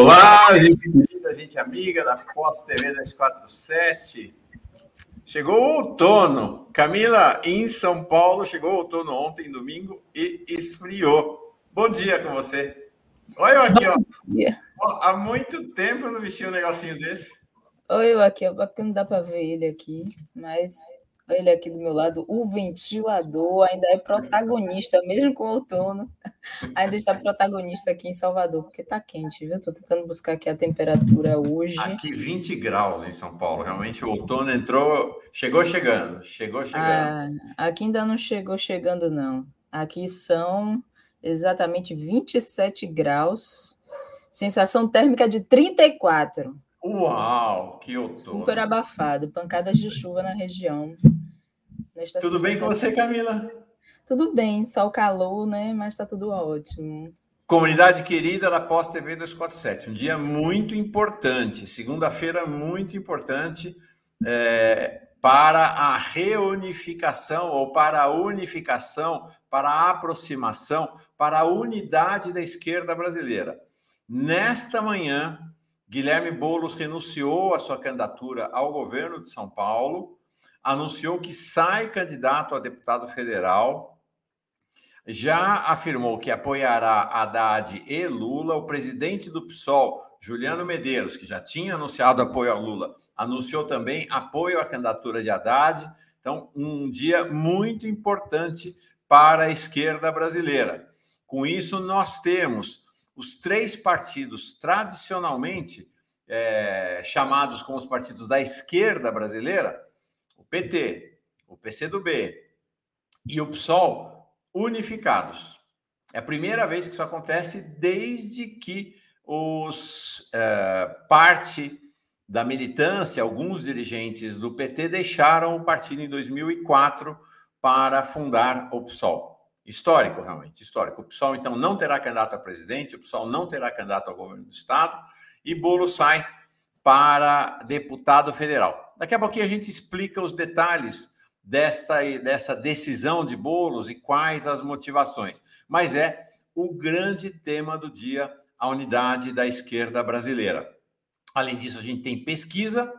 Olá, gente querida, gente amiga da Pós TV 247. Chegou o outono. Camila, em São Paulo, chegou o outono ontem, domingo, e esfriou. Bom dia com você. Olha eu aqui, ó. Há muito tempo eu não vestia um negocinho desse. Oi, eu aqui, porque não dá para ver ele aqui, mas ele aqui do meu lado, o ventilador ainda é protagonista, mesmo com o outono, ainda está protagonista aqui em Salvador, porque está quente, viu? Estou tentando buscar aqui a temperatura hoje. Aqui 20 graus em São Paulo, realmente o outono entrou, chegou chegando, chegou chegando. Ah, aqui ainda não chegou chegando, não. Aqui são exatamente 27 graus, sensação térmica de 34. Uau, que outono. Super abafado, pancadas de chuva na região. Tudo bem com você, Camila? Tudo bem, só o calor, né? Mas está tudo ótimo. Comunidade querida da Pós TV 247, um dia muito importante, segunda-feira muito importante é, para a reunificação ou para a unificação, para a aproximação, para a unidade da esquerda brasileira. Nesta manhã, Guilherme Boulos renunciou à sua candidatura ao governo de São Paulo, anunciou que sai candidato a deputado federal, já afirmou que apoiará Haddad e Lula. O presidente do PSOL, Juliano Medeiros, que já tinha anunciado apoio a Lula, anunciou também apoio à candidatura de Haddad. Então, um dia muito importante para a esquerda brasileira. Com isso, nós temos os três partidos tradicionalmente é, chamados como os partidos da esquerda brasileira, PT, o PCdoB e o PSOL, unificados. É a primeira vez que isso acontece desde que os é, parte da militância, alguns dirigentes do PT deixaram o partido em 2004 para fundar o PSOL. Histórico, realmente, histórico. O PSOL, então, não terá candidato a presidente, o PSOL não terá candidato ao governo do Estado, e Bolo sai para deputado federal. Daqui a pouquinho a gente explica os detalhes dessa, dessa decisão de Bolos e quais as motivações. Mas é o grande tema do dia, a unidade da esquerda brasileira. Além disso, a gente tem pesquisa,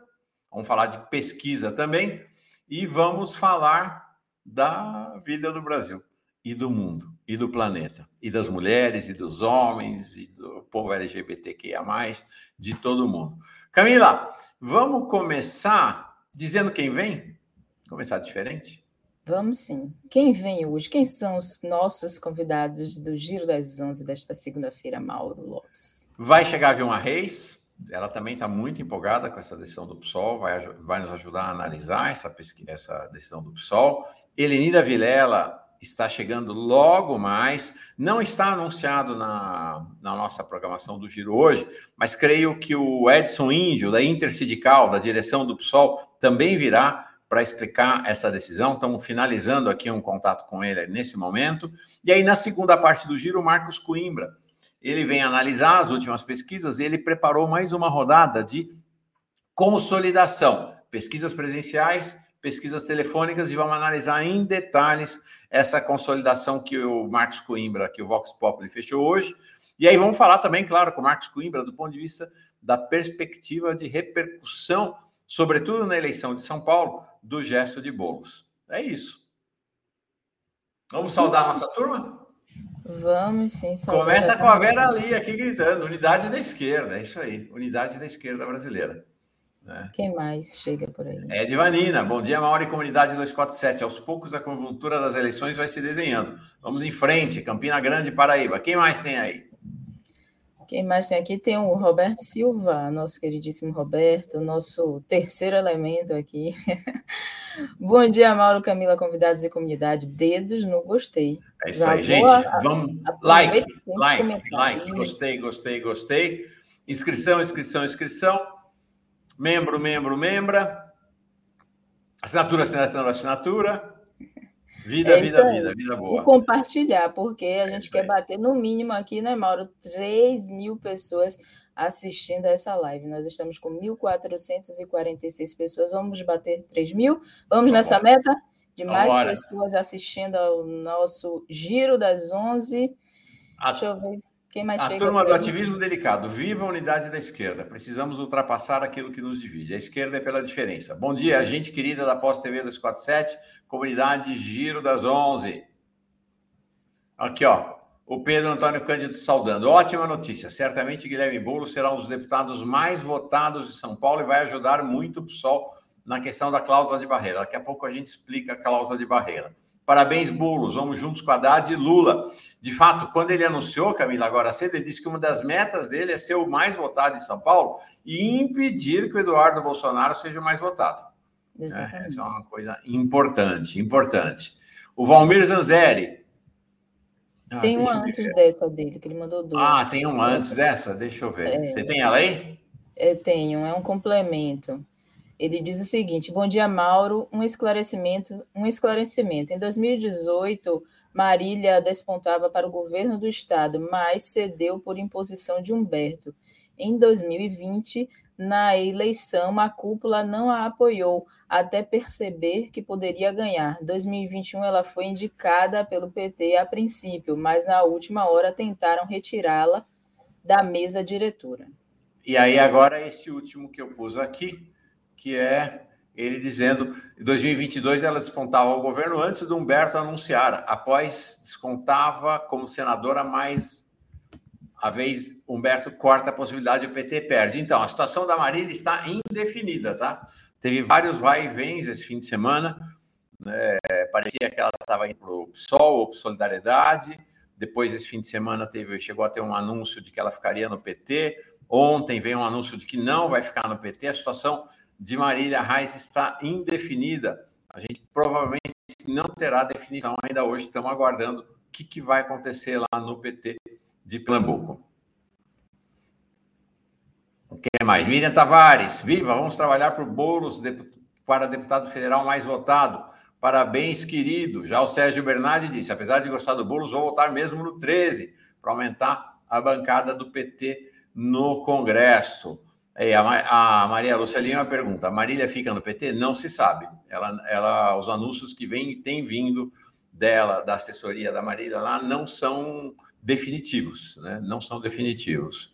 vamos falar de pesquisa também, e vamos falar da vida do Brasil e do mundo, e do planeta, e das mulheres, e dos homens, e do povo LGBTQIA, de todo mundo. Camila, vamos começar dizendo quem vem? Começar diferente? Vamos sim. Quem vem hoje? Quem são os nossos convidados do Giro das Onze desta segunda-feira, Mauro Lopes? Vai chegar a Vilma Reis, ela também está muito empolgada com essa decisão do PSOL, vai, vai nos ajudar a analisar essa, pesquisa, essa decisão do PSOL. Elenida Vilela está chegando logo mais. Não está anunciado na, na nossa programação do Giro hoje, mas creio que o Edson Índio, da Intersindical, da direção do PSOL, também virá para explicar essa decisão. Estamos finalizando aqui um contato com ele nesse momento. E aí, na segunda parte do Giro, Marcos Coimbra. Ele vem analisar as últimas pesquisas e ele preparou mais uma rodada de consolidação. Pesquisas presenciais, pesquisas telefônicas e vamos analisar em detalhes essa consolidação que o Marcos Coimbra, que o Vox Populi fechou hoje. E aí vamos falar também, claro, com o Marcos Coimbra, do ponto de vista da perspectiva de repercussão, sobretudo na eleição de São Paulo, do gesto de bolos. É isso. Vamos saudar a nossa turma? Vamos sim, saudar. Começa com a Vera ali aqui gritando, unidade da esquerda, é isso aí, unidade da esquerda brasileira. Né? Quem mais chega por aí? É Divanina. Bom dia, Mauro e Comunidade 247. Aos poucos a conjuntura das eleições vai se desenhando. Vamos em frente. Campina Grande, Paraíba. Quem mais tem aí? Quem mais tem aqui? Tem o Roberto Silva, nosso queridíssimo Roberto, nosso terceiro elemento aqui. Bom dia, Mauro, Camila, convidados e comunidade. Dedos no gostei. É isso Já aí, gente. Vamos. Like, like, like. Gostei, gostei, gostei. Inscrição, inscrição, inscrição membro, membro, membra, assinatura, assinatura, assinatura. Vida, é vida, vida, vida boa. E compartilhar, porque a é gente quer bater no mínimo aqui, né, Mauro? 3 mil pessoas assistindo a essa live. Nós estamos com 1.446 pessoas. Vamos bater 3 mil? Vamos nessa meta? De mais pessoas assistindo ao nosso Giro das 11. A... Deixa eu ver. Quem mais a chega? turma do ativismo delicado. Viva a unidade da esquerda. Precisamos ultrapassar aquilo que nos divide. A esquerda é pela diferença. Bom dia, gente querida da Pós TV 247, comunidade Giro das 11. Aqui, ó. O Pedro Antônio Cândido saudando. Ótima notícia. Certamente Guilherme Boulos será um dos deputados mais votados de São Paulo e vai ajudar muito o PSOL na questão da cláusula de barreira. Daqui a pouco a gente explica a cláusula de barreira. Parabéns, Boulos. Vamos juntos com a Haddad e Lula. De fato, quando ele anunciou, Camila, agora cedo, ele disse que uma das metas dele é ser o mais votado em São Paulo e impedir que o Eduardo Bolsonaro seja o mais votado. Exatamente. É, isso é uma coisa importante, importante. O Valmir Zanzeri, ah, tem uma antes dessa dele, que ele mandou duas. Ah, tem uma antes dessa? Deixa eu ver. É, Você tem ela aí? É, tenho, é um complemento. Ele diz o seguinte: Bom dia, Mauro. Um esclarecimento, um esclarecimento. Em 2018, Marília despontava para o governo do estado, mas cedeu por imposição de Humberto. Em 2020, na eleição, a cúpula não a apoiou, até perceber que poderia ganhar. 2021 ela foi indicada pelo PT a princípio, mas na última hora tentaram retirá-la da mesa diretora. E aí agora esse último que eu pus aqui, que é ele dizendo em 2022 ela despontava o governo antes do Humberto anunciar, após descontava como senadora mais a vez Humberto corta a possibilidade o PT perde. Então, a situação da Marília está indefinida, tá? Teve vários vai e vens esse fim de semana. Né? Parecia que ela estava indo para o PSOL ou Solidariedade. Depois, esse fim de semana, teve, chegou a ter um anúncio de que ela ficaria no PT. Ontem veio um anúncio de que não vai ficar no PT. A situação de Marília Reis está indefinida. A gente provavelmente não terá definição ainda hoje. Estamos aguardando o que, que vai acontecer lá no PT de Pernambuco. O que mais? Miriam Tavares, viva, vamos trabalhar por Boulos para deputado federal mais votado. Parabéns, querido. Já o Sérgio Bernardi disse: apesar de gostar do Boulos, vou votar mesmo no 13 para aumentar a bancada do PT no Congresso. E a, Maria Lúcia Lima pergunta: a Marília fica no PT? Não se sabe. Ela, ela, os anúncios que vem, têm vindo dela, da assessoria da Marília lá, não são definitivos, né? não são definitivos.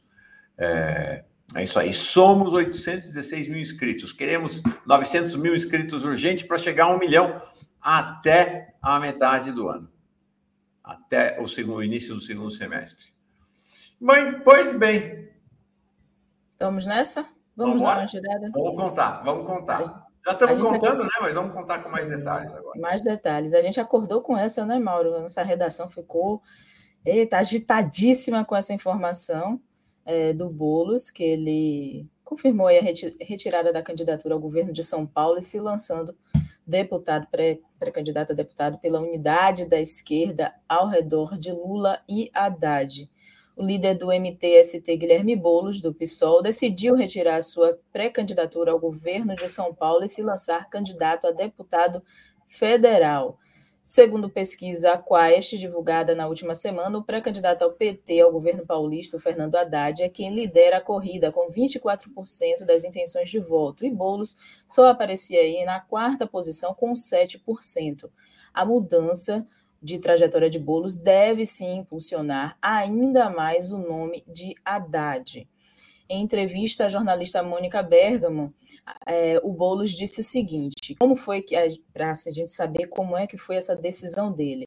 É, é, isso aí. Somos 816 mil inscritos. Queremos 900 mil inscritos urgente para chegar a um milhão até a metade do ano, até o, segundo, início do segundo semestre. Mãe, pois bem. Vamos nessa? Vamos, vamos dar uma girada? Vamos contar, vamos contar. Já estamos contando, né? Mas vamos contar com mais detalhes agora. Mais detalhes. A gente acordou com essa, né, Mauro? Nossa redação ficou está agitadíssima com essa informação é, do Bolos, que ele confirmou a retirada da candidatura ao governo de São Paulo e se lançando deputado, pré-candidato a deputado pela unidade da esquerda ao redor de Lula e Haddad. O líder do MTST, Guilherme Bolos, do PSOL, decidiu retirar sua pré-candidatura ao governo de São Paulo e se lançar candidato a deputado federal. Segundo pesquisa Quaest, divulgada na última semana, o pré-candidato ao PT ao governo paulista, Fernando Haddad, é quem lidera a corrida, com 24% das intenções de voto, e Boulos só aparecia aí na quarta posição, com 7%. A mudança de trajetória de Boulos deve sim impulsionar ainda mais o nome de Haddad. Em entrevista à jornalista Mônica Bergamo, é, o Boulos disse o seguinte: como foi que, para a gente saber como é que foi essa decisão dele?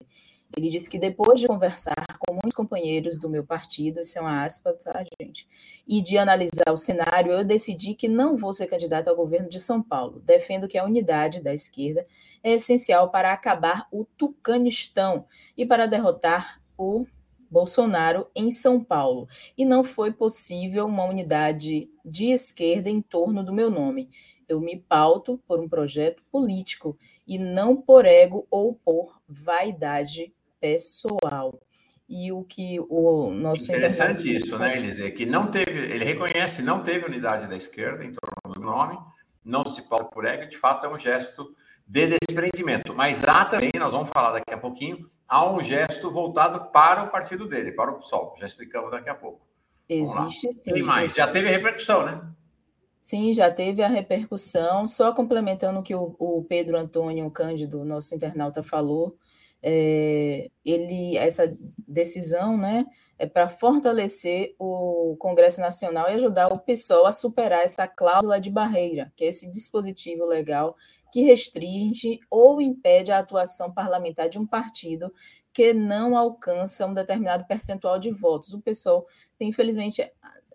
Ele disse que depois de conversar com muitos companheiros do meu partido, isso é uma aspa, tá, gente? E de analisar o cenário, eu decidi que não vou ser candidato ao governo de São Paulo. Defendo que a unidade da esquerda é essencial para acabar o tucanistão e para derrotar o Bolsonaro em São Paulo, e não foi possível uma unidade de esquerda em torno do meu nome. Eu me pauto por um projeto político e não por ego ou por vaidade pessoal. E o que o nosso interessante isso, né, Elisê, que não teve, ele reconhece não teve unidade da esquerda em torno do nome, não se pauta por ego, de fato é um gesto de desprendimento. Mas há também, nós vamos falar daqui a pouquinho, há um gesto voltado para o partido dele, para o PSOL. Já explicamos daqui a pouco. Existe sim. Tem mais. Já teve repercussão, né? Sim, já teve a repercussão. Só complementando o que o, o Pedro Antônio Cândido, nosso internauta, falou, é, ele essa decisão, né, é para fortalecer o Congresso Nacional e ajudar o PSOL a superar essa cláusula de barreira, que é esse dispositivo legal que restringe ou impede a atuação parlamentar de um partido que não alcança um determinado percentual de votos. O PSOL tem, infelizmente,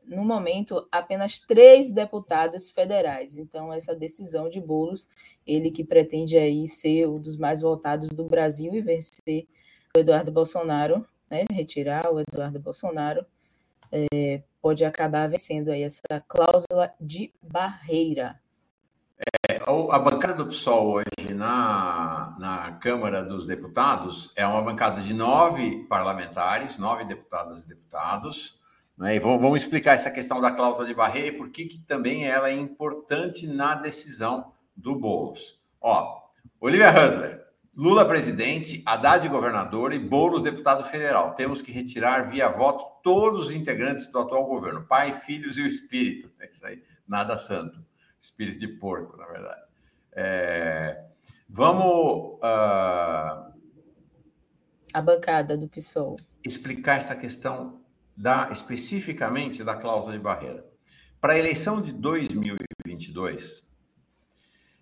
no momento, apenas três deputados federais. Então, essa decisão de Boulos, ele que pretende aí ser um dos mais votados do Brasil e vencer o Eduardo Bolsonaro, né, retirar o Eduardo Bolsonaro, é, pode acabar vencendo aí essa cláusula de barreira. É, a bancada do PSOL hoje na, na Câmara dos Deputados é uma bancada de nove parlamentares, nove deputadas e deputados. Né? E vamos, explicar essa questão da cláusula de barreira e por que, que também ela é importante na decisão do Boulos. Ó, Olivia Husler, Lula presidente, Haddad governador e Boulos deputado federal. Temos que retirar via voto todos os integrantes do atual governo, pai, filhos e o espírito. É isso aí, nada santo. Espírito de porco, na verdade. É... Vamos. Uh... A bancada do PSOL. Explicar essa questão da, especificamente da cláusula de barreira. Para a eleição de 2022,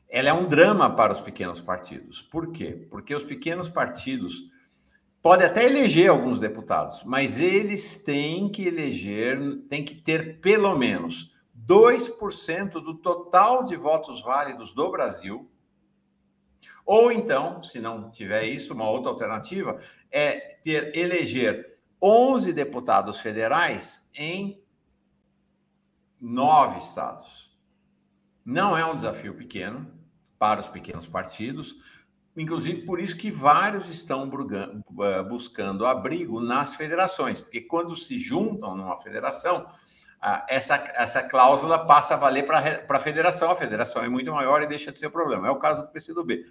ela é um drama para os pequenos partidos. Por quê? Porque os pequenos partidos podem até eleger alguns deputados, mas eles têm que eleger, têm que ter pelo menos 2% do total de votos válidos do Brasil. Ou então, se não tiver isso, uma outra alternativa é ter eleger 11 deputados federais em nove estados. Não é um desafio pequeno, para os pequenos partidos, inclusive por isso que vários estão eh, buscando abrigo nas federações, porque quando se juntam numa federação, essa, essa cláusula passa a valer para a federação. A federação é muito maior e deixa de ser problema. É o caso do PCdoB.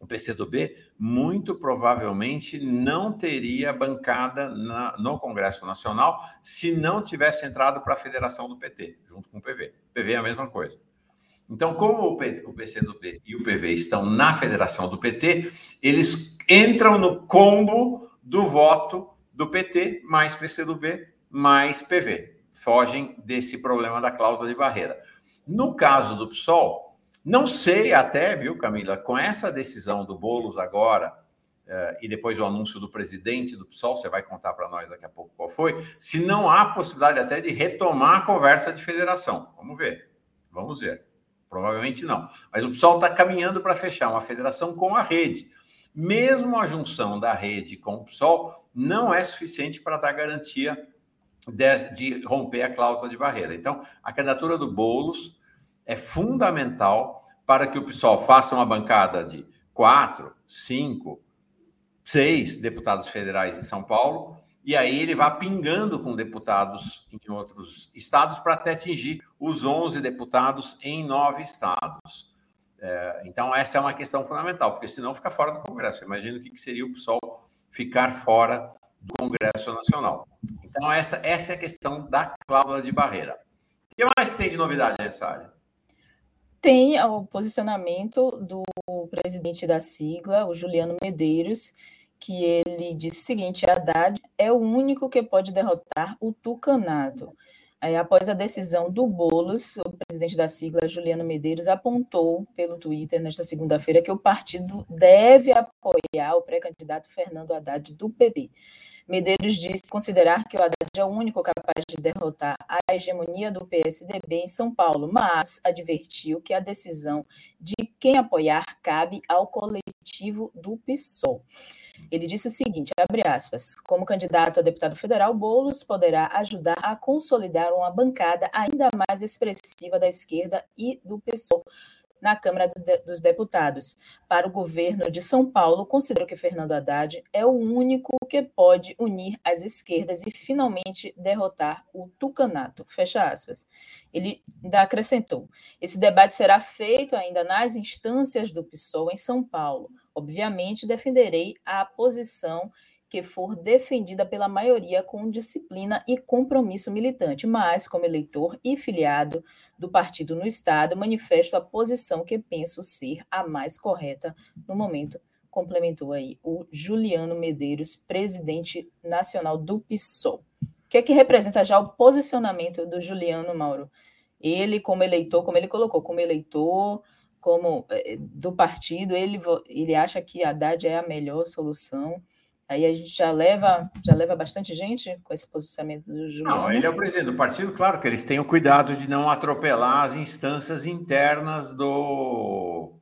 O PCdoB muito provavelmente não teria bancada na, no Congresso Nacional se não tivesse entrado para a federação do PT, junto com o PV. O PV é a mesma coisa. Então, como o, P, o PCdoB e o PV estão na federação do PT, eles entram no combo do voto do PT mais PCdoB mais PV. Fogem desse problema da cláusula de barreira. No caso do PSOL, não sei até, viu, Camila, com essa decisão do Boulos agora, uh, e depois o anúncio do presidente do PSOL, você vai contar para nós daqui a pouco qual foi, se não há possibilidade até de retomar a conversa de federação. Vamos ver. Vamos ver. Provavelmente não. Mas o pessoal está caminhando para fechar uma federação com a rede. Mesmo a junção da rede com o PSOL não é suficiente para dar garantia de, de romper a cláusula de barreira. Então, a candidatura do Boulos é fundamental para que o PSOL faça uma bancada de quatro, cinco, seis deputados federais em São Paulo e aí ele vai pingando com deputados em outros estados para até atingir os 11 deputados em nove estados. É, então, essa é uma questão fundamental, porque senão fica fora do Congresso. Imagina o que seria o PSOL ficar fora do Congresso Nacional. Então, essa, essa é a questão da cláusula de barreira. O que mais que tem de novidade nessa área? Tem o posicionamento do presidente da sigla, o Juliano Medeiros, que ele disse o seguinte: Haddad é o único que pode derrotar o tucanado. Aí, após a decisão do Bolos, o presidente da sigla, Juliano Medeiros, apontou pelo Twitter nesta segunda-feira que o partido deve apoiar o pré-candidato Fernando Haddad do PT. Medeiros disse considerar que o Haddad é o único capaz de derrotar a hegemonia do PSDB em São Paulo, mas advertiu que a decisão de quem apoiar cabe ao coletivo do PSOL. Ele disse o seguinte, abre aspas, como candidato a deputado federal, Boulos poderá ajudar a consolidar uma bancada ainda mais expressiva da esquerda e do PSOL na Câmara dos Deputados. Para o governo de São Paulo, considero que Fernando Haddad é o único que pode unir as esquerdas e finalmente derrotar o tucanato. Fecha aspas. Ele ainda acrescentou: esse debate será feito ainda nas instâncias do PSOL em São Paulo. Obviamente, defenderei a posição que for defendida pela maioria com disciplina e compromisso militante, mas, como eleitor e filiado do partido no Estado, manifesto a posição que penso ser a mais correta no momento complementou aí, o Juliano Medeiros, presidente nacional do PSOL. O que é que representa já o posicionamento do Juliano Mauro? Ele, como eleitor, como ele colocou, como eleitor, como eh, do partido, ele, ele acha que a Haddad é a melhor solução. Aí a gente já leva, já leva bastante gente com esse posicionamento do Juliano. Não, ele é o presidente do partido, claro que eles têm o cuidado de não atropelar as instâncias internas do,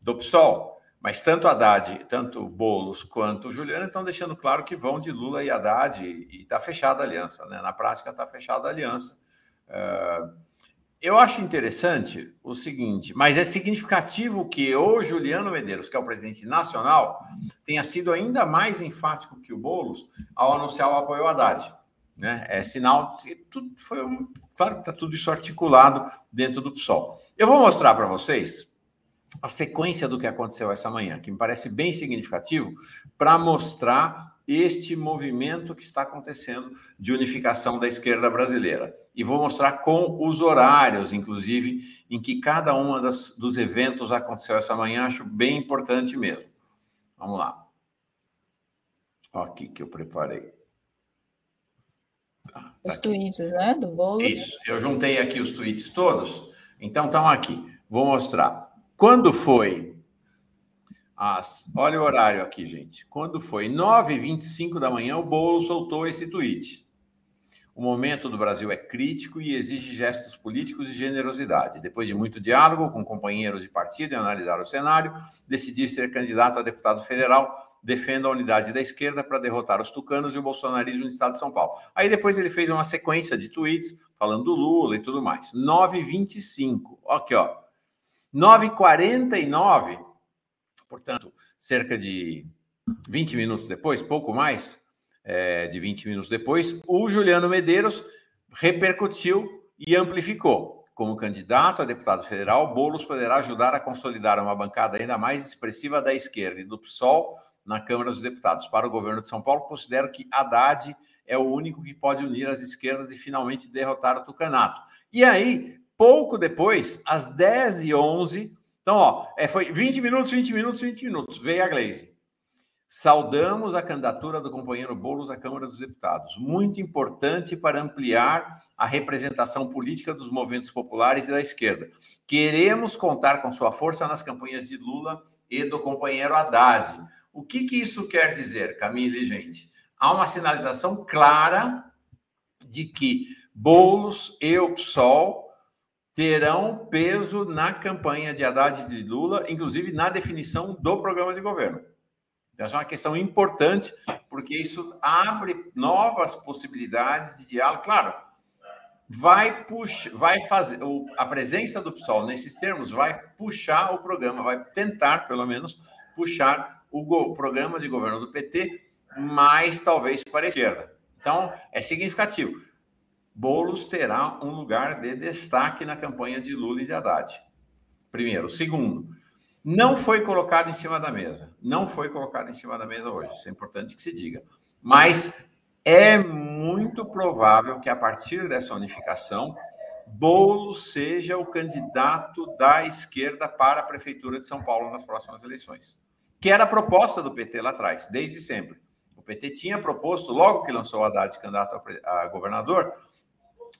do PSOL. Mas tanto Haddad, tanto Boulos quanto Juliano estão deixando claro que vão de Lula e Haddad e está fechada a aliança. Né? Na prática está fechada a aliança. Uh, eu acho interessante o seguinte, mas é significativo que o Juliano Medeiros, que é o presidente nacional, tenha sido ainda mais enfático que o Boulos ao anunciar o apoio ao Haddad. Né? É sinal que tudo foi um, claro que está tudo isso articulado dentro do PSOL. Eu vou mostrar para vocês a sequência do que aconteceu essa manhã, que me parece bem significativo para mostrar este movimento que está acontecendo de unificação da esquerda brasileira. E vou mostrar com os horários, inclusive, em que cada um dos eventos aconteceu essa manhã, acho bem importante mesmo. Vamos lá. Aqui que eu preparei. Ah, tá os aqui. tweets, né, do Boulos. Isso, eu juntei aqui os tweets todos, então estão aqui. Vou mostrar. Quando foi às. Olha o horário aqui, gente. Quando foi 9h25 da manhã, o Bolo soltou esse tweet. O momento do Brasil é crítico e exige gestos políticos e generosidade. Depois de muito diálogo com companheiros de partido e analisar o cenário, decidi ser candidato a deputado federal. Defendo a unidade da esquerda para derrotar os tucanos e o bolsonarismo no estado de São Paulo. Aí depois ele fez uma sequência de tweets falando do Lula e tudo mais. 9h25. Aqui, ó. 9h49 Portanto, cerca de 20 minutos depois, pouco mais é, de 20 minutos depois, o Juliano Medeiros repercutiu e amplificou. Como candidato a deputado federal, Boulos poderá ajudar a consolidar uma bancada ainda mais expressiva da esquerda e do PSOL na Câmara dos Deputados. Para o governo de São Paulo, considero que Haddad é o único que pode unir as esquerdas e finalmente derrotar o Tucanato. E aí, pouco depois, às 10h11, então, ó, é, foi 20 minutos, 20 minutos, 20 minutos. Veio a Glaze. Saudamos a candidatura do companheiro Boulos à Câmara dos Deputados. Muito importante para ampliar a representação política dos movimentos populares e da esquerda. Queremos contar com sua força nas campanhas de Lula e do companheiro Haddad. O que, que isso quer dizer, Camille e gente? Há uma sinalização clara de que Boulos e o PSOL terão peso na campanha de Haddad e de Lula, inclusive na definição do programa de governo. Então, essa é uma questão importante, porque isso abre novas possibilidades de diálogo. Claro, vai puxar, vai fazer a presença do PSOL nesses termos vai puxar o programa, vai tentar, pelo menos, puxar o, o programa de governo do PT mais talvez para a esquerda. Então, é significativo. Bolos terá um lugar de destaque na campanha de Lula e de Haddad. Primeiro. Segundo, não foi colocado em cima da mesa. Não foi colocado em cima da mesa hoje. Isso é importante que se diga. Mas é muito provável que a partir dessa unificação, Boulos seja o candidato da esquerda para a Prefeitura de São Paulo nas próximas eleições. Que era a proposta do PT lá atrás, desde sempre. O PT tinha proposto, logo que lançou o Haddad candidato a governador,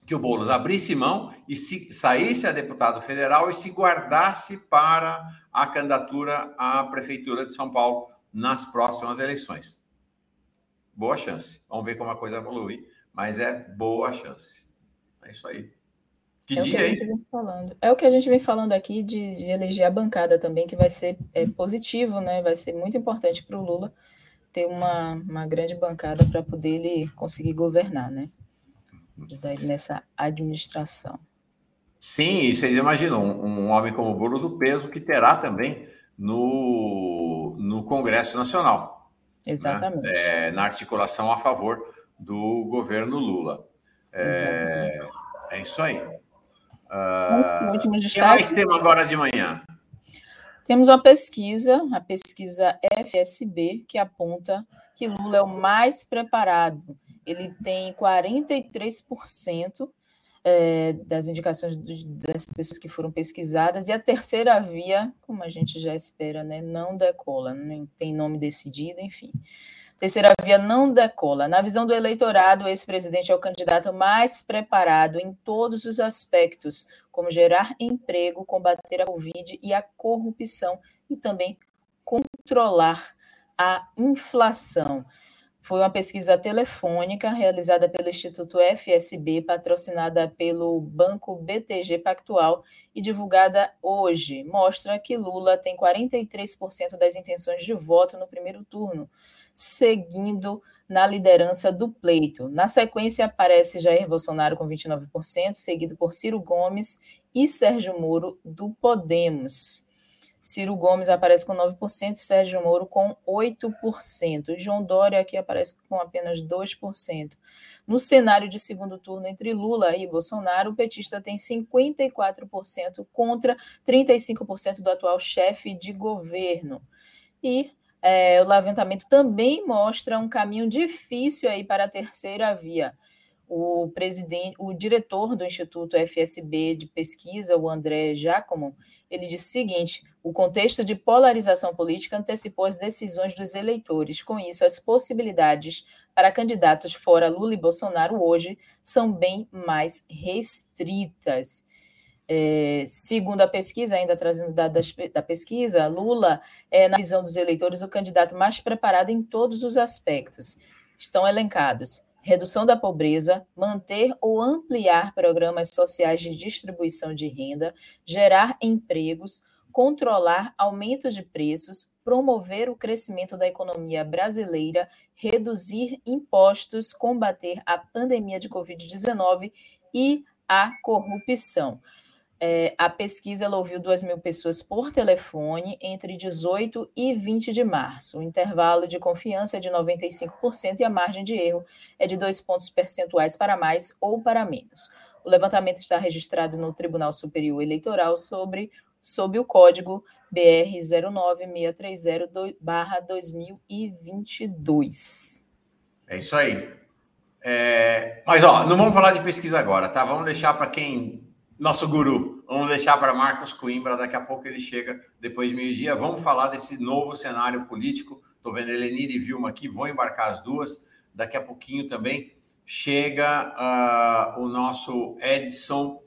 que o Boulos abrisse mão e se, saísse a deputado federal e se guardasse para a candidatura à prefeitura de São Paulo nas próximas eleições. Boa chance. Vamos ver como a coisa evolui, mas é boa chance. É isso aí. Que é dia, hein? É o que a gente vem falando aqui de, de eleger a bancada também, que vai ser é, positivo, né? Vai ser muito importante para o Lula ter uma, uma grande bancada para poder ele conseguir governar, né? Nessa administração. Sim, e vocês imaginam um, um homem como Boulos, o peso que terá também no, no Congresso Nacional. Né? Exatamente. Né? É, na articulação a favor do governo Lula. É, é isso aí. Uh, último destaque. que mais temos agora de manhã? Temos uma pesquisa, a pesquisa FSB, que aponta que Lula é o mais preparado ele tem 43% é, das indicações das pessoas que foram pesquisadas, e a terceira via, como a gente já espera, né, não decola, nem tem nome decidido, enfim. Terceira via não decola. Na visão do eleitorado, o ex-presidente é o candidato mais preparado em todos os aspectos, como gerar emprego, combater a Covid e a corrupção, e também controlar a inflação. Foi uma pesquisa telefônica realizada pelo Instituto FSB, patrocinada pelo Banco BTG Pactual e divulgada hoje. Mostra que Lula tem 43% das intenções de voto no primeiro turno, seguindo na liderança do pleito. Na sequência, aparece Jair Bolsonaro com 29%, seguido por Ciro Gomes e Sérgio Moro, do Podemos. Ciro Gomes aparece com 9%, Sérgio Moro com 8%. E João Dória aqui aparece com apenas 2%. No cenário de segundo turno entre Lula e Bolsonaro, o petista tem 54% contra 35% do atual chefe de governo. E é, o levantamento também mostra um caminho difícil aí para a terceira via. O presidente, o diretor do Instituto FSB de pesquisa, o André Giacomo, ele disse o seguinte: o contexto de polarização política antecipou as decisões dos eleitores. Com isso, as possibilidades para candidatos fora Lula e Bolsonaro hoje são bem mais restritas. É, segundo a pesquisa, ainda trazendo dados da pesquisa, Lula é, na visão dos eleitores, o candidato mais preparado em todos os aspectos. Estão elencados redução da pobreza, manter ou ampliar programas sociais de distribuição de renda, gerar empregos, controlar aumentos de preços, promover o crescimento da economia brasileira, reduzir impostos, combater a pandemia de Covid-19 e a corrupção. É, a pesquisa ouviu 2 mil pessoas por telefone entre 18 e 20 de março. O intervalo de confiança é de 95% e a margem de erro é de dois pontos percentuais para mais ou para menos. O levantamento está registrado no Tribunal Superior Eleitoral sobre, sob o código BR 09630-2022. É isso aí. É, mas, ó, não vamos falar de pesquisa agora, tá? Vamos deixar para quem nosso guru. Vamos deixar para Marcos Coimbra, daqui a pouco ele chega depois de meio-dia. Vamos falar desse novo cenário político. Estou vendo Elenir e Vilma aqui, vou embarcar as duas. Daqui a pouquinho também chega uh, o nosso Edson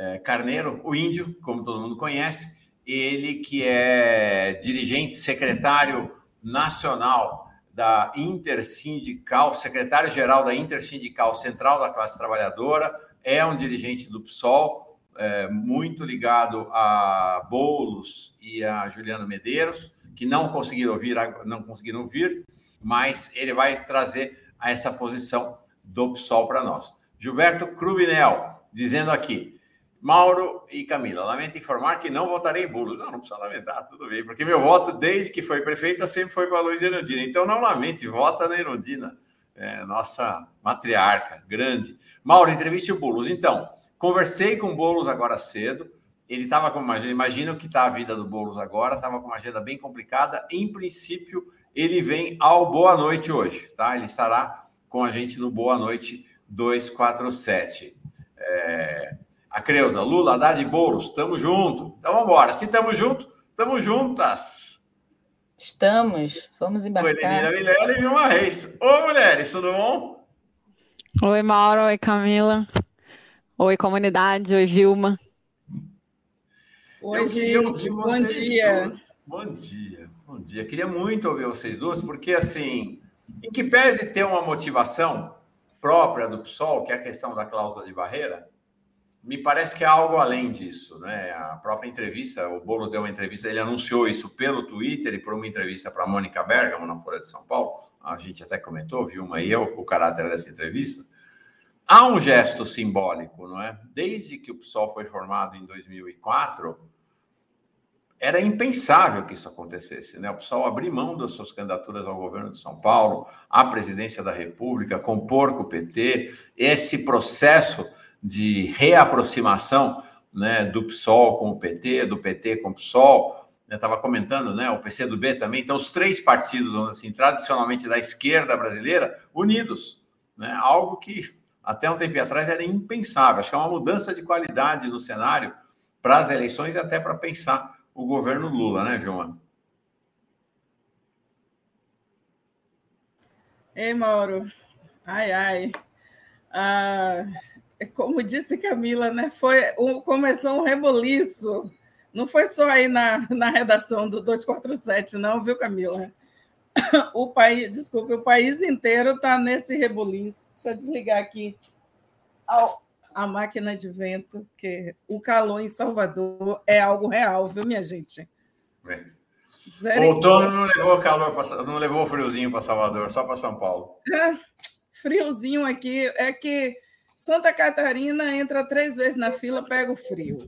uh, Carneiro, o índio, como todo mundo conhece. Ele que é dirigente, secretário nacional da Intersindical, secretário-geral da Intersindical Central da Classe Trabalhadora, é um dirigente do PSOL, é, muito ligado a Bolos e a Juliano Medeiros, que não conseguiram vir, não conseguiram vir, mas ele vai trazer essa posição do PSOL para nós. Gilberto Cruvinel, dizendo aqui, Mauro e Camila, lamento informar que não votarei em Boulos. Não, não precisa lamentar, tudo bem, porque meu voto, desde que foi prefeita, sempre foi para Luiz Erundina. Então, não lamente, vota na Erundina, é, nossa matriarca, grande. Mauro, entreviste o Boulos. Então, conversei com o Boulos agora cedo. Ele estava com uma agenda, imagina o que está a vida do Boulos agora, estava com uma agenda bem complicada. Em princípio, ele vem ao Boa Noite hoje, tá? Ele estará com a gente no Boa Noite 247. É... A Creuza, Lula, Haddad e Boulos, estamos junto. Então vamos embora. Se estamos juntos, estamos juntas. Estamos, vamos embarcar. Oi, Lenina Vilela e Vilma Reis. Ô, mulheres, tudo bom? Oi, Mauro. Oi, Camila. Oi, comunidade. Oi, Vilma. Oi, gente. Bom dia. Bom dia. Bom dia. Queria muito ouvir vocês duas, porque, assim, em que pese ter uma motivação própria do PSOL, que é a questão da cláusula de barreira, me parece que é algo além disso, né? A própria entrevista, o Boulos deu uma entrevista, ele anunciou isso pelo Twitter e por uma entrevista para a Mônica Bergamo na Folha de São Paulo a gente até comentou, viu, uma e eu, o caráter dessa entrevista, há um gesto simbólico, não é? Desde que o PSOL foi formado em 2004, era impensável que isso acontecesse, né? O PSOL abrir mão das suas candidaturas ao governo de São Paulo, à presidência da República, compor com o PT, esse processo de reaproximação né, do PSOL com o PT, do PT com o PSOL, estava comentando, né, o PCdoB também, então os três partidos, assim, tradicionalmente da esquerda brasileira, unidos, né, algo que até um tempo atrás era impensável. Acho que é uma mudança de qualidade no cenário para as eleições e até para pensar o governo Lula, né, Vilma? Ei, Mauro. Ai, ai. Ah, como disse Camila, né? Foi um, começou um reboliço. Não foi só aí na, na redação do 247, não, viu, Camila? O país, desculpe, o país inteiro está nesse reboliço. Deixa eu desligar aqui a máquina de vento, que o calor em Salvador é algo real, viu, minha gente? O outono não levou calor, pra, não levou friozinho para Salvador, só para São Paulo. É, friozinho aqui é que Santa Catarina entra três vezes na fila, pega o frio.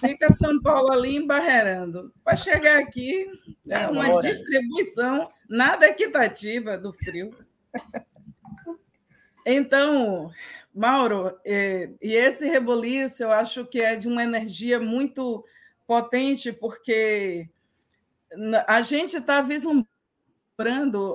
Fica São Paulo ali embarreirando. Para chegar aqui, é uma distribuição nada equitativa do frio. Então, Mauro, é, e esse reboliço eu acho que é de uma energia muito potente, porque a gente está vislumbrando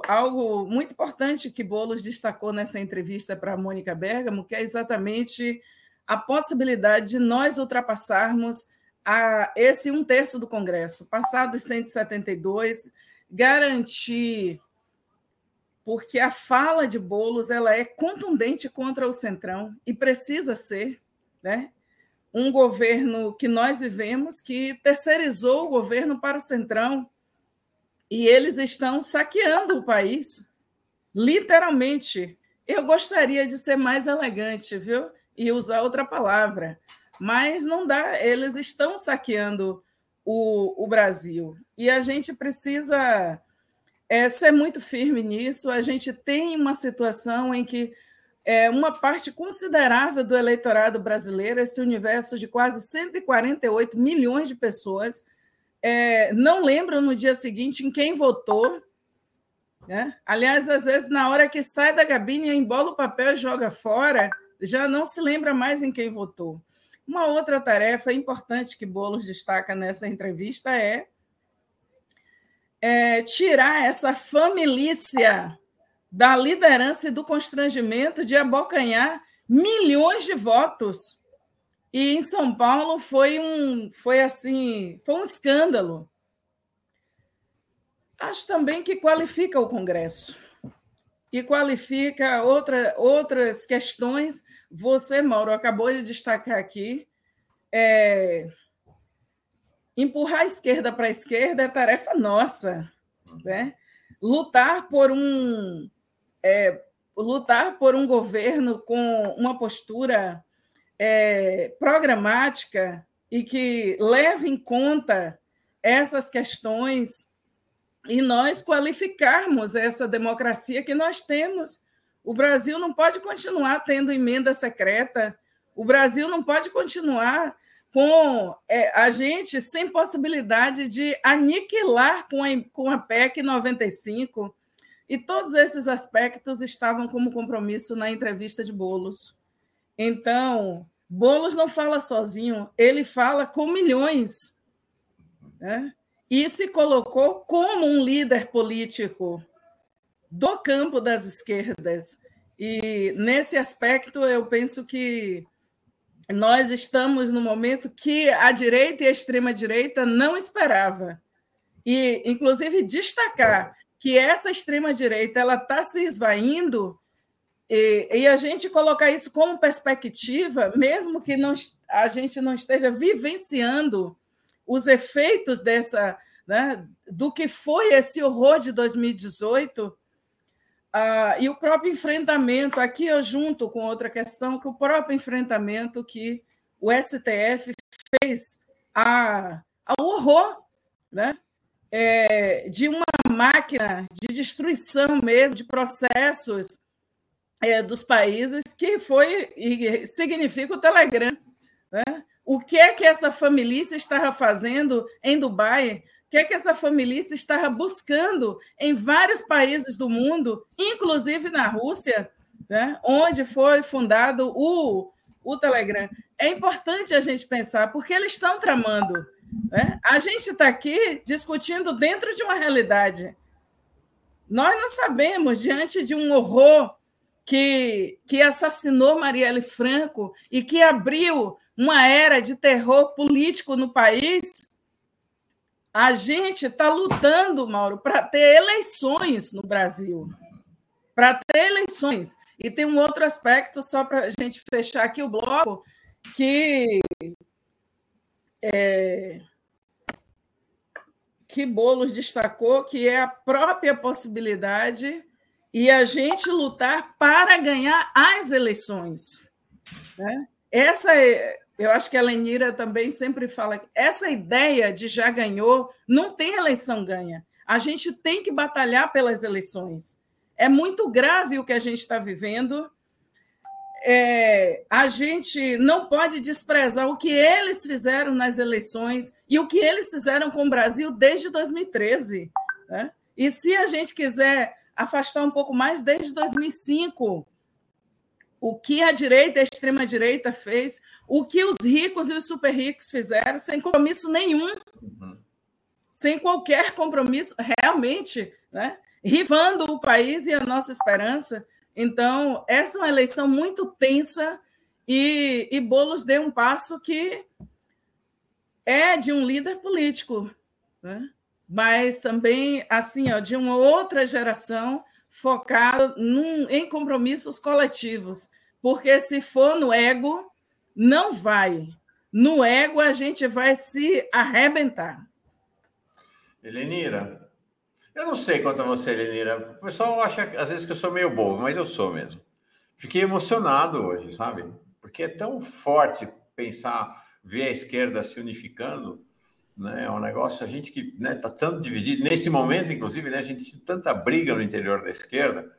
algo muito importante que Bolos destacou nessa entrevista para a Mônica Bergamo, que é exatamente a possibilidade de nós ultrapassarmos a esse um terço do Congresso, passado os 172, garantir porque a fala de Bolos ela é contundente contra o Centrão e precisa ser, né? Um governo que nós vivemos que terceirizou o governo para o Centrão e eles estão saqueando o país, literalmente. Eu gostaria de ser mais elegante, viu? E usar outra palavra, mas não dá. Eles estão saqueando o, o Brasil e a gente precisa é, ser muito firme nisso. A gente tem uma situação em que é, uma parte considerável do eleitorado brasileiro, esse universo de quase 148 milhões de pessoas, é, não lembram no dia seguinte em quem votou. Né? Aliás, às vezes, na hora que sai da cabine, embola o papel e joga fora, já não se lembra mais em quem votou. Uma outra tarefa importante que Boulos destaca nessa entrevista é é, tirar essa família da liderança e do constrangimento de abocanhar milhões de votos. E em São Paulo foi um foi assim, foi um escândalo. Acho também que qualifica o Congresso e qualifica outra, outras questões. Você, Mauro, acabou de destacar aqui é, Empurrar a esquerda para a esquerda é tarefa nossa. Né? Lutar por um é, lutar por um governo com uma postura é, programática e que leve em conta essas questões e nós qualificarmos essa democracia que nós temos. O Brasil não pode continuar tendo emenda secreta, o Brasil não pode continuar com é, a gente sem possibilidade de aniquilar com a, com a PEC 95. E todos esses aspectos estavam como compromisso na entrevista de Bolos. Então, Bolos não fala sozinho, ele fala com milhões. Né? E se colocou como um líder político do campo das esquerdas. E nesse aspecto, eu penso que nós estamos no momento que a direita e a extrema-direita não esperava. E, inclusive, destacar que essa extrema-direita está se esvaindo e, e, a gente colocar isso como perspectiva, mesmo que não, a gente não esteja vivenciando os efeitos dessa, né, do que foi esse horror de 2018, ah, e o próprio enfrentamento, aqui eu junto com outra questão, que o próprio enfrentamento que o STF fez a, ao horror né? É, de uma máquina de destruição mesmo, de processos é, dos países, que foi e significa o Telegram. Né? O que é que essa família estava fazendo em Dubai que é que essa família estava buscando em vários países do mundo, inclusive na Rússia, né, onde foi fundado o, o Telegram. É importante a gente pensar, porque eles estão tramando. Né? A gente está aqui discutindo dentro de uma realidade. Nós não sabemos, diante de um horror que, que assassinou Marielle Franco e que abriu uma era de terror político no país, a gente está lutando, Mauro, para ter eleições no Brasil. Para ter eleições. E tem um outro aspecto, só para a gente fechar aqui o bloco, que é, que Bolos destacou, que é a própria possibilidade e a gente lutar para ganhar as eleições. Né? Essa é, eu acho que a Lenira também sempre fala, essa ideia de já ganhou, não tem eleição ganha. A gente tem que batalhar pelas eleições. É muito grave o que a gente está vivendo. É, a gente não pode desprezar o que eles fizeram nas eleições e o que eles fizeram com o Brasil desde 2013. Né? E se a gente quiser afastar um pouco mais, desde 2005, o que a direita a extrema-direita fez, o que os ricos e os super ricos fizeram, sem compromisso nenhum, uhum. sem qualquer compromisso, realmente, né? rivando o país e a nossa esperança. Então, essa é uma eleição muito tensa e, e Boulos deu um passo que é de um líder político, né? Mas também assim ó, de uma outra geração focada num, em compromissos coletivos, porque se for no ego, não vai. No ego a gente vai se arrebentar. Helenira, eu não sei quanto a você, Lenira. O pessoal acha às vezes que eu sou meio bobo, mas eu sou mesmo. Fiquei emocionado hoje, sabe? Porque é tão forte pensar, ver a esquerda se unificando, né? É um negócio, a gente que está né, tá tanto dividido, nesse momento, inclusive, né, a gente tem tanta briga no interior da esquerda,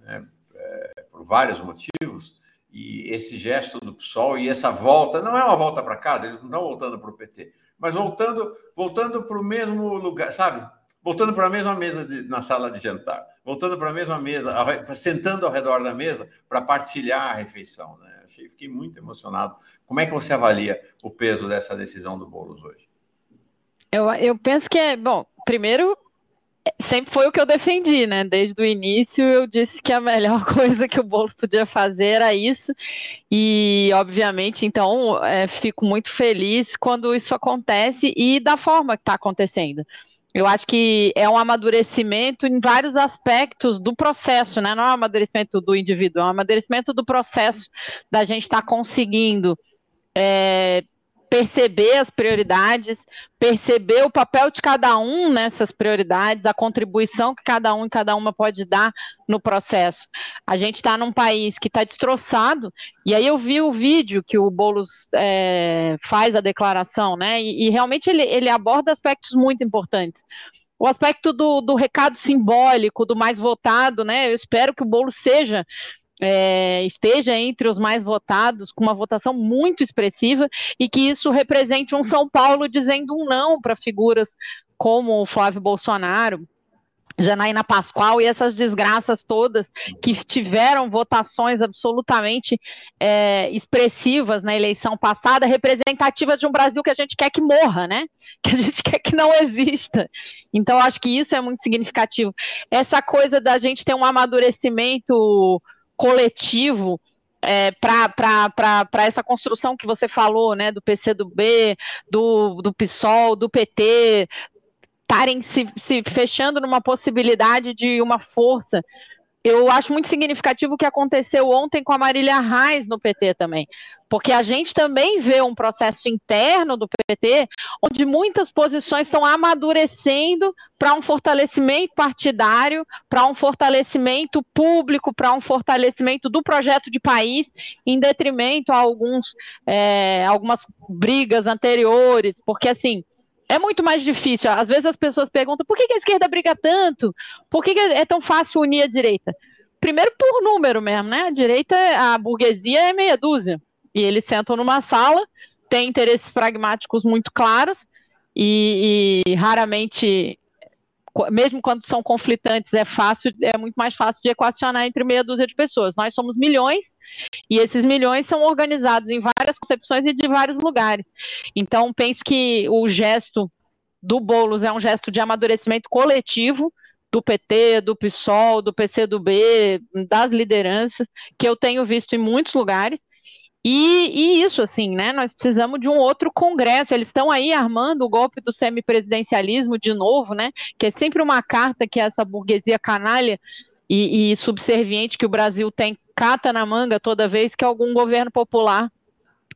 né, é, por vários motivos, e esse gesto do PSOL e essa volta, não é uma volta para casa, eles não estão voltando para o PT, mas voltando voltando para o mesmo lugar, sabe? voltando para a mesma mesa de, na sala de jantar, voltando para a mesma mesa, sentando ao redor da mesa para partilhar a refeição. Né? Achei, fiquei muito emocionado. Como é que você avalia o peso dessa decisão do Boulos hoje? Eu, eu penso que é, bom, primeiro, sempre foi o que eu defendi, né? Desde o início eu disse que a melhor coisa que o Boulos podia fazer era isso. E, obviamente, então, é, fico muito feliz quando isso acontece e da forma que está acontecendo. Eu acho que é um amadurecimento em vários aspectos do processo, né? Não é um amadurecimento do indivíduo, é um amadurecimento do processo da gente estar tá conseguindo é, perceber as prioridades, perceber o papel de cada um nessas prioridades, a contribuição que cada um e cada uma pode dar no processo. A gente está num país que está destroçado, e aí eu vi o vídeo que o Boulos é, faz a declaração, né? E, e realmente ele, ele aborda aspectos muito importantes o aspecto do, do, recado simbólico, do mais votado, né? Eu espero que o bolo seja é, esteja entre os mais votados, com uma votação muito expressiva, e que isso represente um São Paulo dizendo um não para figuras como o Flávio Bolsonaro, Janaína Pascoal e essas desgraças todas que tiveram votações absolutamente é, expressivas na eleição passada, representativas de um Brasil que a gente quer que morra, né? Que a gente quer que não exista. Então, acho que isso é muito significativo. Essa coisa da gente ter um amadurecimento coletivo é, para essa construção que você falou, né, do PCdoB, do, do PSOL, do PT, estarem se, se fechando numa possibilidade de uma força eu acho muito significativo o que aconteceu ontem com a Marília Reis no PT também, porque a gente também vê um processo interno do PT onde muitas posições estão amadurecendo para um fortalecimento partidário, para um fortalecimento público, para um fortalecimento do projeto de país, em detrimento a alguns, é, algumas brigas anteriores, porque assim é muito mais difícil. Às vezes as pessoas perguntam por que, a esquerda briga tanto? Por que, é tão fácil unir a direita? Primeiro por número mesmo, né? A direita, a burguesia é meia dúzia. E eles sentam numa sala, têm interesses pragmáticos muito claros e, e raramente mesmo quando são conflitantes, é fácil, é muito mais fácil de equacionar entre meia dúzia de pessoas. Nós somos milhões e esses milhões são organizados em várias concepções e de vários lugares. Então, penso que o gesto do Boulos é um gesto de amadurecimento coletivo do PT, do PSOL, do PCdoB, das lideranças, que eu tenho visto em muitos lugares. E, e, isso, assim, né? Nós precisamos de um outro congresso. Eles estão aí armando o golpe do semipresidencialismo de novo, né? Que é sempre uma carta que essa burguesia canalha e, e subserviente que o Brasil tem cata na manga toda vez que algum governo popular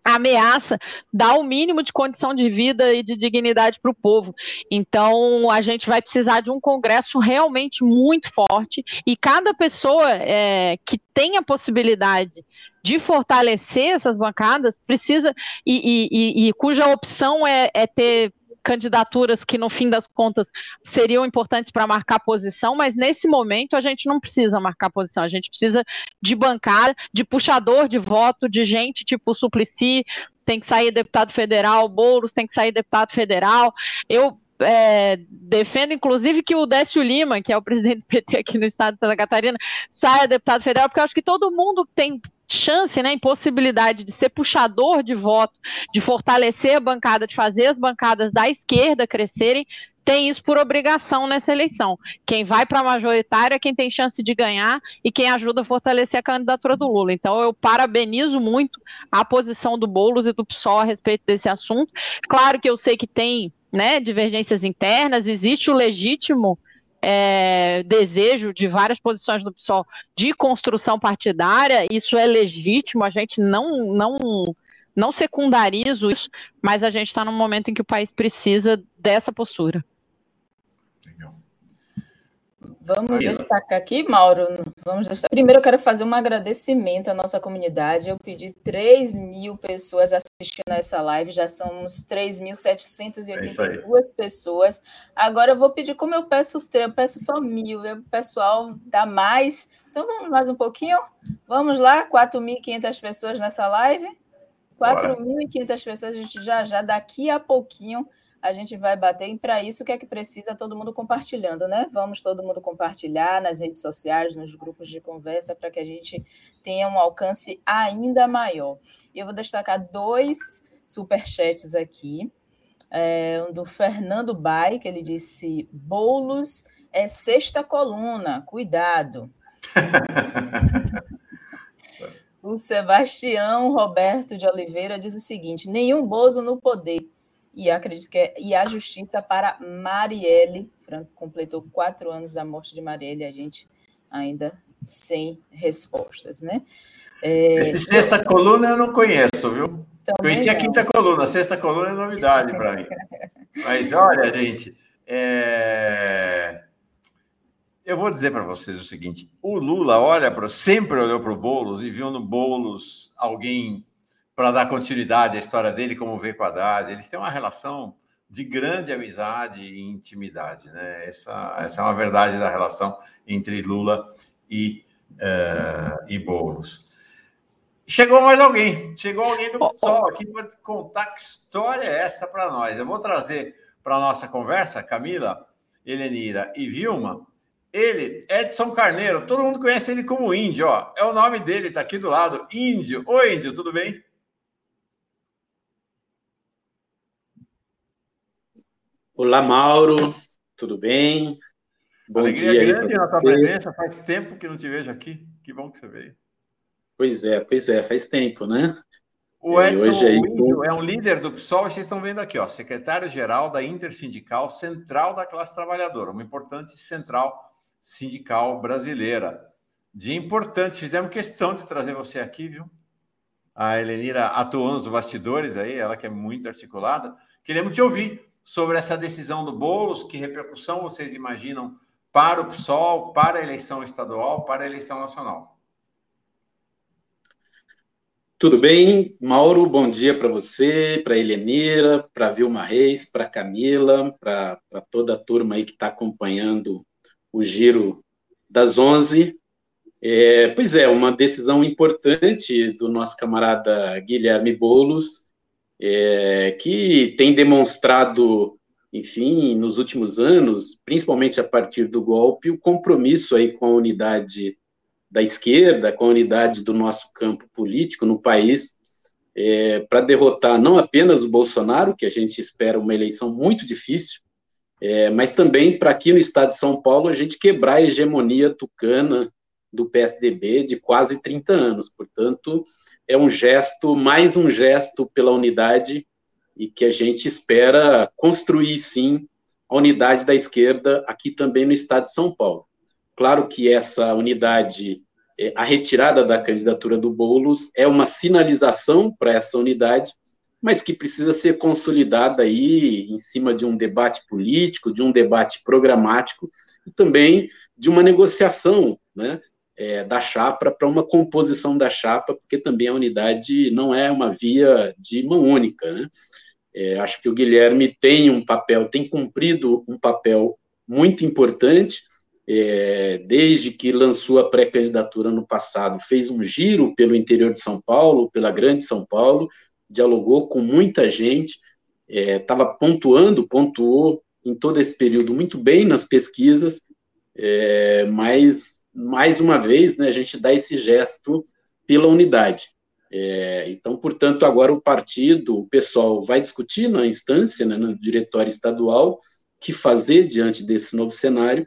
ameaça dar o mínimo de condição de vida e de dignidade para o povo. Então, a gente vai precisar de um Congresso realmente muito forte e cada pessoa é, que tem a possibilidade de fortalecer essas bancadas precisa e, e, e cuja opção é, é ter candidaturas que, no fim das contas, seriam importantes para marcar posição, mas nesse momento a gente não precisa marcar posição, a gente precisa de bancada, de puxador de voto, de gente tipo Suplicy, tem que sair deputado federal, Boulos tem que sair deputado federal. Eu é, defendo, inclusive, que o Décio Lima, que é o presidente do PT aqui no estado de Santa Catarina, saia deputado federal, porque eu acho que todo mundo tem chance, né, impossibilidade de ser puxador de voto, de fortalecer a bancada, de fazer as bancadas da esquerda crescerem, tem isso por obrigação nessa eleição. Quem vai para a majoritária é quem tem chance de ganhar e quem ajuda a fortalecer a candidatura do Lula. Então eu parabenizo muito a posição do Boulos e do PSOL a respeito desse assunto. Claro que eu sei que tem né, divergências internas, existe o legítimo é, desejo de várias posições do PSOL de construção partidária, isso é legítimo, a gente não, não, não secundariza isso, mas a gente está num momento em que o país precisa dessa postura. Vamos destacar aqui, Mauro. Vamos destacar. Primeiro, eu quero fazer um agradecimento à nossa comunidade. Eu pedi 3 mil pessoas assistindo essa live, já somos 3.782 é pessoas. Agora eu vou pedir, como eu peço, eu peço só mil, o pessoal dá mais. Então vamos mais um pouquinho? Vamos lá, 4.500 pessoas nessa live. 4.500 pessoas, a gente já já daqui a pouquinho a gente vai bater. E para isso, o que é que precisa? Todo mundo compartilhando, né? Vamos todo mundo compartilhar nas redes sociais, nos grupos de conversa, para que a gente tenha um alcance ainda maior. E eu vou destacar dois superchats aqui. É, um do Fernando Bai, que ele disse: bolos é sexta coluna, cuidado. o Sebastião Roberto de Oliveira diz o seguinte: nenhum Bozo no poder e acredito que é, e a justiça para Marielle. Franco completou quatro anos da morte de Marielle, a gente ainda sem respostas, né? É, Esse sexta coluna eu não conheço, viu? Conheci não. a quinta coluna, a sexta coluna é novidade para mim. Mas olha, gente, é... eu vou dizer para vocês o seguinte: o Lula olha para, sempre olhou para o Boulos e viu no Boulos alguém para dar continuidade à história dele como V com Haddad. Eles têm uma relação de grande amizade e intimidade. Né? Essa, essa é uma verdade da relação entre Lula e, uh, e Boulos. Chegou mais alguém, chegou alguém do PSOL aqui para contar que história é essa para nós. Eu vou trazer para a nossa conversa, Camila, Helenira e Vilma, ele, Edson Carneiro, todo mundo conhece ele como Índio, ó. É o nome dele, está aqui do lado, Índio. Oi, Índio, tudo bem? Olá, Mauro, tudo bem? Bom Alegria dia grande na tua presença, faz tempo que não te vejo aqui. Que bom que você veio. Pois é, pois é, faz tempo, né? O Edson hoje aí, é um líder do PSOL, vocês estão vendo aqui, ó, secretário-geral da Intersindical Central da Classe Trabalhadora, uma importante central sindical brasileira. De importante, fizemos questão de trazer você aqui, viu? A Helenira atuando nos bastidores aí, ela que é muito articulada. Queremos te ouvir sobre essa decisão do Boulos, que repercussão vocês imaginam para o PSOL, para a eleição estadual, para a eleição nacional? Tudo bem, Mauro? Bom dia para você, para Helenira, para Vilma Reis, para Camila, para toda a turma aí que está acompanhando o giro das 11. É, pois é, uma decisão importante do nosso camarada Guilherme Boulos, é, que tem demonstrado, enfim, nos últimos anos, principalmente a partir do golpe, o compromisso aí com a unidade da esquerda, com a unidade do nosso campo político no país, é, para derrotar não apenas o Bolsonaro, que a gente espera uma eleição muito difícil, é, mas também para aqui no estado de São Paulo a gente quebrar a hegemonia tucana do PSDB de quase 30 anos. Portanto, é um gesto, mais um gesto pela unidade e que a gente espera construir, sim, a unidade da esquerda aqui também no estado de São Paulo. Claro que essa unidade, é, a retirada da candidatura do Boulos é uma sinalização para essa unidade, mas que precisa ser consolidada aí em cima de um debate político, de um debate programático e também de uma negociação, né, é, da chapa para uma composição da chapa, porque também a unidade não é uma via de mão única, né? É, acho que o Guilherme tem um papel, tem cumprido um papel muito importante, é, desde que lançou a pré-candidatura no passado, fez um giro pelo interior de São Paulo, pela grande São Paulo, dialogou com muita gente, estava é, pontuando, pontuou em todo esse período muito bem nas pesquisas, é, mas, mais uma vez, né, a gente dá esse gesto pela unidade. É, então, portanto, agora o partido, o pessoal vai discutir na instância, né, no diretório estadual, que fazer diante desse novo cenário,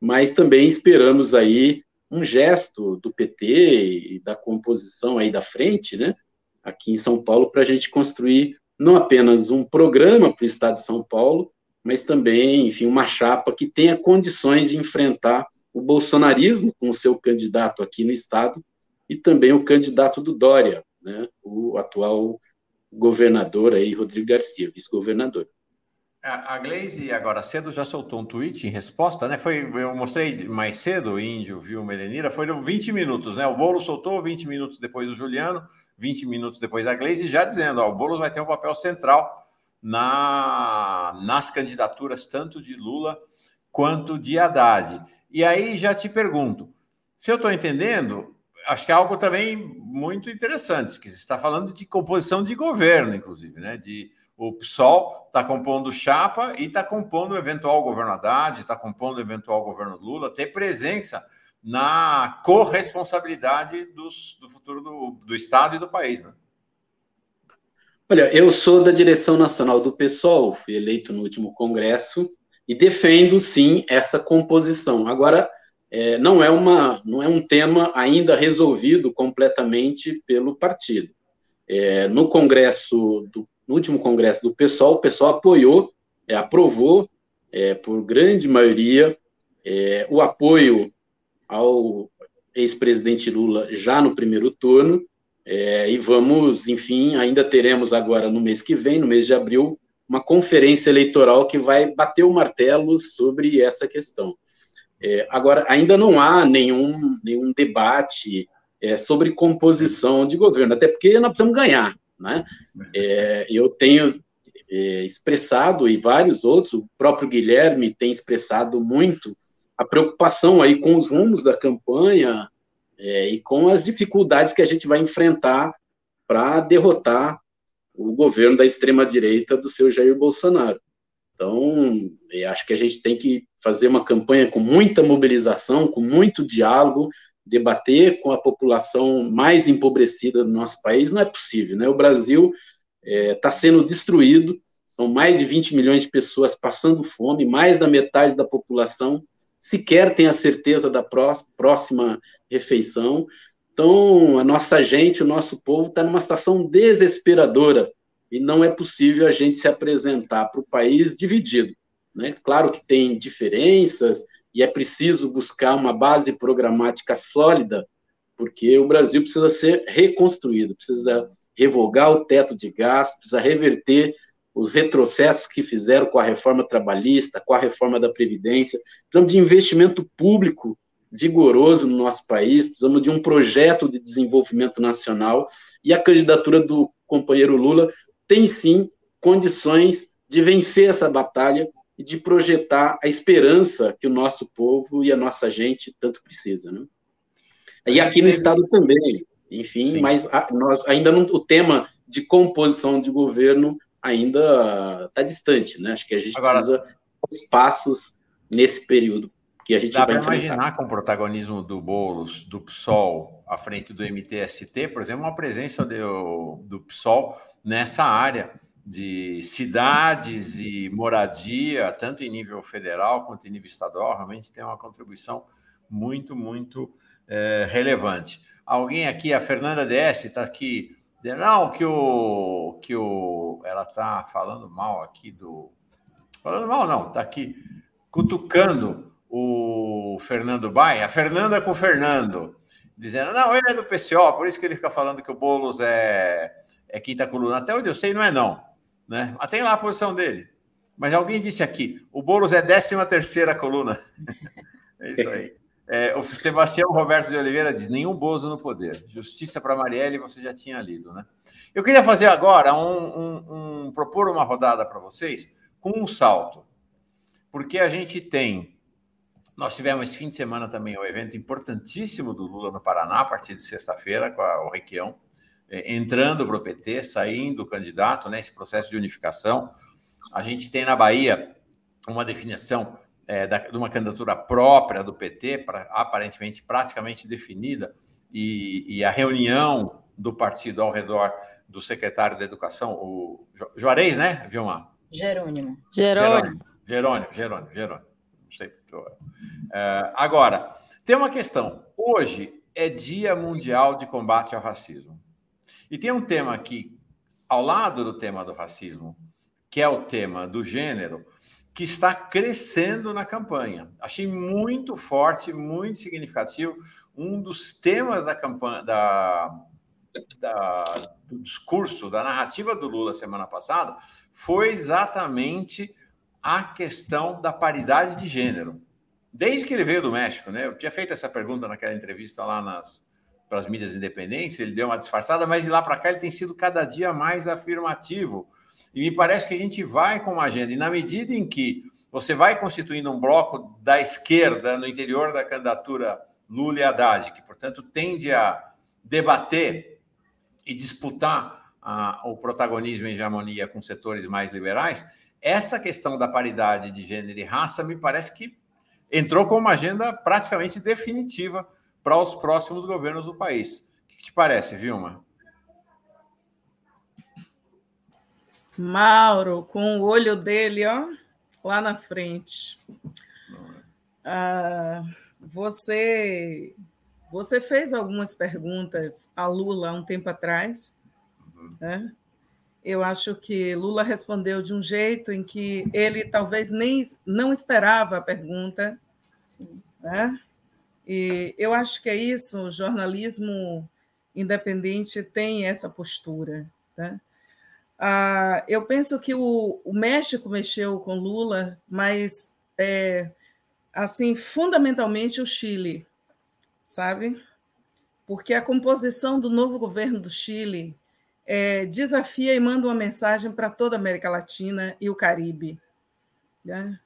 mas também esperamos aí um gesto do PT e da composição aí da frente, né, aqui em São Paulo, para a gente construir não apenas um programa para o Estado de São Paulo, mas também, enfim, uma chapa que tenha condições de enfrentar o bolsonarismo com o seu candidato aqui no Estado e também o candidato do Dória, né, o atual governador aí, Rodrigo Garcia, vice-governador. A Glaze, agora cedo, já soltou um tweet em resposta, né? Foi, eu mostrei mais cedo, o Índio viu Melenira, foi 20 minutos, né? O Bolo soltou 20 minutos depois do Juliano, 20 minutos depois a Glaze, já dizendo, ó, o Boulos vai ter um papel central na, nas candidaturas tanto de Lula quanto de Haddad. E aí já te pergunto, se eu estou entendendo, acho que é algo também muito interessante, que você está falando de composição de governo, inclusive, né? De o PSOL está compondo chapa e está compondo o eventual governo Haddad, está compondo o eventual governo Lula, ter presença na corresponsabilidade dos, do futuro do, do Estado e do país, né? Olha, eu sou da direção nacional do PSOL, fui eleito no último congresso e defendo sim essa composição. Agora, é, não é uma, não é um tema ainda resolvido completamente pelo partido. É, no congresso, do, no último congresso do PSOL, o PSOL apoiou, é, aprovou é, por grande maioria é, o apoio ao ex-presidente Lula já no primeiro turno é, e vamos, enfim, ainda teremos agora no mês que vem, no mês de abril, uma conferência eleitoral que vai bater o martelo sobre essa questão. É, agora, ainda não há nenhum, nenhum debate é, sobre composição de governo, até porque nós precisamos ganhar. Né? É, eu tenho é, expressado, e vários outros, o próprio Guilherme tem expressado muito a preocupação aí com os rumos da campanha, é, e com as dificuldades que a gente vai enfrentar para derrotar o governo da extrema-direita do seu Jair Bolsonaro. Então, acho que a gente tem que fazer uma campanha com muita mobilização, com muito diálogo, debater com a população mais empobrecida do nosso país. Não é possível, né? O Brasil está é, tá sendo destruído, são mais de 20 milhões de pessoas passando fome, mais da metade da população sequer tem a certeza da próxima refeição. Então, a nossa gente, o nosso povo está numa situação desesperadora e não é possível a gente se apresentar para o país dividido. Né? Claro que tem diferenças e é preciso buscar uma base programática sólida, porque o Brasil precisa ser reconstruído, precisa revogar o teto de gasto, precisa reverter os retrocessos que fizeram com a reforma trabalhista, com a reforma da Previdência. Precisamos de investimento público vigoroso no nosso país, precisamos de um projeto de desenvolvimento nacional, e a candidatura do companheiro Lula tem sim condições de vencer essa batalha e de projetar a esperança que o nosso povo e a nossa gente tanto precisa, né? E aqui no estado também, enfim, sim. mas a, nós ainda não o tema de composição de governo ainda está distante, né? Acho que a gente Agora, precisa os passos nesse período que a gente Dá para imaginar com o protagonismo do Boulos, do PSOL, à frente do MTST, por exemplo, uma presença do, do PSOL nessa área de cidades e moradia, tanto em nível federal quanto em nível estadual, realmente tem uma contribuição muito, muito é, relevante. Alguém aqui, a Fernanda DS, está aqui dizendo, não, que o. Que o ela está falando mal aqui do. Falando mal, não, está aqui cutucando o Fernando Bai, a Fernanda com o Fernando, dizendo, não, ele é do PCO, por isso que ele fica falando que o Boulos é, é quinta coluna. Até onde eu sei, não é não. Né? Tem lá a posição dele. Mas alguém disse aqui, o Boulos é décima terceira coluna. é isso aí. É, o Sebastião Roberto de Oliveira diz: nenhum Bozo no poder. Justiça para Marielle, você já tinha lido, né? Eu queria fazer agora um, um, um propor uma rodada para vocês com um salto, porque a gente tem. Nós tivemos esse fim de semana também um evento importantíssimo do Lula no Paraná, a partir de sexta-feira, com a, o Requião, é, entrando para o PT, saindo o candidato, né, esse processo de unificação. A gente tem na Bahia uma definição é, da, de uma candidatura própria do PT, pra, aparentemente praticamente definida, e, e, a reunião do partido ao redor do secretário da Educação, o Juarez, né, Vilma? Jerônimo. Jerônimo. Jerônimo, Jerônimo, Jerônimo. Não sei. É, Agora, tem uma questão. Hoje é Dia Mundial de Combate ao Racismo. E tem um tema aqui, ao lado do tema do racismo, que é o tema do gênero, que está crescendo na campanha. Achei muito forte, muito significativo. Um dos temas da campanha, da, da, do discurso, da narrativa do Lula semana passada, foi exatamente a questão da paridade de gênero. Desde que ele veio do México, né? Eu tinha feito essa pergunta naquela entrevista lá nas para as mídias independentes, ele deu uma disfarçada, mas de lá para cá ele tem sido cada dia mais afirmativo e me parece que a gente vai com uma agenda. E na medida em que você vai constituindo um bloco da esquerda no interior da candidatura Lula e Haddad, que, portanto, tende a debater e disputar o protagonismo e hegemonia com setores mais liberais, essa questão da paridade de gênero e raça me parece que entrou com uma agenda praticamente definitiva para os próximos governos do país. O que te parece, Vilma? Mauro, com o olho dele, ó, lá na frente. Ah, você, você fez algumas perguntas a Lula um tempo atrás, né? Eu acho que Lula respondeu de um jeito em que ele talvez nem não esperava a pergunta, né? E eu acho que é isso. O jornalismo independente tem essa postura, né? Ah, eu penso que o, o, México mexeu com Lula, mas é, assim fundamentalmente o Chile, sabe? Porque a composição do novo governo do Chile é, desafia e manda uma mensagem para toda a América Latina e o Caribe. Né?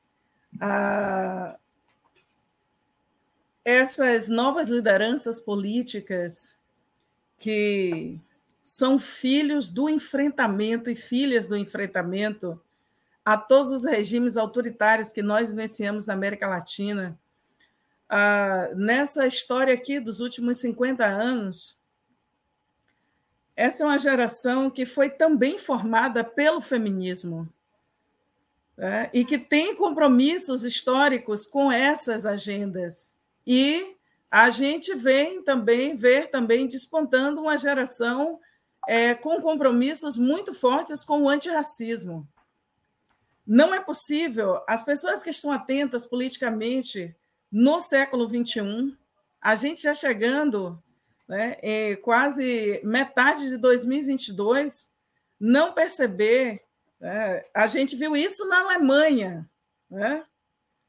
Ah, essas novas lideranças políticas que são filhos do enfrentamento e filhas do enfrentamento a todos os regimes autoritários que nós vivenciamos na América Latina. Ah, nessa história aqui dos últimos 50 anos, essa é uma geração que foi também formada pelo feminismo né? e que tem compromissos históricos com essas agendas. E a gente vem também ver também despontando uma geração é, com compromissos muito fortes com o antirracismo. Não é possível, as pessoas que estão atentas politicamente no século XXI, a gente já chegando né, em quase metade de 2022, não perceber. Né, a gente viu isso na Alemanha, né?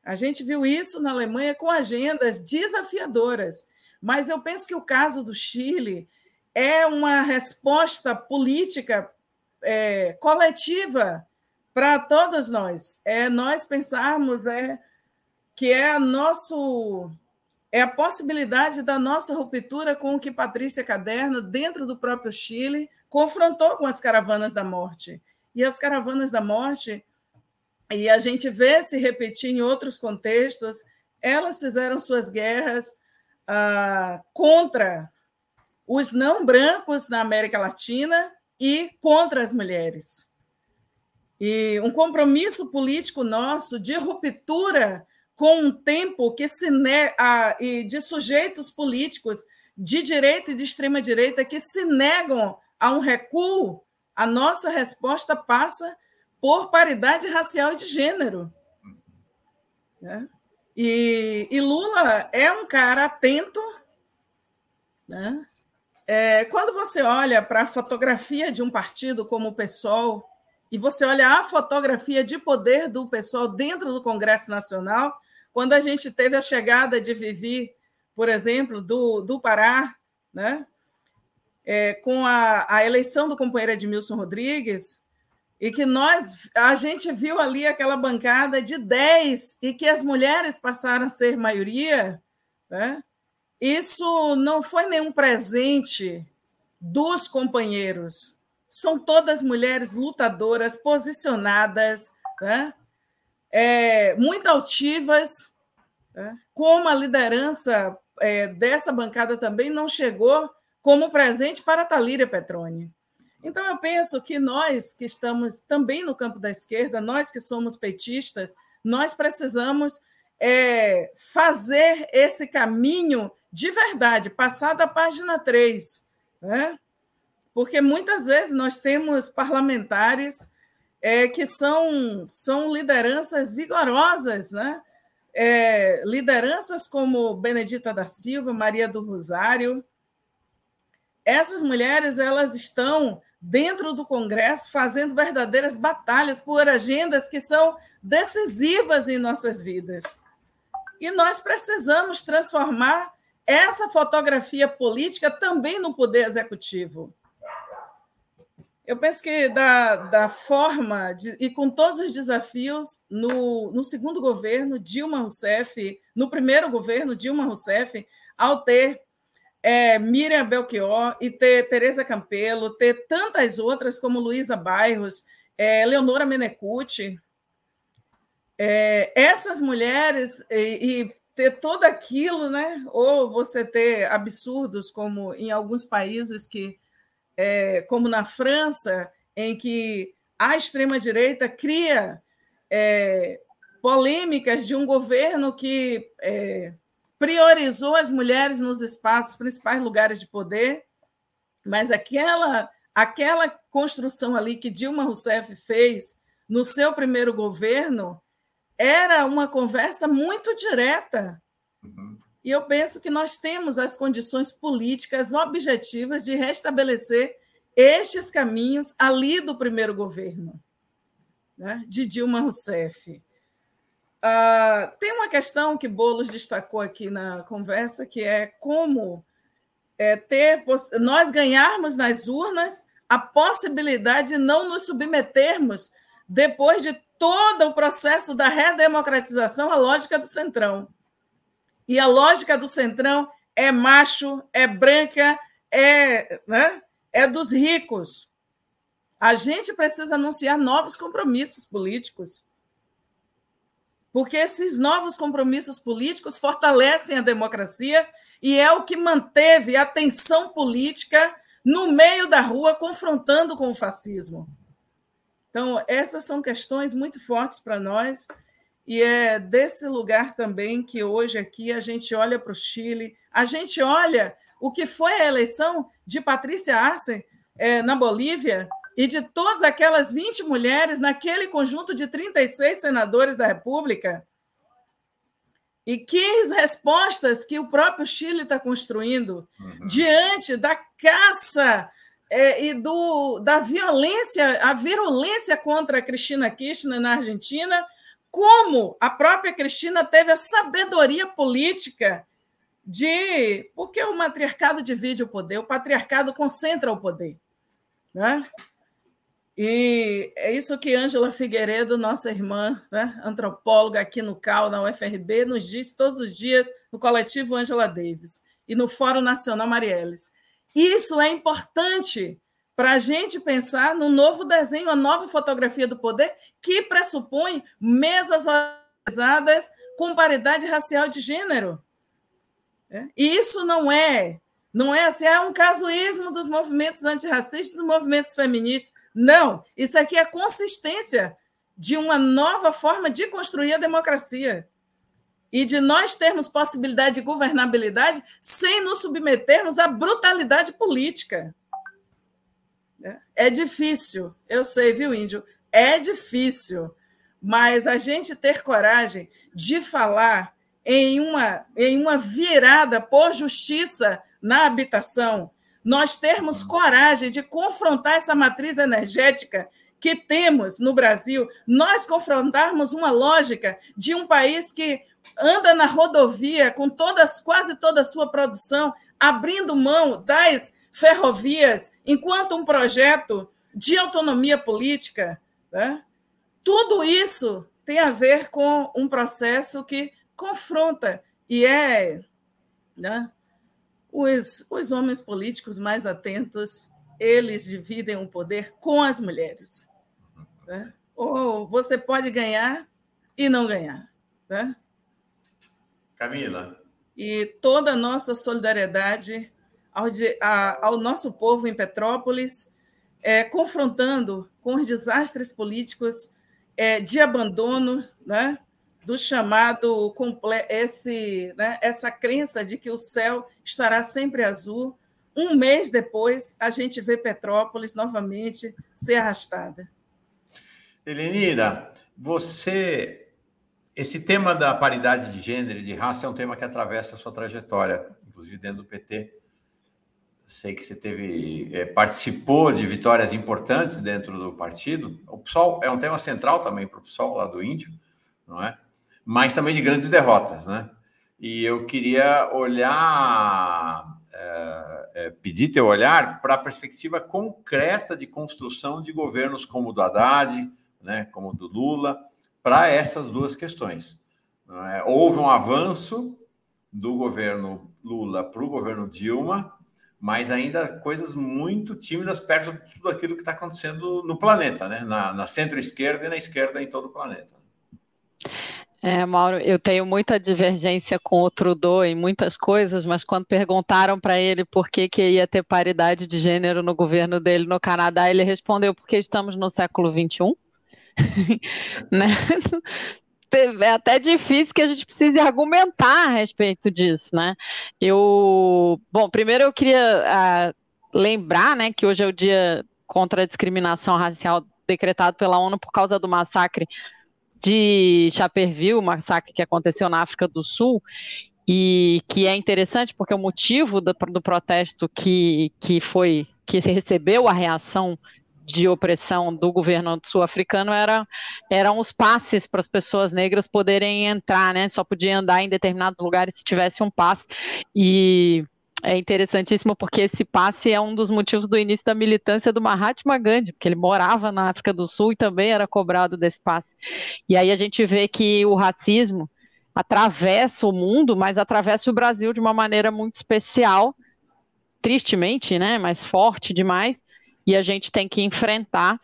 A gente viu isso na Alemanha com agendas desafiadoras. Mas eu penso que o caso do Chile é uma resposta política é, coletiva para todos nós. É nós pensarmos é, que é nosso é a possibilidade da nossa ruptura com o que Patrícia Caderno, dentro do próprio Chile, confrontou com as caravanas da morte. E as caravanas da morte, e a gente vê se repetir em outros contextos, elas fizeram suas guerras ah, contra os não brancos na América Latina e contra as mulheres. e um compromisso político nosso de ruptura com um tempo que se ne a, e de sujeitos políticos de direita e de extrema direita que se negam a um recuo, a nossa resposta passa por paridade racial e de gênero. Né? E, e, Lula é um cara atento. Né? É, quando você olha para a fotografia de um partido como o PSOL, e você olha a fotografia de poder do PSOL dentro do Congresso Nacional, quando a gente teve a chegada de Vivi, por exemplo, do, do Pará, né? É, com a, a eleição do companheiro Edmilson Rodrigues, e que nós a gente viu ali aquela bancada de 10 e que as mulheres passaram a ser maioria, né? Isso não foi nenhum presente dos companheiros. São todas mulheres lutadoras, posicionadas, né? é, muito altivas, né? como a liderança é, dessa bancada também não chegou como presente para Talíria Petroni. Então, eu penso que nós que estamos também no campo da esquerda, nós que somos petistas, nós precisamos é, fazer esse caminho de verdade, passar da página 3, né? porque muitas vezes nós temos parlamentares é, que são, são lideranças vigorosas, né? É, lideranças como Benedita da Silva, Maria do Rosário. Essas mulheres elas estão dentro do Congresso, fazendo verdadeiras batalhas por agendas que são decisivas em nossas vidas. E nós precisamos transformar essa fotografia política também no poder executivo. Eu penso que da, da forma de, e com todos os desafios no, no segundo governo Dilma Rousseff, no primeiro governo Dilma Rousseff, ao ter é, Miriam Belchior e ter Tereza Campelo, ter tantas outras como Luísa Bairros, é, Leonora Menecucci. É, essas mulheres e, e, ter tudo aquilo, né? ou você ter absurdos como em alguns países que, é, como na França, em que a extrema-direita cria é, polêmicas de um governo que é, priorizou as mulheres nos espaços, principais lugares de poder, mas aquela aquela construção ali que Dilma Rousseff fez no seu primeiro governo era uma conversa muito direta. Uhum. E eu penso que nós temos as condições políticas objetivas de restabelecer estes caminhos ali do primeiro governo, né, de Dilma Rousseff. Uh, tem uma questão que Bolos destacou aqui na conversa, que é como é, ter nós ganharmos nas urnas a possibilidade de não nos submetermos, depois de todo o processo da redemocratização, à lógica do centrão. E a lógica do centrão é macho, é branca, é, né, é dos ricos. A gente precisa anunciar novos compromissos políticos porque esses novos compromissos políticos fortalecem a democracia e é o que manteve a tensão política no meio da rua, confrontando com o fascismo. Então, essas são questões muito fortes para nós, e é desse lugar também que hoje aqui a gente olha para o Chile, a gente olha o que foi a eleição de Patrícia Arce é, na Bolívia, e de todas aquelas 20 mulheres naquele conjunto de 36 senadores da República. E que respostas que o próprio Chile está construindo uhum. diante da caça é, e do, da violência, a virulência contra a Cristina Kirchner na Argentina, como a própria Cristina teve a sabedoria política de. Porque o matriarcado divide o poder, o patriarcado concentra o poder. Né? E é isso que Ângela Figueiredo, nossa irmã, né, antropóloga aqui no CAL, na UFRB, nos diz todos os dias no coletivo Ângela Davis e no Fórum Nacional Marielles. Isso é importante para a gente pensar no novo desenho, a nova fotografia do poder, que pressupõe mesas organizadas com paridade racial de gênero. É? E isso não é, não é assim, é um casuísmo dos movimentos antirracistas, dos movimentos feministas Não, isso aqui é consistência de uma nova forma de construir a democracia e de nós termos possibilidade de governabilidade sem nos submetermos à brutalidade política. É difícil, eu sei, viu, Índio? É difícil, mas a gente ter coragem de falar em uma, em uma virada por justiça na habitação, nós termos coragem de confrontar essa matriz energética que temos no Brasil, nós confrontarmos uma lógica de um país que anda na rodovia com todas, quase toda a sua produção, abrindo mão das ferrovias, enquanto um projeto de autonomia política. Né? Tudo isso tem a ver com um processo que confronta e é. Né? Os, os homens políticos mais atentos, eles dividem o poder com as mulheres. Né? Ou você pode ganhar e não ganhar. Né? Camila. E toda a nossa solidariedade ao, de, a, ao nosso povo em Petrópolis, é, confrontando com os desastres políticos é, de abandono, né, do chamado esse, né, essa crença de que o céu estará sempre azul. Um mês depois, a gente vê Petrópolis novamente ser arrastada. Elenira, você esse tema da paridade de gênero e de raça é um tema que atravessa a sua trajetória, inclusive dentro do PT. Sei que você teve é, participou de vitórias importantes dentro do partido. O PSOL é um tema central também para o PSOL lá do Índio, não é? Mas também de grandes derrotas, né? E eu queria olhar, é, é, pedir teu olhar para a perspectiva concreta de construção de governos como o do Haddad, né, como o do Lula, para essas duas questões. É? Houve um avanço do governo Lula para o governo Dilma, mas ainda coisas muito tímidas perto de tudo aquilo que está acontecendo no planeta, né? na, na centro-esquerda e na esquerda em todo o planeta. É, Mauro, eu tenho muita divergência com o Trudeau em muitas coisas, mas quando perguntaram para ele por que, que ia ter paridade de gênero no governo dele no Canadá, ele respondeu porque estamos no século XXI. né? É até difícil que a gente precise argumentar a respeito disso, né? Eu, bom, primeiro eu queria uh, lembrar, né, que hoje é o dia contra a discriminação racial decretado pela ONU por causa do massacre de Chaperville, o massacre que aconteceu na África do Sul, e que é interessante porque o motivo do, do protesto que, que foi que recebeu a reação de opressão do governo sul-africano era, eram os passes para as pessoas negras poderem entrar, né? Só podia andar em determinados lugares se tivesse um passe. E é interessantíssimo porque esse passe é um dos motivos do início da militância do Mahatma Gandhi, porque ele morava na África do Sul e também era cobrado desse passe. E aí a gente vê que o racismo atravessa o mundo, mas atravessa o Brasil de uma maneira muito especial, tristemente, né, mas forte demais, e a gente tem que enfrentar.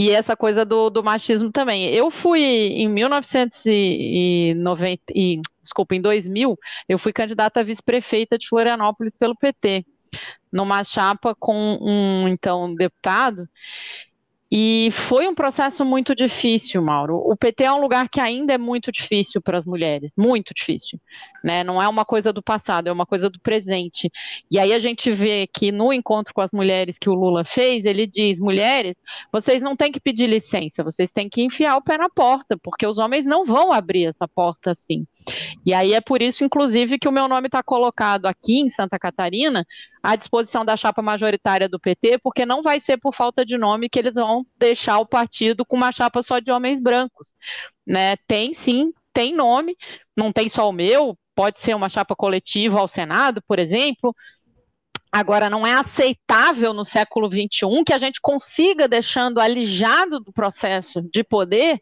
E essa coisa do, do machismo também. Eu fui em 1990, e, desculpa, em 2000, eu fui candidata a vice-prefeita de Florianópolis pelo PT, numa chapa com um então deputado e foi um processo muito difícil, Mauro. O PT é um lugar que ainda é muito difícil para as mulheres, muito difícil. Né? Não é uma coisa do passado, é uma coisa do presente. E aí a gente vê que no encontro com as mulheres que o Lula fez, ele diz: mulheres, vocês não têm que pedir licença, vocês têm que enfiar o pé na porta, porque os homens não vão abrir essa porta assim. E aí é por isso, inclusive, que o meu nome está colocado aqui em Santa Catarina à disposição da chapa majoritária do PT, porque não vai ser por falta de nome que eles vão deixar o partido com uma chapa só de homens brancos. Né? Tem sim, tem nome, não tem só o meu, pode ser uma chapa coletiva ao Senado, por exemplo. Agora, não é aceitável no século XXI que a gente consiga, deixando alijado do processo de poder,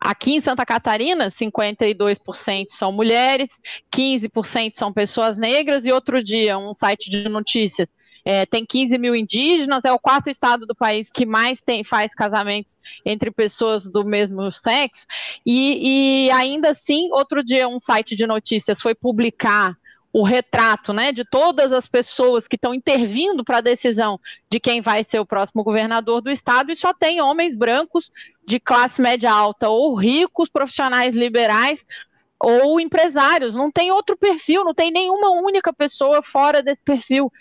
Aqui em Santa Catarina, 52% são mulheres, 15% são pessoas negras, e outro dia, um site de notícias é, tem 15 mil indígenas, é o quarto estado do país que mais tem, faz casamentos entre pessoas do mesmo sexo, e, e ainda assim, outro dia, um site de notícias foi publicar o retrato né, de todas as pessoas que estão intervindo para a decisão de quem vai ser o próximo governador do estado, e só tem homens brancos de classe média alta ou ricos, profissionais liberais ou empresários, não tem outro perfil, não tem nenhuma única pessoa fora desse perfil.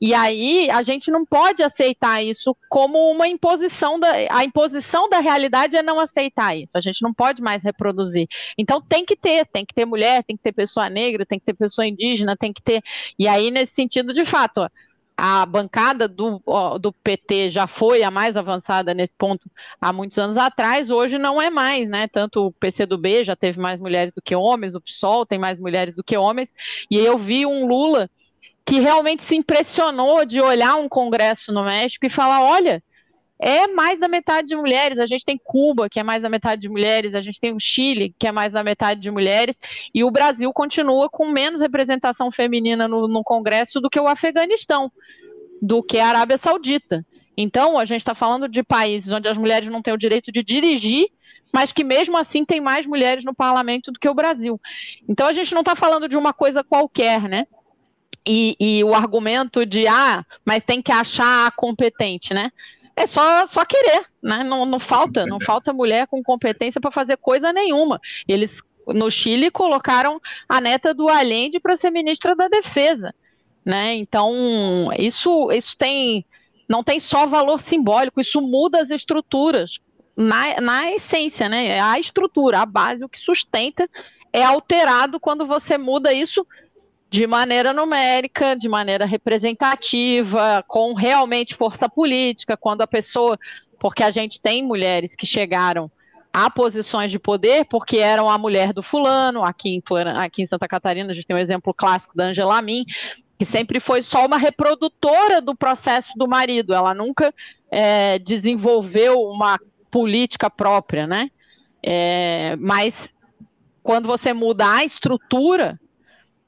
E aí a gente não pode aceitar isso como uma imposição da a imposição da realidade é não aceitar isso. A gente não pode mais reproduzir. Então tem que ter, tem que ter mulher, tem que ter pessoa negra, tem que ter pessoa indígena, tem que ter. E aí nesse sentido, de fato, ó, a bancada do, do PT já foi a mais avançada nesse ponto há muitos anos atrás, hoje não é mais, né? Tanto o PCdoB já teve mais mulheres do que homens, o PSOL tem mais mulheres do que homens, e eu vi um Lula que realmente se impressionou de olhar um congresso no México e falar: olha, é mais da metade de mulheres. A gente tem Cuba, que é mais da metade de mulheres, a gente tem o Chile, que é mais da metade de mulheres, e o Brasil continua com menos representação feminina no, no Congresso do que o Afeganistão, do que a Arábia Saudita. Então, a gente está falando de países onde as mulheres não têm o direito de dirigir, mas que mesmo assim tem mais mulheres no parlamento do que o Brasil. Então, a gente não está falando de uma coisa qualquer, né? E, e, o argumento de ah, mas tem que achar a competente, né? É só, só querer, né? Não, não falta, não falta mulher com competência para fazer coisa nenhuma. Eles no Chile colocaram a neta do Allende para ser ministra da Defesa, né? Então isso isso tem não tem só valor simbólico, isso muda as estruturas na, na essência, né? É a estrutura, a base, o que sustenta é alterado quando você muda isso de maneira numérica, de maneira representativa, com realmente força política, quando a pessoa, porque a gente tem mulheres que chegaram a posições de poder porque eram a mulher do fulano, aqui em, aqui em Santa Catarina a gente tem um exemplo clássico da Angela Min, que sempre foi só uma reprodutora do processo do marido, ela nunca é, desenvolveu uma política própria, né? É, mas quando você muda a estrutura,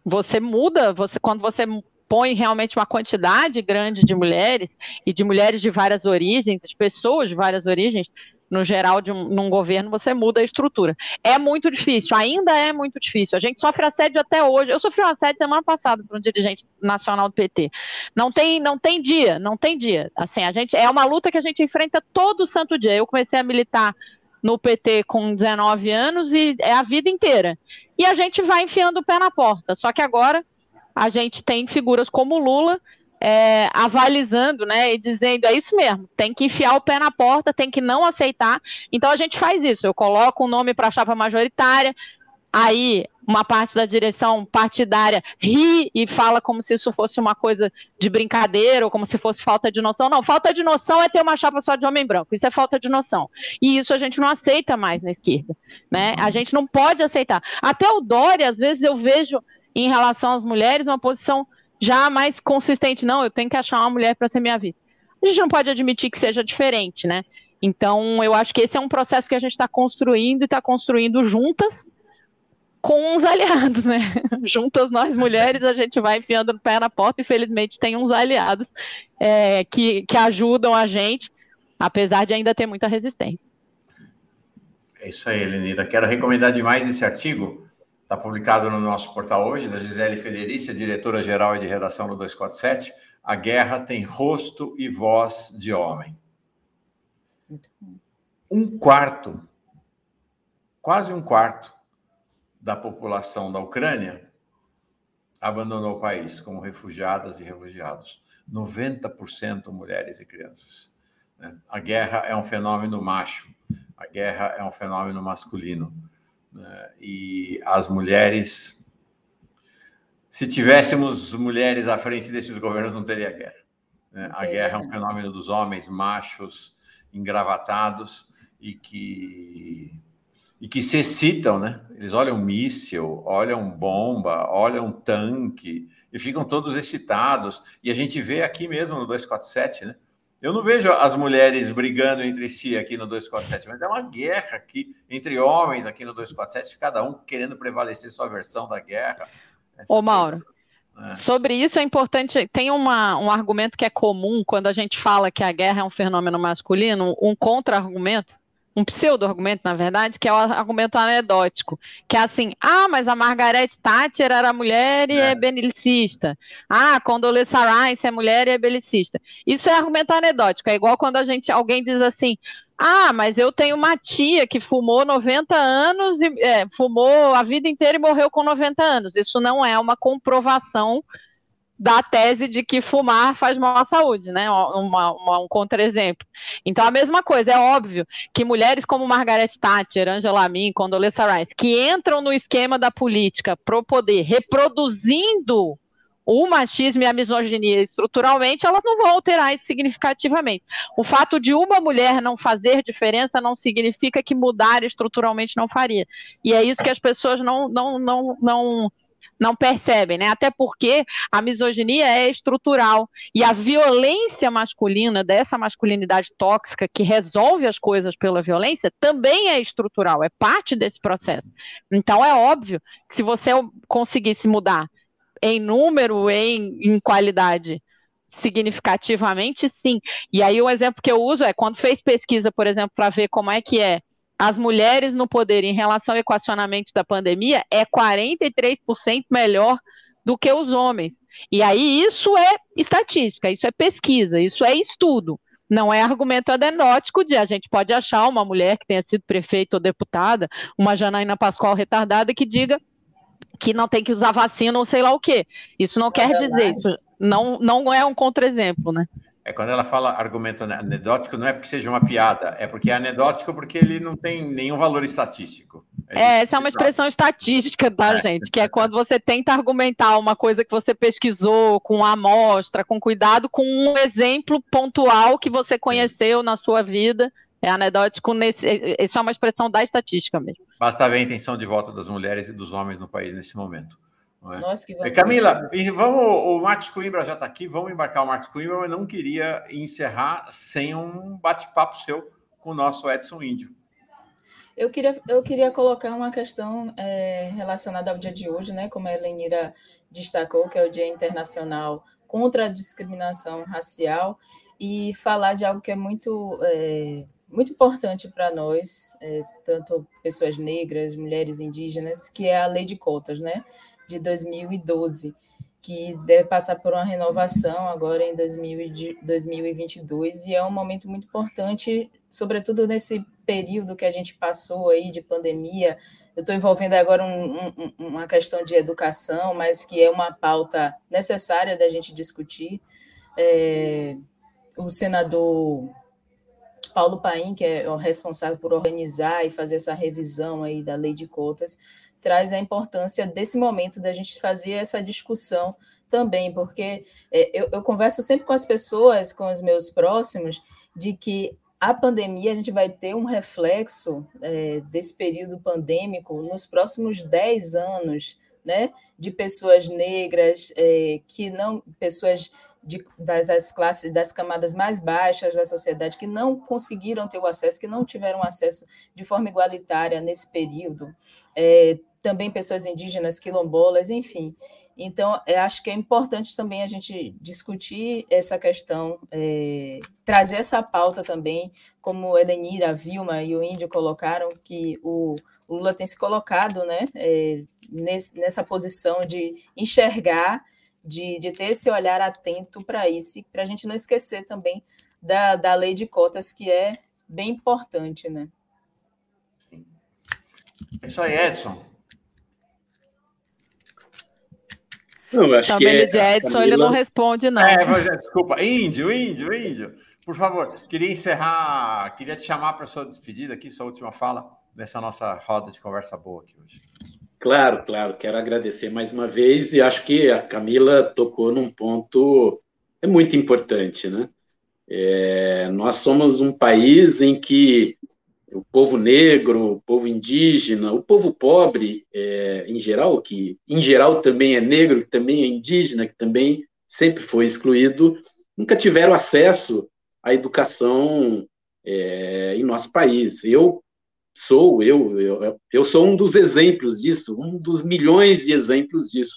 você muda, você quando você põe realmente uma quantidade grande de mulheres e de mulheres de várias origens, de pessoas de várias origens, no geral, de um, num governo, você muda a estrutura. É muito difícil, ainda é muito difícil. A gente sofre assédio até hoje. Eu sofri um assédio semana passada por um dirigente nacional do PT. Não tem, não tem dia, não tem dia. Assim, a gente é uma luta que a gente enfrenta todo santo dia. Eu comecei a militar no PT com 19 anos e é a vida inteira. E a gente vai enfiando o pé na porta. Só que agora a gente tem figuras como Lula é, avalizando, né, e dizendo é isso mesmo, tem que enfiar o pé na porta, tem que não aceitar. Então a gente faz isso. Eu coloco um nome para a chapa majoritária, aí uma parte da direção partidária ri e fala como se isso fosse uma coisa de brincadeira ou como se fosse falta de noção. Não, falta de noção é ter uma chapa só de homem branco. Isso é falta de noção. E isso a gente não aceita mais na esquerda, né? A gente não pode aceitar. Até o Dória, às vezes eu vejo em relação às mulheres uma posição já mais consistente. Não, eu tenho que achar uma mulher para ser minha vida. A gente não pode admitir que seja diferente, né? Então, eu acho que esse é um processo que a gente está construindo e está construindo juntas com uns aliados, né? Juntas nós mulheres, a gente vai enfiando o pé na porta e felizmente tem uns aliados é, que, que ajudam a gente, apesar de ainda ter muita resistência. É isso aí, Elenira. Quero recomendar demais esse artigo. Está publicado no nosso portal hoje, da Gisele Federici, diretora-geral de redação do 247. A guerra tem rosto e voz de homem. Um quarto, quase um quarto da população da Ucrânia abandonou o país como refugiadas e refugiados. 90% mulheres e crianças. Né? A guerra é um fenômeno macho, a guerra é um fenômeno masculino. Né? E as mulheres. Se tivéssemos mulheres à frente desses governos, não teria guerra. Né? A guerra é um fenômeno dos homens machos, engravatados e que e que se excitam, né? Eles olham míssil, olham bomba, olham tanque e ficam todos excitados. E a gente vê aqui mesmo no 247, né? Eu não vejo as mulheres brigando entre si aqui no 247, mas é uma guerra aqui entre homens aqui no 247, cada um querendo prevalecer sua versão da guerra. Essa Ô, Mauro, é. Sobre isso é importante, tem uma, um argumento que é comum quando a gente fala que a guerra é um fenômeno masculino, um contra-argumento um pseudo-argumento, na verdade, que é o argumento anedótico, que é assim, ah, mas a Margaret Thatcher era mulher e é, é belicista. Ah, Condoleezza Rice é mulher e é belicista. Isso é argumento anedótico, é igual quando a gente, alguém diz assim, ah, mas eu tenho uma tia que fumou 90 anos e é, fumou a vida inteira e morreu com 90 anos. Isso não é uma comprovação da tese de que fumar faz mal à saúde, né? Uma, uma, um contra-exemplo. Então, a mesma coisa, é óbvio que mulheres como Margaret Thatcher, Angela Amin, Condoleezza Rice, que entram no esquema da política pro poder, reproduzindo o machismo e a misoginia estruturalmente, elas não vão alterar isso significativamente. O fato de uma mulher não fazer diferença não significa que mudar estruturalmente não faria. E é isso que as pessoas não, não, não, não não percebem, né? Até porque a misoginia é estrutural e a violência masculina dessa masculinidade tóxica que resolve as coisas pela violência também é estrutural, é parte desse processo. Então é óbvio que se você conseguisse mudar em número, em, em qualidade, significativamente, sim. E aí o exemplo que eu uso é quando fez pesquisa, por exemplo, para ver como é que é as mulheres no poder em relação ao equacionamento da pandemia é 43% melhor do que os homens. E aí isso é estatística, isso é pesquisa, isso é estudo. Não é argumento adenótico de a gente pode achar uma mulher que tenha sido prefeita ou deputada, uma Janaína Pascoal retardada que diga que não tem que usar vacina ou sei lá o quê. Isso não é quer verdade. dizer, isso não, não é um contra-exemplo, né? É quando ela fala argumento anedótico, não é porque seja uma piada, é porque é anedótico porque ele não tem nenhum valor estatístico. É, é essa é uma expressão estatística, tá, é. gente? Que é quando você tenta argumentar uma coisa que você pesquisou com amostra, com cuidado, com um exemplo pontual que você conheceu na sua vida. É anedótico, nesse, isso é uma expressão da estatística mesmo. Basta ver a intenção de voto das mulheres e dos homens no país nesse momento. É? Nossa, que vamos Camila, vamos, o Marcos Coimbra já está aqui, vamos embarcar o Marcos Coimbra, mas não queria encerrar sem um bate-papo seu com o nosso Edson Índio. Eu queria, eu queria colocar uma questão é, relacionada ao dia de hoje, né? Como a Helenira destacou, que é o Dia Internacional contra a Discriminação Racial, e falar de algo que é muito, é, muito importante para nós, é, tanto pessoas negras, mulheres indígenas, que é a lei de cotas, né? De 2012, que deve passar por uma renovação agora em 2022, e é um momento muito importante, sobretudo nesse período que a gente passou aí de pandemia. Eu estou envolvendo agora um, um, uma questão de educação, mas que é uma pauta necessária da gente discutir. É, o senador Paulo Paim, que é o responsável por organizar e fazer essa revisão aí da lei de cotas, traz a importância desse momento da gente fazer essa discussão também, porque é, eu, eu converso sempre com as pessoas, com os meus próximos, de que a pandemia a gente vai ter um reflexo é, desse período pandêmico nos próximos 10 anos, né? De pessoas negras é, que não, pessoas de, das, das, classes, das camadas mais baixas da sociedade que não conseguiram ter o acesso, que não tiveram acesso de forma igualitária nesse período, é, também pessoas indígenas, quilombolas, enfim. Então, eu acho que é importante também a gente discutir essa questão, é, trazer essa pauta também, como Elenira, a Vilma e o Índio colocaram, que o, o Lula tem se colocado né, é, nesse, nessa posição de enxergar, de, de ter esse olhar atento para isso, para a gente não esquecer também da, da lei de cotas, que é bem importante. Né? É isso aí, Edson. Não, acho Também que é, de Edson, Camila... ele não responde, não. É, mas, desculpa. Índio, índio, índio. Por favor, queria encerrar, queria te chamar para a sua despedida aqui, sua última fala, nessa nossa roda de conversa boa aqui hoje. Claro, claro. Quero agradecer mais uma vez e acho que a Camila tocou num ponto é muito importante, né? É, nós somos um país em que o povo negro, o povo indígena, o povo pobre, é, em geral, que em geral também é negro, que também é indígena, que também sempre foi excluído, nunca tiveram acesso à educação é, em nosso país. Eu sou eu, eu, eu sou um dos exemplos disso, um dos milhões de exemplos disso.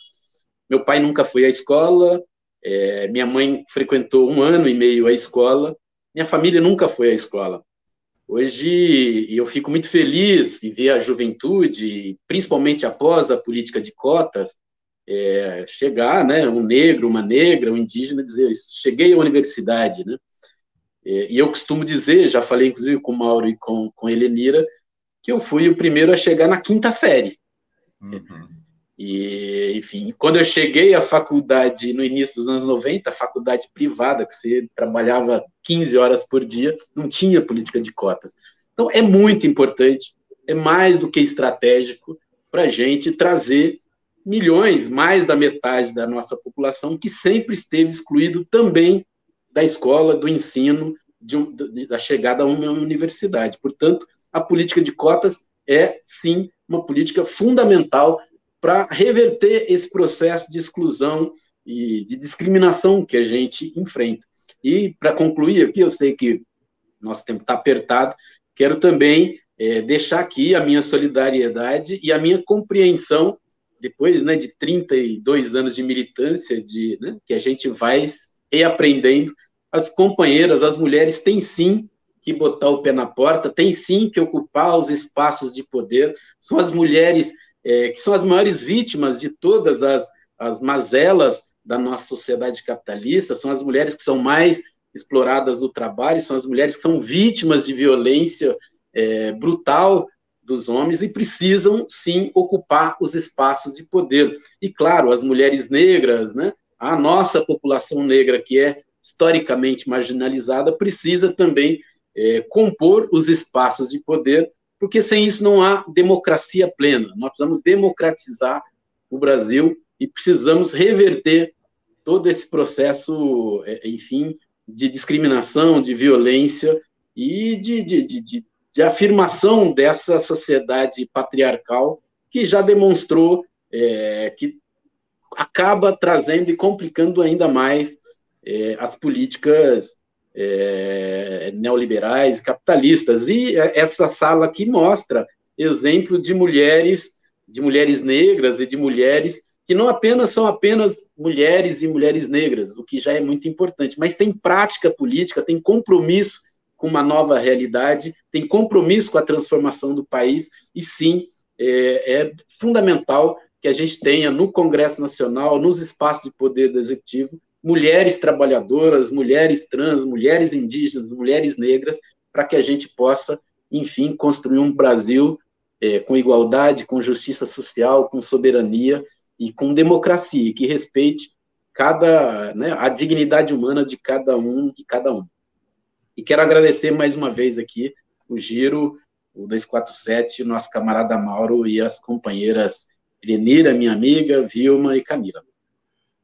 Meu pai nunca foi à escola, é, minha mãe frequentou um ano e meio a escola, minha família nunca foi à escola Hoje eu fico muito feliz em ver a juventude, principalmente após a política de cotas, é, chegar, né, um negro, uma negra, um indígena, dizer, cheguei à universidade, né? É, e eu costumo dizer, já falei inclusive com o Mauro e com, com a Helenira, que eu fui o primeiro a chegar na quinta série. Uhum. E, enfim, quando eu cheguei à faculdade no início dos anos 90, faculdade privada, que você trabalhava 15 horas por dia, não tinha política de cotas. Então, é muito importante, é mais do que estratégico para a gente trazer milhões, mais da metade da nossa população, que sempre esteve excluído também da escola, do ensino, de de, da chegada a uma universidade. Portanto, a política de cotas é, sim, uma política fundamental para reverter esse processo de exclusão e de discriminação que a gente enfrenta. E, para concluir aqui, eu sei que nosso tempo está apertado, quero também é, deixar aqui a minha solidariedade e a minha compreensão, depois né, de 32 anos de militância, de, né, que a gente vai reaprendendo, as companheiras, as mulheres têm sim que botar o pé na porta, tem sim que ocupar os espaços de poder, são as mulheres é, que são as maiores vítimas de todas as, as mazelas da nossa sociedade capitalista, são as mulheres que são mais exploradas no trabalho, são as mulheres que são vítimas de violência é, brutal dos homens e precisam sim ocupar os espaços de poder. E claro, as mulheres negras, né, a nossa população negra que é historicamente marginalizada precisa também é, compor os espaços de poder porque sem isso não há democracia plena. Nós precisamos democratizar o Brasil e precisamos reverter todo esse processo, é, enfim, de discriminação, de violência e de, de, de, de afirmação dessa sociedade patriarcal que já demonstrou é, que acaba trazendo e complicando ainda mais é, as políticas é, neoliberais, capitalistas. E essa sala aqui mostra exemplo de mulheres, de mulheres negras e de mulheres que não apenas são apenas mulheres e mulheres negras, o que já é muito importante, mas tem prática política, tem compromisso com uma nova realidade, tem compromisso com a transformação do país, e sim, é, é fundamental que a gente tenha no Congresso Nacional, nos espaços de poder do Executivo, mulheres trabalhadoras, mulheres trans, mulheres indígenas, mulheres negras, para que a gente possa, enfim, construir um Brasil é, com igualdade, com justiça social, com soberania e com democracia, que respeite cada, né, a dignidade humana de cada um e cada um. E quero agradecer mais uma vez aqui o Giro, o 247, o nosso camarada Mauro e as companheiras Elenira, minha amiga, Vilma e Camila.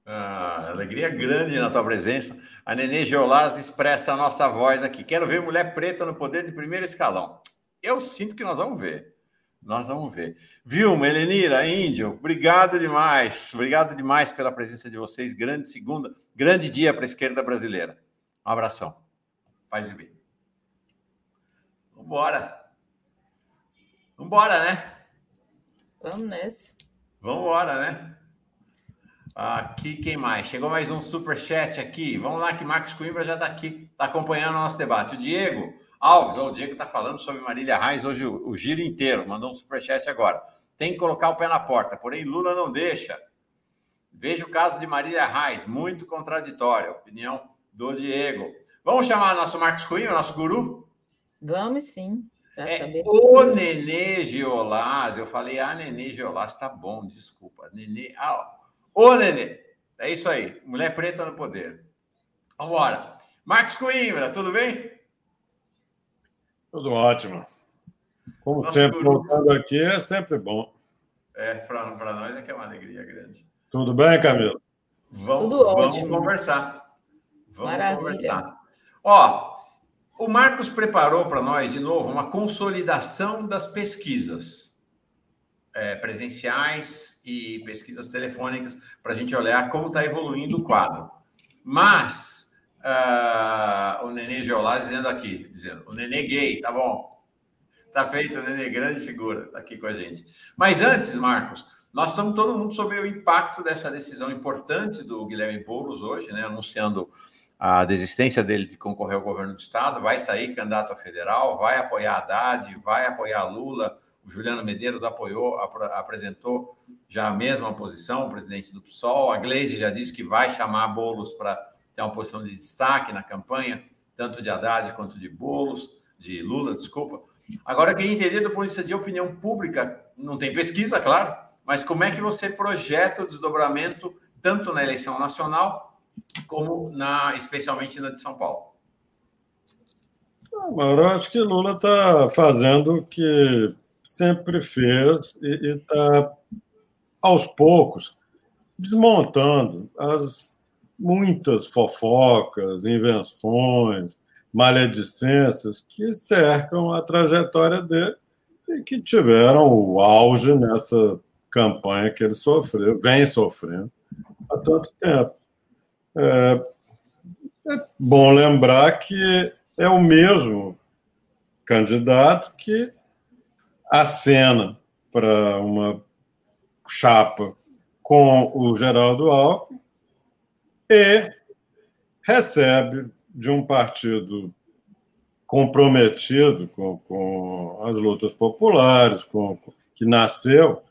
Ah, alegria grande na tua presença. A Nenê Geolaz expressa a nossa voz aqui. Quero ver mulher preta no poder de primeiro escalão. Eu sinto que nós vamos ver. Nós vamos ver. Vilma, Helenira, Índio, obrigado demais. Obrigado demais pela presença de vocês. Grande segunda, grande dia para a esquerda brasileira. Um abração. Faz bem. Vambora. Vambora, né? Vamos nessa. Vambora, né? Aqui, quem mais? Chegou mais um super chat aqui. Vamos lá, que Marcos Coimbra já está aqui, está acompanhando o nosso debate. O Diego Alves, o Diego está falando sobre Marília Reis hoje o, o, giro inteiro, mandou um super chat agora. Tem que colocar o pé na porta, porém Lula não deixa. Veja o caso de Marília Reis, muito contraditório. Opinião do Diego. Vamos chamar nosso Marcos Coimbra, nosso guru? Vamos sim. É, saber. O Nenê Geolás, eu falei, ah, Nenê Geolás, tá bom, desculpa. Nenê, ah, Ô, Nenê, é isso aí. Mulher preta no poder. Vamos embora. Marcos Coimbra, tudo bem? Tudo ótimo. Como Nosso sempre, guru... voltando aqui é sempre bom. É, para nós é que é uma alegria grande. Tudo bem, Camila? Vamos, Tudo vamos ótimo. conversar. Vamos Maravilha. conversar. Ó, o Marcos preparou para nós, de novo, uma consolidação das pesquisas é, presenciais e pesquisas telefônicas para a gente olhar como está evoluindo o quadro. Mas uh, o Nenê Geolá dizendo aqui, dizendo, o Nenê gay, tá bom. Tá feito, o Nenê, grande figura, tá aqui com a gente. Mas antes, Marcos, nós estamos todo mundo sobre o impacto dessa decisão importante do Guilherme Boulos hoje, né, anunciando a desistência dele de concorrer ao governo do Estado, vai sair candidato a federal, vai apoiar Haddad, vai apoiar Lula. O Juliano Medeiros apoiou, ap apresentou já a mesma posição, o presidente do PSOL. A Gleisi já disse que vai chamar Bolos para ter uma posição de destaque na campanha, tanto de Haddad quanto de Bolos, de Lula, desculpa. Agora, quem entender do ponto de vista de opinião pública, não tem pesquisa, claro, mas como é que você projeta o desdobramento tanto na eleição nacional como na, especialmente na de São Paulo? Mauro, eu acho que Lula está fazendo o que sempre fez e está, aos poucos, desmontando as muitas fofocas, invenções, maledicências que cercam a trajetória dele e que tiveram o auge nessa campanha que ele sofreu, vem sofrendo há tanto tempo. É, é bom lembrar que é o mesmo candidato que acena para uma chapa com o Geraldo Alckmin e recebe de um partido comprometido com, com as lutas populares, com, que nasceu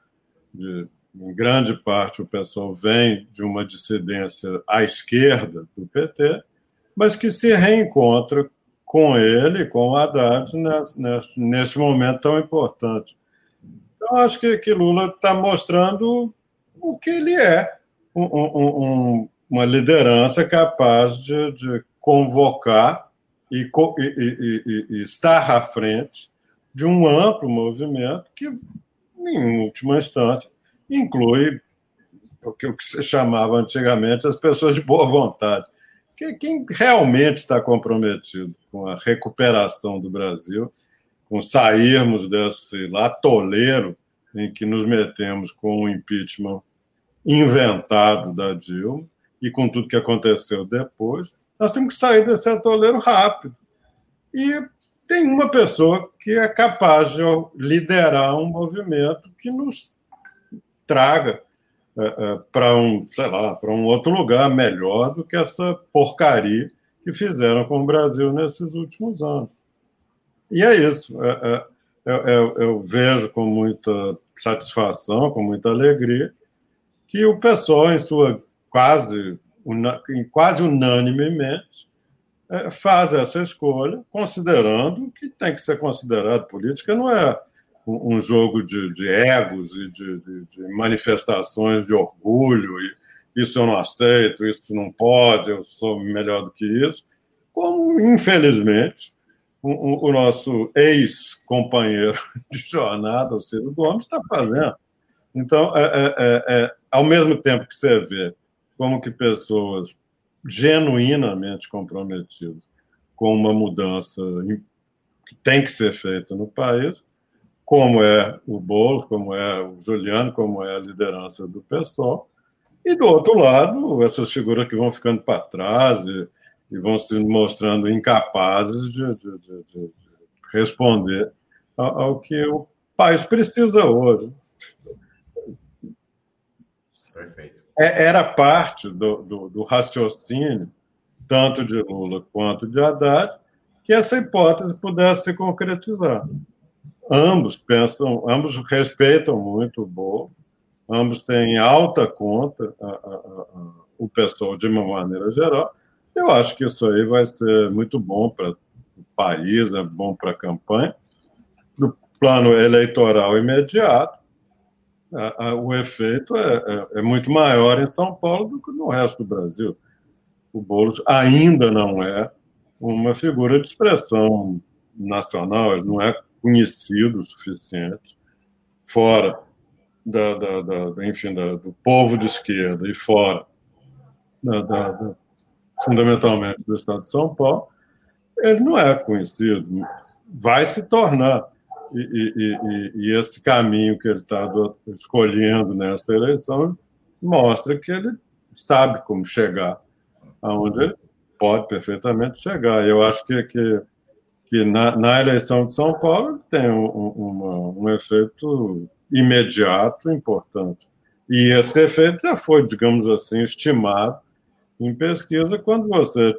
de, em grande parte o pessoal vem de uma dissidência à esquerda do PT, mas que se reencontra com ele, com o Haddad, nesse, nesse momento tão importante. Então, acho que, que Lula está mostrando o que ele é, um, um, um, uma liderança capaz de, de convocar e, e, e, e, estar à frente de um amplo movimento que, em última instância, inclui o que se chamava antigamente as pessoas de boa vontade. Quem realmente está comprometido com a recuperação do Brasil, com sairmos desse latoleiro em que nos metemos com o impeachment inventado da Dilma e com tudo que aconteceu depois, nós temos que sair desse atoleiro rápido. E tem uma pessoa que é capaz de liderar um movimento que nos traga para um, sei lá, para um outro lugar melhor do que essa porcaria que fizeram com o Brasil nesses últimos anos. E é isso. É, é, é, é eu vejo com muita satisfação, com muita alegria, que o pessoal, em sua quase, quase unanimemente, faz essa escolha, considerando que tem que ser considerado política, não é um jogo de, de egos e de, de, de, manifestações de orgulho, e isso eu não aceito, isso não pode, eu sou melhor do que isso, como, infelizmente, o, o nosso ex-companheiro de jornada, o Ciro Gomes, está fazendo. Então, é, é, é, é, ao mesmo tempo que você vê como que pessoas genuinamente comprometidas com uma mudança que tem que ser feita no país, como é o Boulos, como é o Juliano, como é a liderança do pessoal. E, do outro lado, essas figuras que vão ficando para trás e, e, vão se mostrando incapazes de, de, de, de responder ao, ao, que o país precisa hoje. Perfeito. É, era parte do, do, do raciocínio, tanto de Lula quanto de Haddad, que essa hipótese pudesse se concretizar ambos pensam, ambos respeitam muito o Bo, ambos têm alta conta a, a, a, o pessoal de uma maneira geral. Eu acho que isso aí vai ser muito bom para o país, é bom para a campanha. No plano eleitoral imediato, o efeito é, é, é, muito maior em São Paulo do que no resto do Brasil. O Boulos ainda não é uma figura de expressão nacional, ele não é conhecido o suficiente, fora da, da, da enfim, da, do povo de esquerda e fora, da, fundamentalmente, do Estado de São Paulo, ele não é conhecido, vai se tornar. E, e, e, e esse caminho que ele está escolhendo nesta eleição mostra que ele sabe como chegar aonde ele pode perfeitamente chegar. Eu acho que, que que na, na eleição de São Paulo tem um, um, um efeito imediato importante. E esse efeito já foi, digamos assim, estimado em pesquisa quando você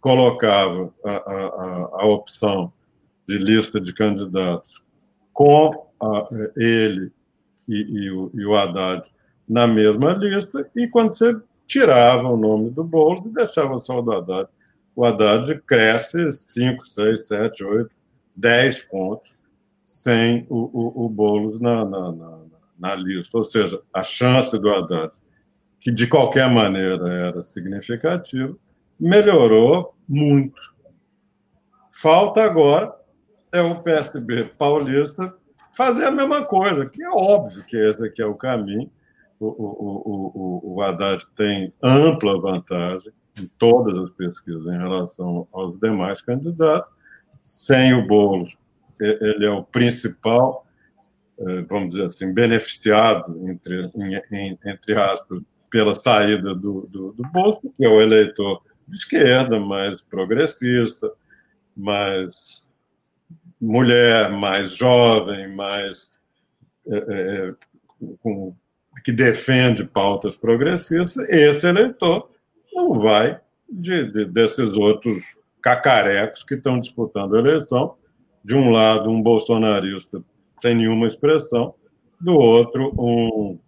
colocava a, a, a opção de lista de candidatos com a, ele e, e, o, e o Haddad na mesma lista, e quando você tirava o nome do Boulos e deixava só o do Haddad, o Haddad cresce 5, 6, 7, 8, 10 pontos sem o, o, o Boulos na, na, na, na lista. Ou seja, a chance do Haddad, que de qualquer maneira era significativa, melhorou muito. Falta agora é o PSB paulista fazer a mesma coisa, que é óbvio que esse aqui é o caminho. O, o, o, o, Haddad tem ampla vantagem em todas as pesquisas em relação aos demais candidatos. Sem o Boulos, ele é o principal, é, vamos dizer assim, beneficiado, entre, entre aspas, pela saída do, do, do Boulos, que é o eleitor de esquerda, mais progressista, mais mulher, mais jovem, mais é, é, com, que defende pautas progressistas, esse eleitor não vai de, de, desses outros cacarecos que estão disputando a eleição. De um lado, um bolsonarista sem nenhuma expressão, do outro, um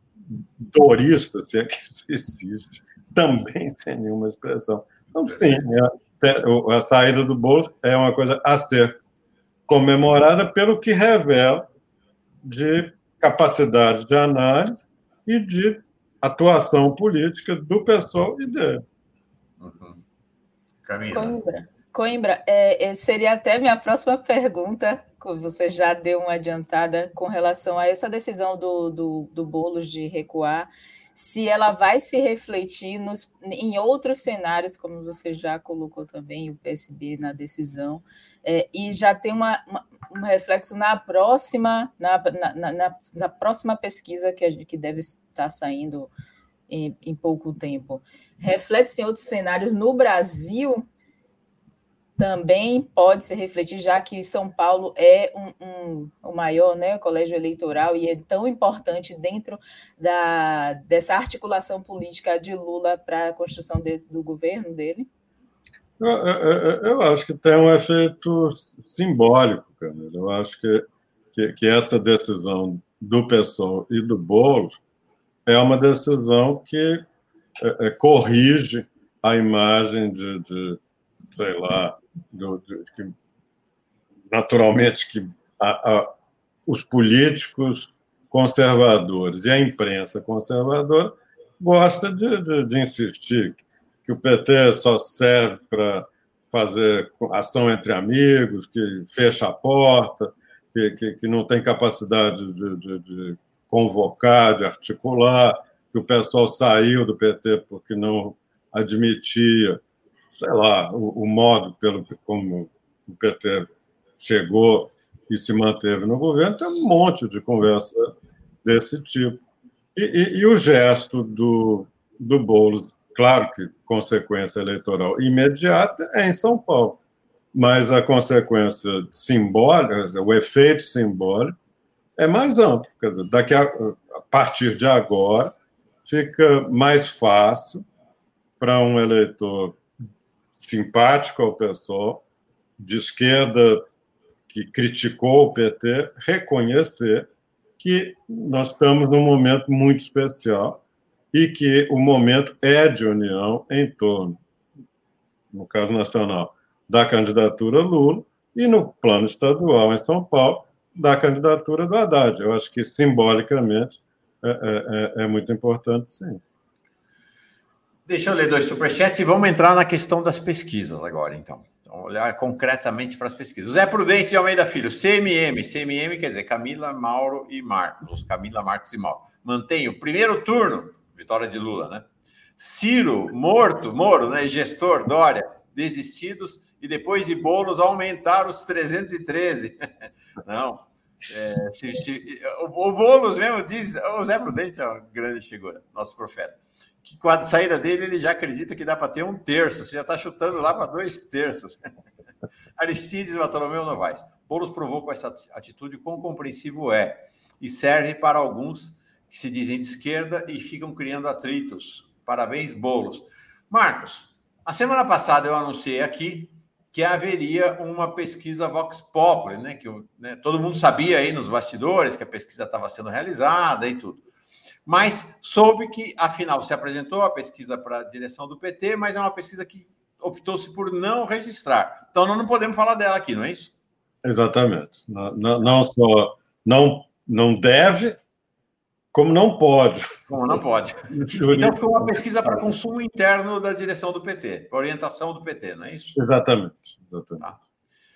dorista, se é que isso existe, também sem nenhuma expressão. Então, sim, a, a saída do bolso é uma coisa a ser comemorada pelo que revela de capacidade de análise e de atuação política do pessoal e dele. Uhum. Coimbra, Coimbra é, é, seria até minha próxima pergunta, você já deu uma adiantada com relação a essa decisão do, do, do Boulos de recuar se ela vai se refletir nos, em outros cenários, como você já colocou também, o PSB na decisão, é, e já tem uma, uma, um reflexo na próxima, na, na, na, na próxima pesquisa que, a, que deve estar saindo em, em pouco tempo. Reflete-se em outros cenários no Brasil, também pode se refletir, já que São Paulo é um, um, o maior né, colégio eleitoral e é tão importante dentro da, dessa articulação política de Lula para a construção de, do governo dele? Eu, eu, eu, acho que tem um efeito simbólico, Camila. Eu acho que, que, que, essa decisão do pessoal e do Boulos é uma decisão que é, é, corrige a imagem de, de sei lá, do, do, que, naturalmente que a, a, os políticos conservadores e a imprensa conservadora gosta de, de, de insistir que o PT só serve para fazer ação entre amigos, que fecha a porta, que, que, que não tem capacidade de, de, de, convocar, de articular, que o pessoal saiu do PT porque não admitia sei lá, o, o modo pelo como o PT chegou e se manteve no governo, tem um monte de conversa desse tipo. E, e, e o gesto do, do Boulos, claro que consequência eleitoral imediata é em São Paulo, mas a consequência simbólica, o efeito simbólico, é mais amplo. Daqui a, a partir de agora, fica mais fácil para um eleitor simpático ao pessoal, de esquerda que criticou o PT, reconhecer que nós estamos num momento muito especial e que o momento é de união em torno, no caso nacional, da candidatura Lula e no plano estadual em São Paulo, da candidatura do Haddad. Eu acho que simbolicamente é, é, é, é muito importante, sim. Deixa eu ler dois superchats e vamos entrar na questão das pesquisas agora, então. Vamos olhar concretamente para as pesquisas. Zé Prudente de Almeida Filho, CMM. CMM quer dizer Camila, Mauro e Marcos. Camila, Marcos e Mauro. Mantém o primeiro turno, vitória de Lula, né? Ciro, morto, Moro, né? Gestor, Dória, desistidos e depois de bolos aumentar os 313. Não. É, se, se, o, o Boulos mesmo diz, o Zé Prudente é uma grande figura, nosso profeta que com a saída dele ele já acredita que dá para ter um terço, você já está chutando lá para dois terços. Aristides Bartolomeu Novaes. Boulos provou com essa atitude quão compreensivo é e serve para alguns que se dizem de esquerda e ficam criando atritos. Parabéns, Boulos. Marcos, A semana passada eu anunciei aqui que haveria uma pesquisa Vox Populi, né? Que né, todo mundo sabia aí nos bastidores que a pesquisa estava sendo realizada e tudo. Mas soube que, afinal, se apresentou a pesquisa para a direção do PT, mas é uma pesquisa que optou-se por não registrar. Então, nós não podemos falar dela aqui, não é isso? Exatamente. Não, não, não só não, não deve, como não pode. Como não pode. Então, foi uma pesquisa para consumo interno da direção do PT, orientação do PT, não é isso? Exatamente. exatamente. Tá.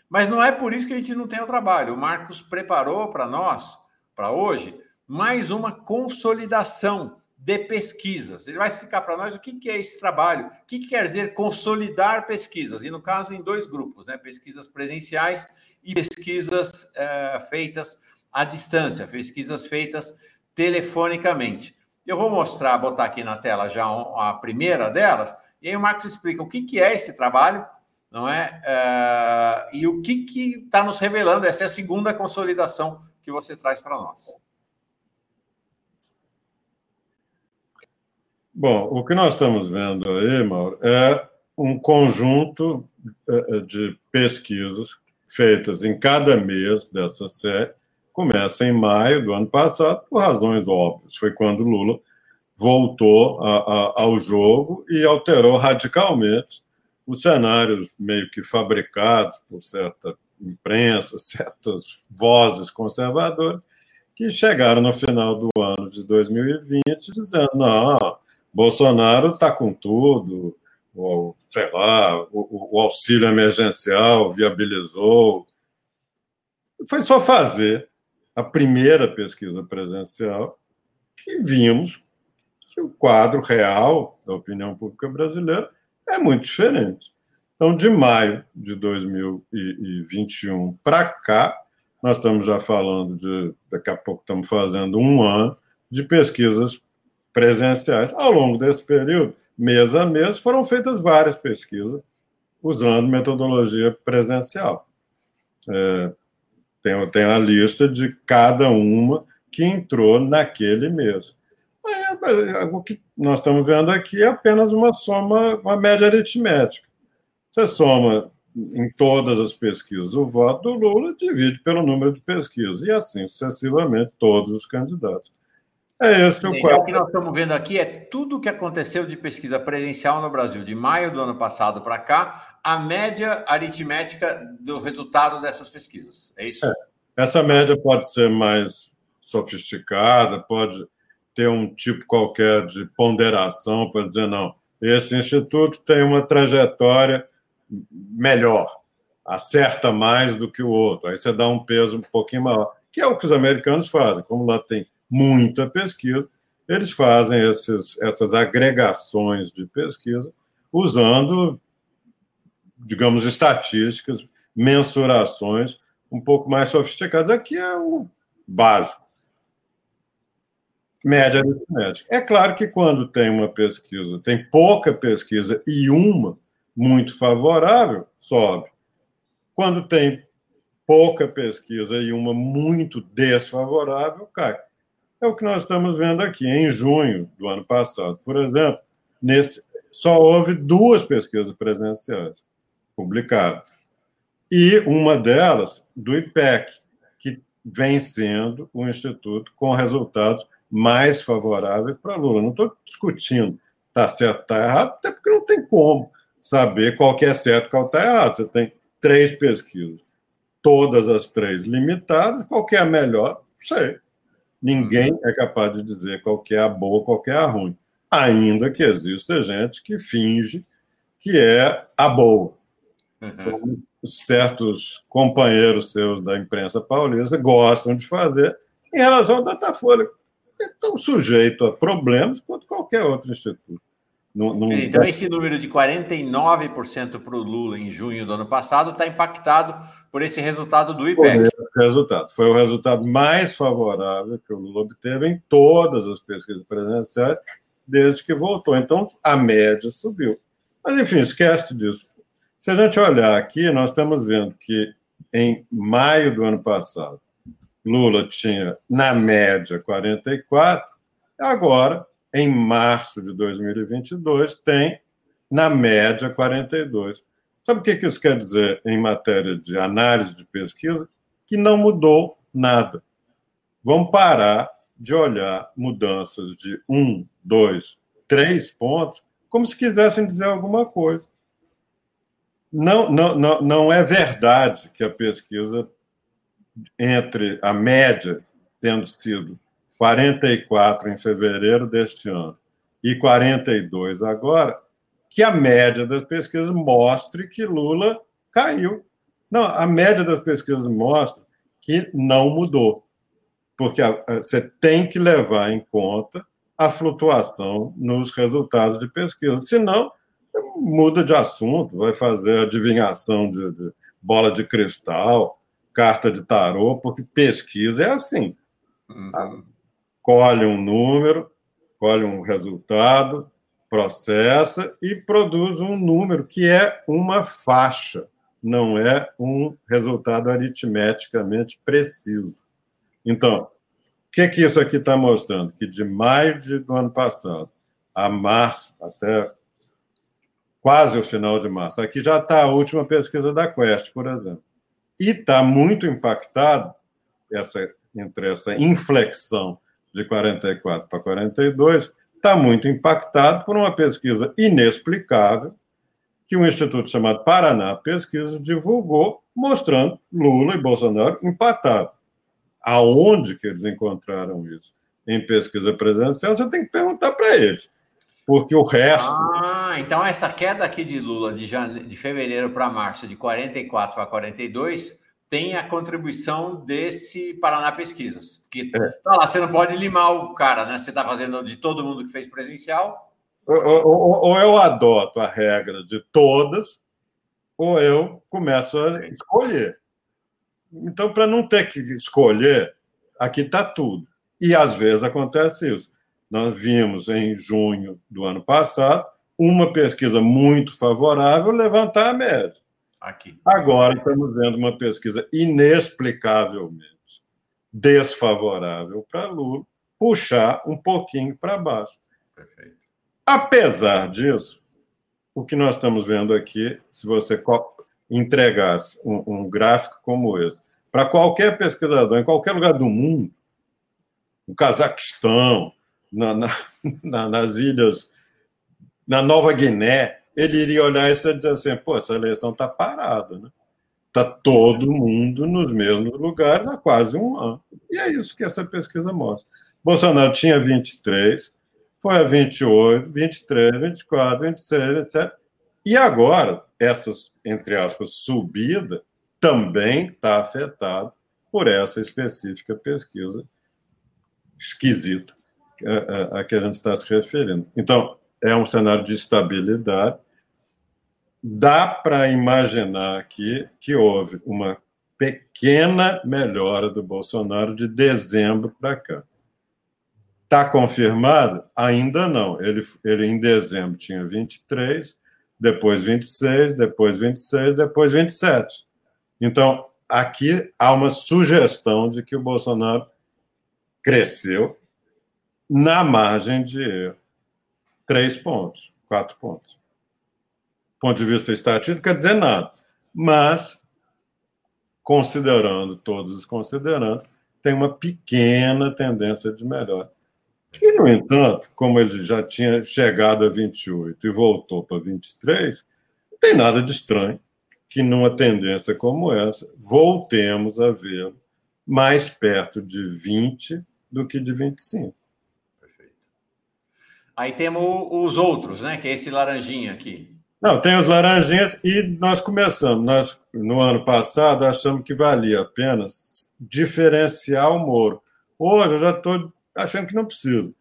Mas não é por isso que a gente não tem o trabalho. O Marcos preparou para nós, para hoje, mais uma consolidação de pesquisas. Ele vai explicar para nós o que, é esse trabalho, o que, que quer dizer consolidar pesquisas, e no caso em dois grupos, né? pesquisas presenciais e pesquisas é, feitas à distância, pesquisas feitas telefonicamente. Eu vou mostrar, botar aqui na tela já a primeira delas, e aí o Marcos explica o que, que é esse trabalho, não é? é e o que está nos revelando. Essa é a segunda consolidação que você traz para nós. Bom, o que nós estamos vendo aí, Mauro, é um conjunto é, é, de pesquisas feitas em cada mês dessa série. Começa em maio do ano passado, por razões óbvias. Foi quando Lula voltou a, a, ao jogo e alterou radicalmente os cenários meio que fabricados por certa imprensa, certas vozes conservadoras, que chegaram no final do ano de 2020 dizendo: não, Bolsonaro está com tudo, ou, sei lá, o, o, auxílio emergencial viabilizou. Foi só fazer a primeira pesquisa presencial que vimos que o quadro real da opinião pública brasileira é muito diferente. Então, de maio de 2021 para cá, nós estamos já falando de, daqui a pouco estamos fazendo um ano de pesquisas presenciais. Ao longo desse período, mês a mês, foram feitas várias pesquisas usando metodologia presencial. É, tem, tem a lista de cada uma que entrou naquele mês. É, o que nós estamos vendo aqui é apenas uma soma, uma média aritmética. Você soma em todas as pesquisas o voto do Lula, divide pelo número de pesquisas, e assim sucessivamente todos os candidatos. É esse o quadro. O que nós estamos vendo aqui é tudo o que aconteceu de pesquisa presencial no Brasil de maio do ano passado para cá, a média aritmética do resultado dessas pesquisas. É isso? É. Essa média pode ser mais sofisticada, pode ter um tipo qualquer de ponderação para dizer, não, esse instituto tem uma trajetória melhor, acerta mais do que o outro. Aí você dá um peso um pouquinho maior, que é o que os americanos fazem. Como lá tem muita pesquisa, eles fazem esses, essas agregações de pesquisa usando, digamos, estatísticas, mensurações um pouco mais sofisticadas. Aqui é o básico. Média aritmética. É claro que quando tem uma pesquisa, tem pouca pesquisa e uma muito favorável, sobe. Quando tem pouca pesquisa e uma muito desfavorável, cai. É o que nós estamos vendo aqui. Em junho do ano passado, por exemplo, nesse, só houve duas pesquisas presenciais publicadas. E uma delas do IPEC, que vem sendo um instituto com resultados mais favoráveis para Lula. Não estou discutindo está certo, está errado, até porque não tem como saber qual que é certo e qual está errado. Você tem três pesquisas, todas as três limitadas, qual que é a melhor? Não sei. Ninguém é capaz de dizer qual que é a boa, qual que é a ruim. Ainda que exista gente que finge que é a boa. Uhum. certos companheiros seus da imprensa paulista gostam de fazer em relação ao Datafolha. É tão sujeito a problemas quanto qualquer outro instituto. Não, não... Então, esse número de 49% para o Lula em junho do ano passado está impactado por esse resultado do IPEC. Foi, resultado. Foi o resultado mais favorável que o Lula obteve em todas as pesquisas presidenciais desde que voltou. Então, a média subiu. Mas, enfim, esquece disso. Se a gente olhar aqui, nós estamos vendo que em maio do ano passado, Lula tinha, na média, 44, agora em março de 2022, tem na média 42. Sabe o que isso quer dizer em matéria de análise de pesquisa? Que não mudou nada. Vamos parar de olhar mudanças de um, dois, três pontos como se quisessem dizer alguma coisa. Não, não, não, é verdade que a pesquisa entre a média tendo sido 44 em fevereiro deste ano e 42 agora, que a média das pesquisas mostre que Lula caiu. Não, a média das pesquisas mostra que não mudou, porque você tem que levar em conta a flutuação nos resultados de pesquisa. Senão, muda de assunto, vai fazer adivinhação de, de bola de cristal, carta de tarô, porque pesquisa é assim. Uhum. Colhe um número, colhe um resultado, processa e produz um número que é uma faixa, não é um resultado aritmeticamente preciso. Então, o que, que isso aqui está mostrando? Que de maio de, do ano passado a março, até quase o final de março, aqui já está a última pesquisa da Quest, por exemplo, e está muito impactado essa, entre essa inflexão de 44 para 42, está muito impactado por uma pesquisa inexplicável que um instituto chamado Paraná Pesquisa divulgou, mostrando Lula e Bolsonaro empatados. Aonde que eles encontraram isso? Em pesquisa presencial, você tem que perguntar para eles. Porque o resto. Ah, então essa queda aqui de Lula de, jane... de fevereiro para março, de 44 a 42, tem a contribuição desse Paraná Pesquisas. Que é. tá lá, você não pode limar o cara, né? Você está fazendo de todo mundo que fez presencial. Ou, ou, ou, eu adoto a regra de todas, ou eu começo a escolher. Então, para não ter que escolher, aqui está tudo. E às vezes acontece isso. Nós vimos em junho do ano passado uma pesquisa muito favorável levantar a média. Aqui. Agora estamos vendo uma pesquisa inexplicavelmente desfavorável para Lula puxar um pouquinho para baixo. Perfeito. Apesar disso, o que nós estamos vendo aqui, se você entregasse um, um gráfico como esse para qualquer pesquisador, em qualquer lugar do mundo, no Cazaquistão, na, na, na, nas ilhas, na Nova Guiné, ele iria olhar isso e dizer assim: pô, essa eleição está parada, né? Está todo mundo nos mesmos lugares há quase um ano. E é isso que essa pesquisa mostra. Bolsonaro tinha 23, foi a 28, 23, 24, 26, etc. E agora, essas, entre aspas, subida também está afetado por essa específica pesquisa esquisita a, a, que a gente está se referindo. Então, é um cenário de estabilidade. Dá para imaginar aqui que houve uma pequena melhora do Bolsonaro de dezembro para cá. Está confirmado? Ainda não. Ele, ele em dezembro tinha 23, depois 26, depois 26, depois 27. Então, aqui há uma sugestão de que o Bolsonaro cresceu na margem de erro. Três pontos, quatro pontos. Do ponto de vista estatístico, não quer dizer nada. Mas, considerando todos os considerandos, tem uma pequena tendência de melhora. Que, no entanto, como ele já tinha chegado a 28 e voltou para 23, não tem nada de estranho que numa tendência como essa, voltemos a ver mais perto de 20 do que de 25. Aí temos os outros, né? Que é esse laranjinha aqui. Não, tem os laranjinhas e nós começamos. Nós, no ano passado, achamos que valia a pena diferenciar o Moro. Hoje eu já estou achando que não precisa.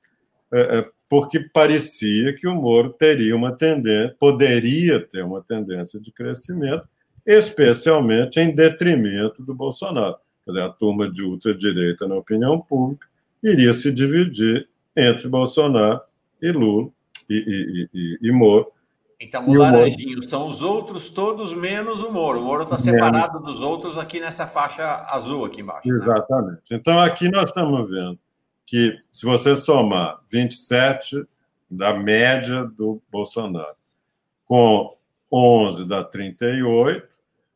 É, é, porque parecia que o Moro teria uma tendência, poderia ter uma tendência de crescimento, especialmente em detrimento do Bolsonaro. Quer dizer, a turma de ultradireita na opinião pública iria se dividir entre Bolsonaro e Lula e, e, e, e Moro. Então, o laranjinho Moro... são os outros todos menos o Moro. O Moro está separado dos outros aqui nessa faixa azul aqui embaixo. Né? Exatamente. Né? Então, aqui nós estamos vendo que, se você somar 27 da média do Bolsonaro com 11 dá 38,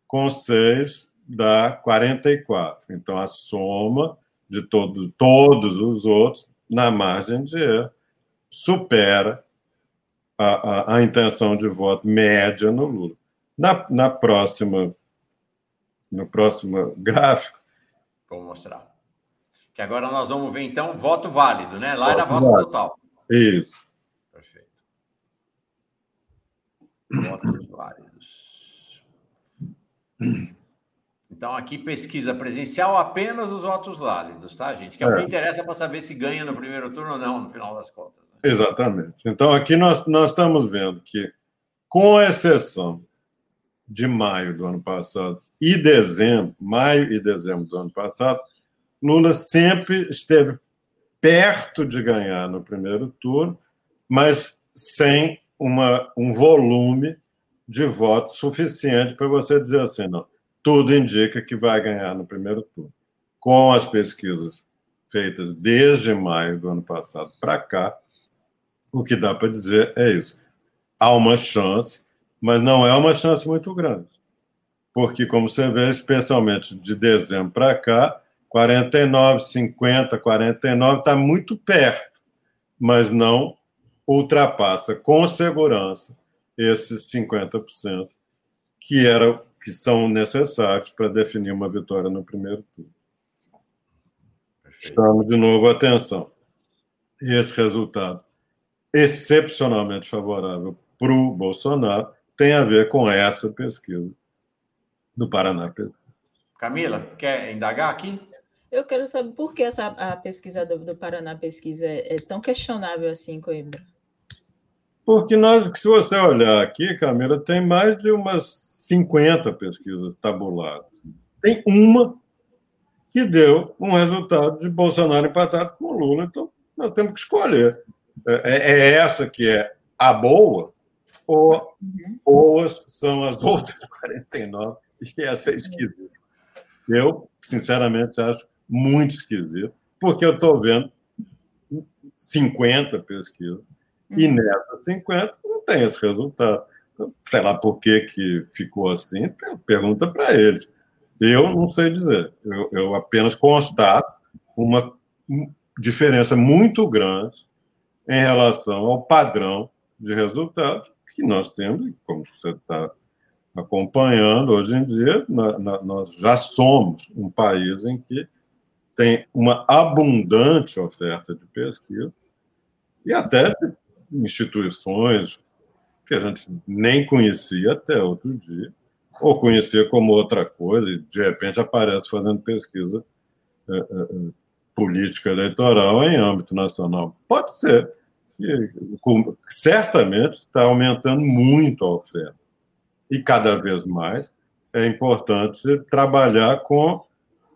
com 6 dá 44. Então, a soma de todo, todos os outros, na margem de erro, supera a, a, a intenção de voto média no Lula. Na, na próxima, no próximo gráfico. Vou mostrar. Que agora nós vamos ver, então, voto válido, né? Lá voto era voto válido. total. Isso. Perfeito. Votos válidos. Então, aqui pesquisa presencial, apenas os votos válidos, tá, gente? Que é, é. o que interessa para saber se ganha no primeiro turno ou não, no final das contas. Exatamente. Então, aqui nós, nós estamos vendo que, com exceção de maio do ano passado e dezembro, maio e dezembro do ano passado, Lula sempre esteve perto de ganhar no primeiro turno, mas sem uma, um volume de votos suficiente para você dizer assim, não, tudo indica que vai ganhar no primeiro turno. Com as pesquisas feitas desde maio do ano passado para cá, o que dá para dizer é isso. Há uma chance, mas não é uma chance muito grande. Porque, como você vê, especialmente de dezembro para cá, 49, 50, 49 está muito perto, mas não ultrapassa com segurança esses 50% que era que são necessários para definir uma vitória no primeiro turno. Chamo de novo a atenção. Esse resultado excepcionalmente favorável para o Bolsonaro tem a ver com essa pesquisa do Paraná. Camila, quer indagar aqui? Eu quero saber por que essa, a pesquisa do, do Paraná Pesquisa é, é, tão questionável assim, Coimbra. Porque nós, se você olhar aqui, Camila, tem mais de umas 50 pesquisas tabuladas. Tem uma que deu um resultado de Bolsonaro empatado com Lula. Então, nós temos que escolher. É, é, é essa que é a boa, ou uhum. boas são as outras 49, e essa é esquisita. Eu, sinceramente, acho muito esquisito, porque eu estou vendo 50 pesquisas, e uhum. nessas 50 não tem esse resultado sei lá por que, que ficou assim, pergunta para eles. Eu não sei dizer, eu, eu apenas constato uma diferença muito grande em relação ao padrão de resultados que nós temos, como você está acompanhando, hoje em dia, na, na, nós já somos um país em que tem uma abundante oferta de pesquisa e até de instituições que a gente nem conhecia até outro dia, ou conhecia como outra coisa, e de repente aparece fazendo pesquisa é, é, é política eleitoral em âmbito nacional. Pode ser. E, com, certamente está aumentando muito a oferta. E cada vez mais é importante trabalhar com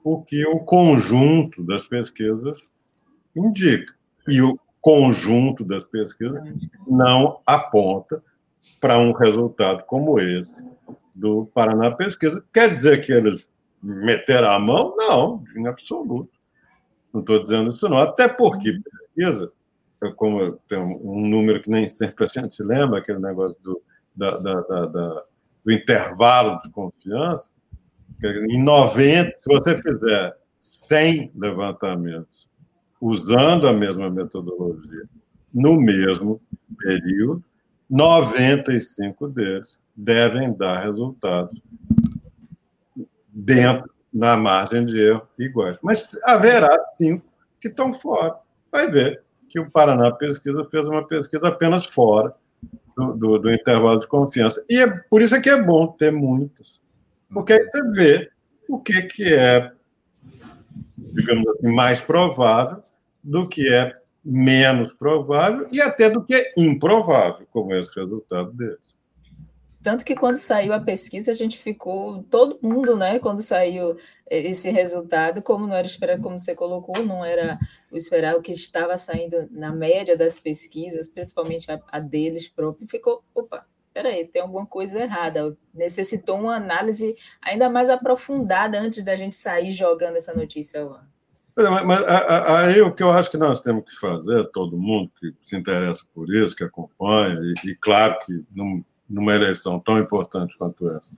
o que o conjunto das pesquisas indica. E o conjunto das pesquisas não aponta para um resultado como esse do Paraná Pesquisa. Quer dizer que eles meteram a mão? Não, em absoluto. Não estou dizendo isso, não. Até porque pesquisa, como tem um número que nem sempre a gente lembra, aquele negócio do, da, da, da, da do intervalo de confiança, em 90, se você fizer 100 levantamentos usando a mesma metodologia, no mesmo período, 95 deles devem dar resultados dentro, na margem de erro, iguais. Mas haverá cinco que estão fora. Vai ver que o Paraná Pesquisa fez uma pesquisa apenas fora do, do, do intervalo de confiança. E é, por isso é que é bom ter muitas. Porque aí você vê o que, que é, digamos assim, mais provável do que é menos provável e até do que é improvável, como esse resultado deles. Tanto que quando saiu a pesquisa, a gente ficou, todo mundo, né, quando saiu esse resultado, como não era esperado, como você colocou, não era o que estava saindo na média das pesquisas, principalmente a, a deles próprios, ficou, opa, peraí, tem alguma coisa errada. Necessitou uma análise ainda mais aprofundada antes da gente sair jogando essa notícia lá. Mas aí o que eu acho que nós temos que fazer, todo mundo que se interessa por isso, que acompanha, e, e claro que não, numa eleição tão importante quanto essa,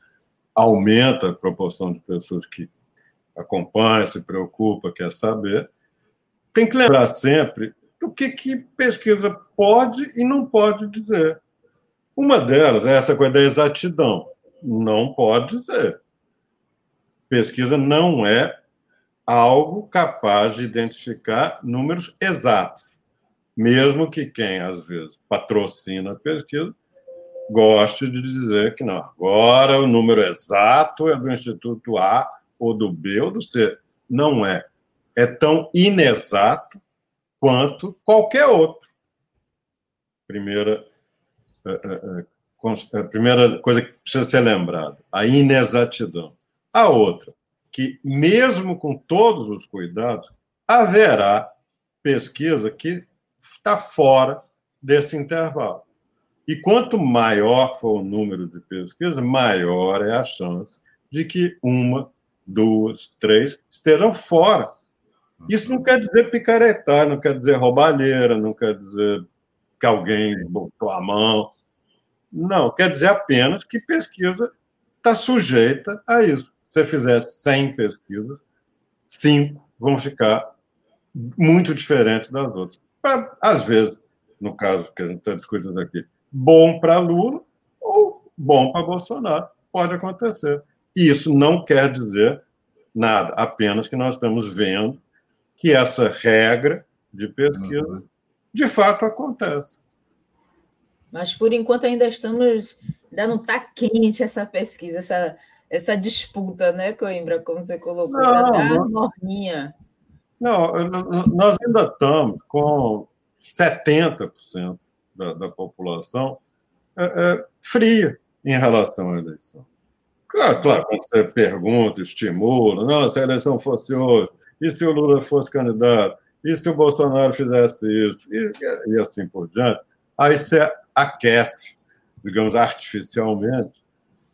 aumenta a proporção de pessoas que acompanha, se preocupa, quer saber, tem que lembrar sempre o que, que pesquisa pode e não pode dizer. Uma delas é essa coisa da exatidão. Não pode dizer. Pesquisa não é algo capaz de identificar números exatos. Mesmo que quem, às vezes, patrocina a pesquisa goste de dizer que não, agora o número exato é do Instituto A ou do B ou do C. Não é. É tão inexato quanto qualquer outro. Primeira, é, é, é, a primeira coisa que precisa ser lembrada, a inexatidão. A outra, que mesmo com todos os cuidados, haverá pesquisa que está fora desse intervalo. E quanto maior for o número de pesquisas, maior é a chance de que uma duas, três, estejam fora. Isso não quer dizer picaretar, não quer dizer roubalheira, não quer dizer que alguém botou a mão. Não, quer dizer apenas que pesquisa está sujeita a isso. Se você fizer 100 pesquisas, cinco vão ficar muito diferentes das outras. Às vezes, no caso que a gente está discutindo aqui, bom para Lula ou bom para Bolsonaro. Pode acontecer. Isso não quer dizer nada, apenas que nós estamos vendo que essa regra de pesquisa uhum. de fato acontece. Mas por enquanto ainda estamos, ainda não está quente essa pesquisa, essa, essa disputa, né, Coimbra, como você colocou, não, ainda está morninha. Não, nós ainda estamos com 70% da, da população é, é, fria em relação à eleição. Claro, claro, quando você pergunta, estimula, não, se a eleição fosse hoje, e se o Lula fosse candidato, e se o Bolsonaro fizesse isso, e, e assim por diante, aí você aquece, digamos, artificialmente,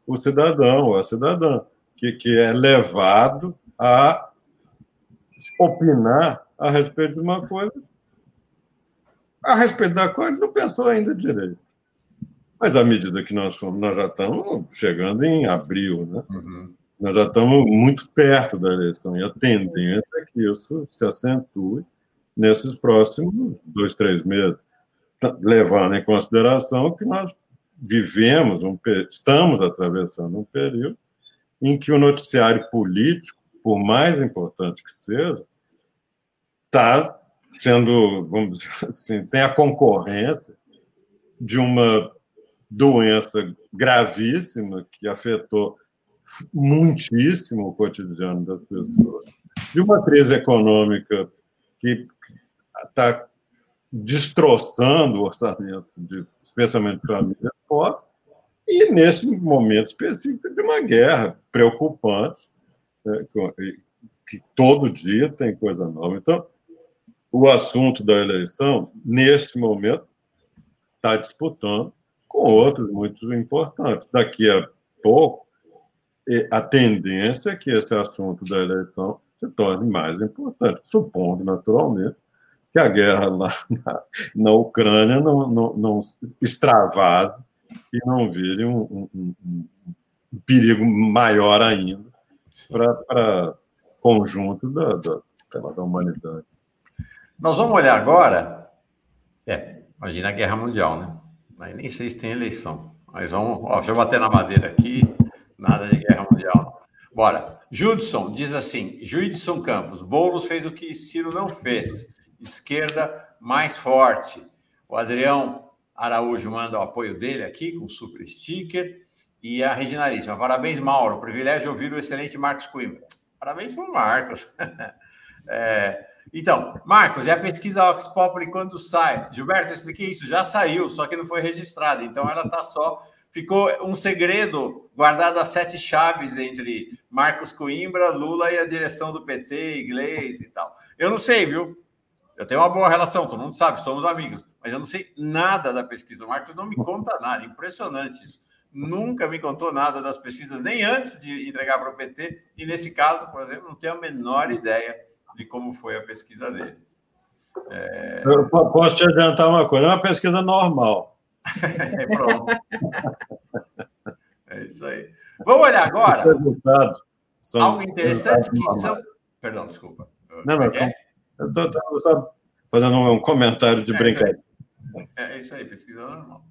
o cidadão ou a cidadã, que, que é levado a opinar a respeito de uma coisa. A respeito da coisa, não pensou ainda direito. Mas à medida que nós fomos, nós já estamos chegando em abril, né? Uhum. Nós já estamos muito perto da eleição e a tendência é que isso se acentue nesses próximos dois, três meses, levando em consideração que nós vivemos, um, estamos atravessando um período em que o noticiário político, por mais importante que seja, está sendo, vamos dizer assim, tem a concorrência de uma doença gravíssima que afetou muitíssimo o cotidiano das pessoas, de uma crise econômica que está destroçando o orçamento, de, especialmente para famílias pobres, e nesse momento específico de uma guerra preocupante, né, que todo dia tem coisa nova. Então, o assunto da eleição, neste momento, está disputando com outros muito importantes. Daqui a pouco, a tendência é que esse assunto da eleição se torne mais importante, supondo, naturalmente, que a guerra lá na, na Ucrânia não, não, não, extravase e não vire um, um, um perigo maior ainda para o conjunto da, da, da humanidade. Nós vamos olhar agora. É, imagina a guerra mundial, né? Aí nem sei se tem eleição. Mas vamos. Ó, deixa eu bater na madeira aqui. Nada de guerra mundial. Bora. Judson diz assim: Judson Campos, Boulos fez o que Ciro não fez. Esquerda mais forte. O Adrião Araújo manda o apoio dele aqui com super sticker. E a Reginalíssima. Parabéns, Mauro. Privilégio ouvir o excelente Marcos Coimbra. Parabéns para o Marcos. é, então, Marcos, e a pesquisa Ox Populi quando sai? Gilberto, eu expliquei isso, já saiu, só que não foi registrada. Então, ela está só. Ficou um segredo guardado a sete chaves entre Marcos Coimbra, Lula e a direção do PT, Iglesias e tal. Eu não sei, viu? Eu tenho uma boa relação, todo mundo sabe, somos amigos, mas eu não sei nada da pesquisa. O Marcos não me conta nada, impressionante isso. Nunca me contou nada das pesquisas, nem antes de entregar para o PT, e nesse caso, por exemplo, não tenho a menor ideia de como foi a pesquisa dele. É... Eu posso te adiantar uma coisa, é uma pesquisa normal. Pronto. É isso aí. Vamos olhar agora. São... Algo interessante que são. Perdão, desculpa. Não, mas é? eu estou só fazendo um comentário de é, brincadeira. É, é isso aí, pesquisa normal.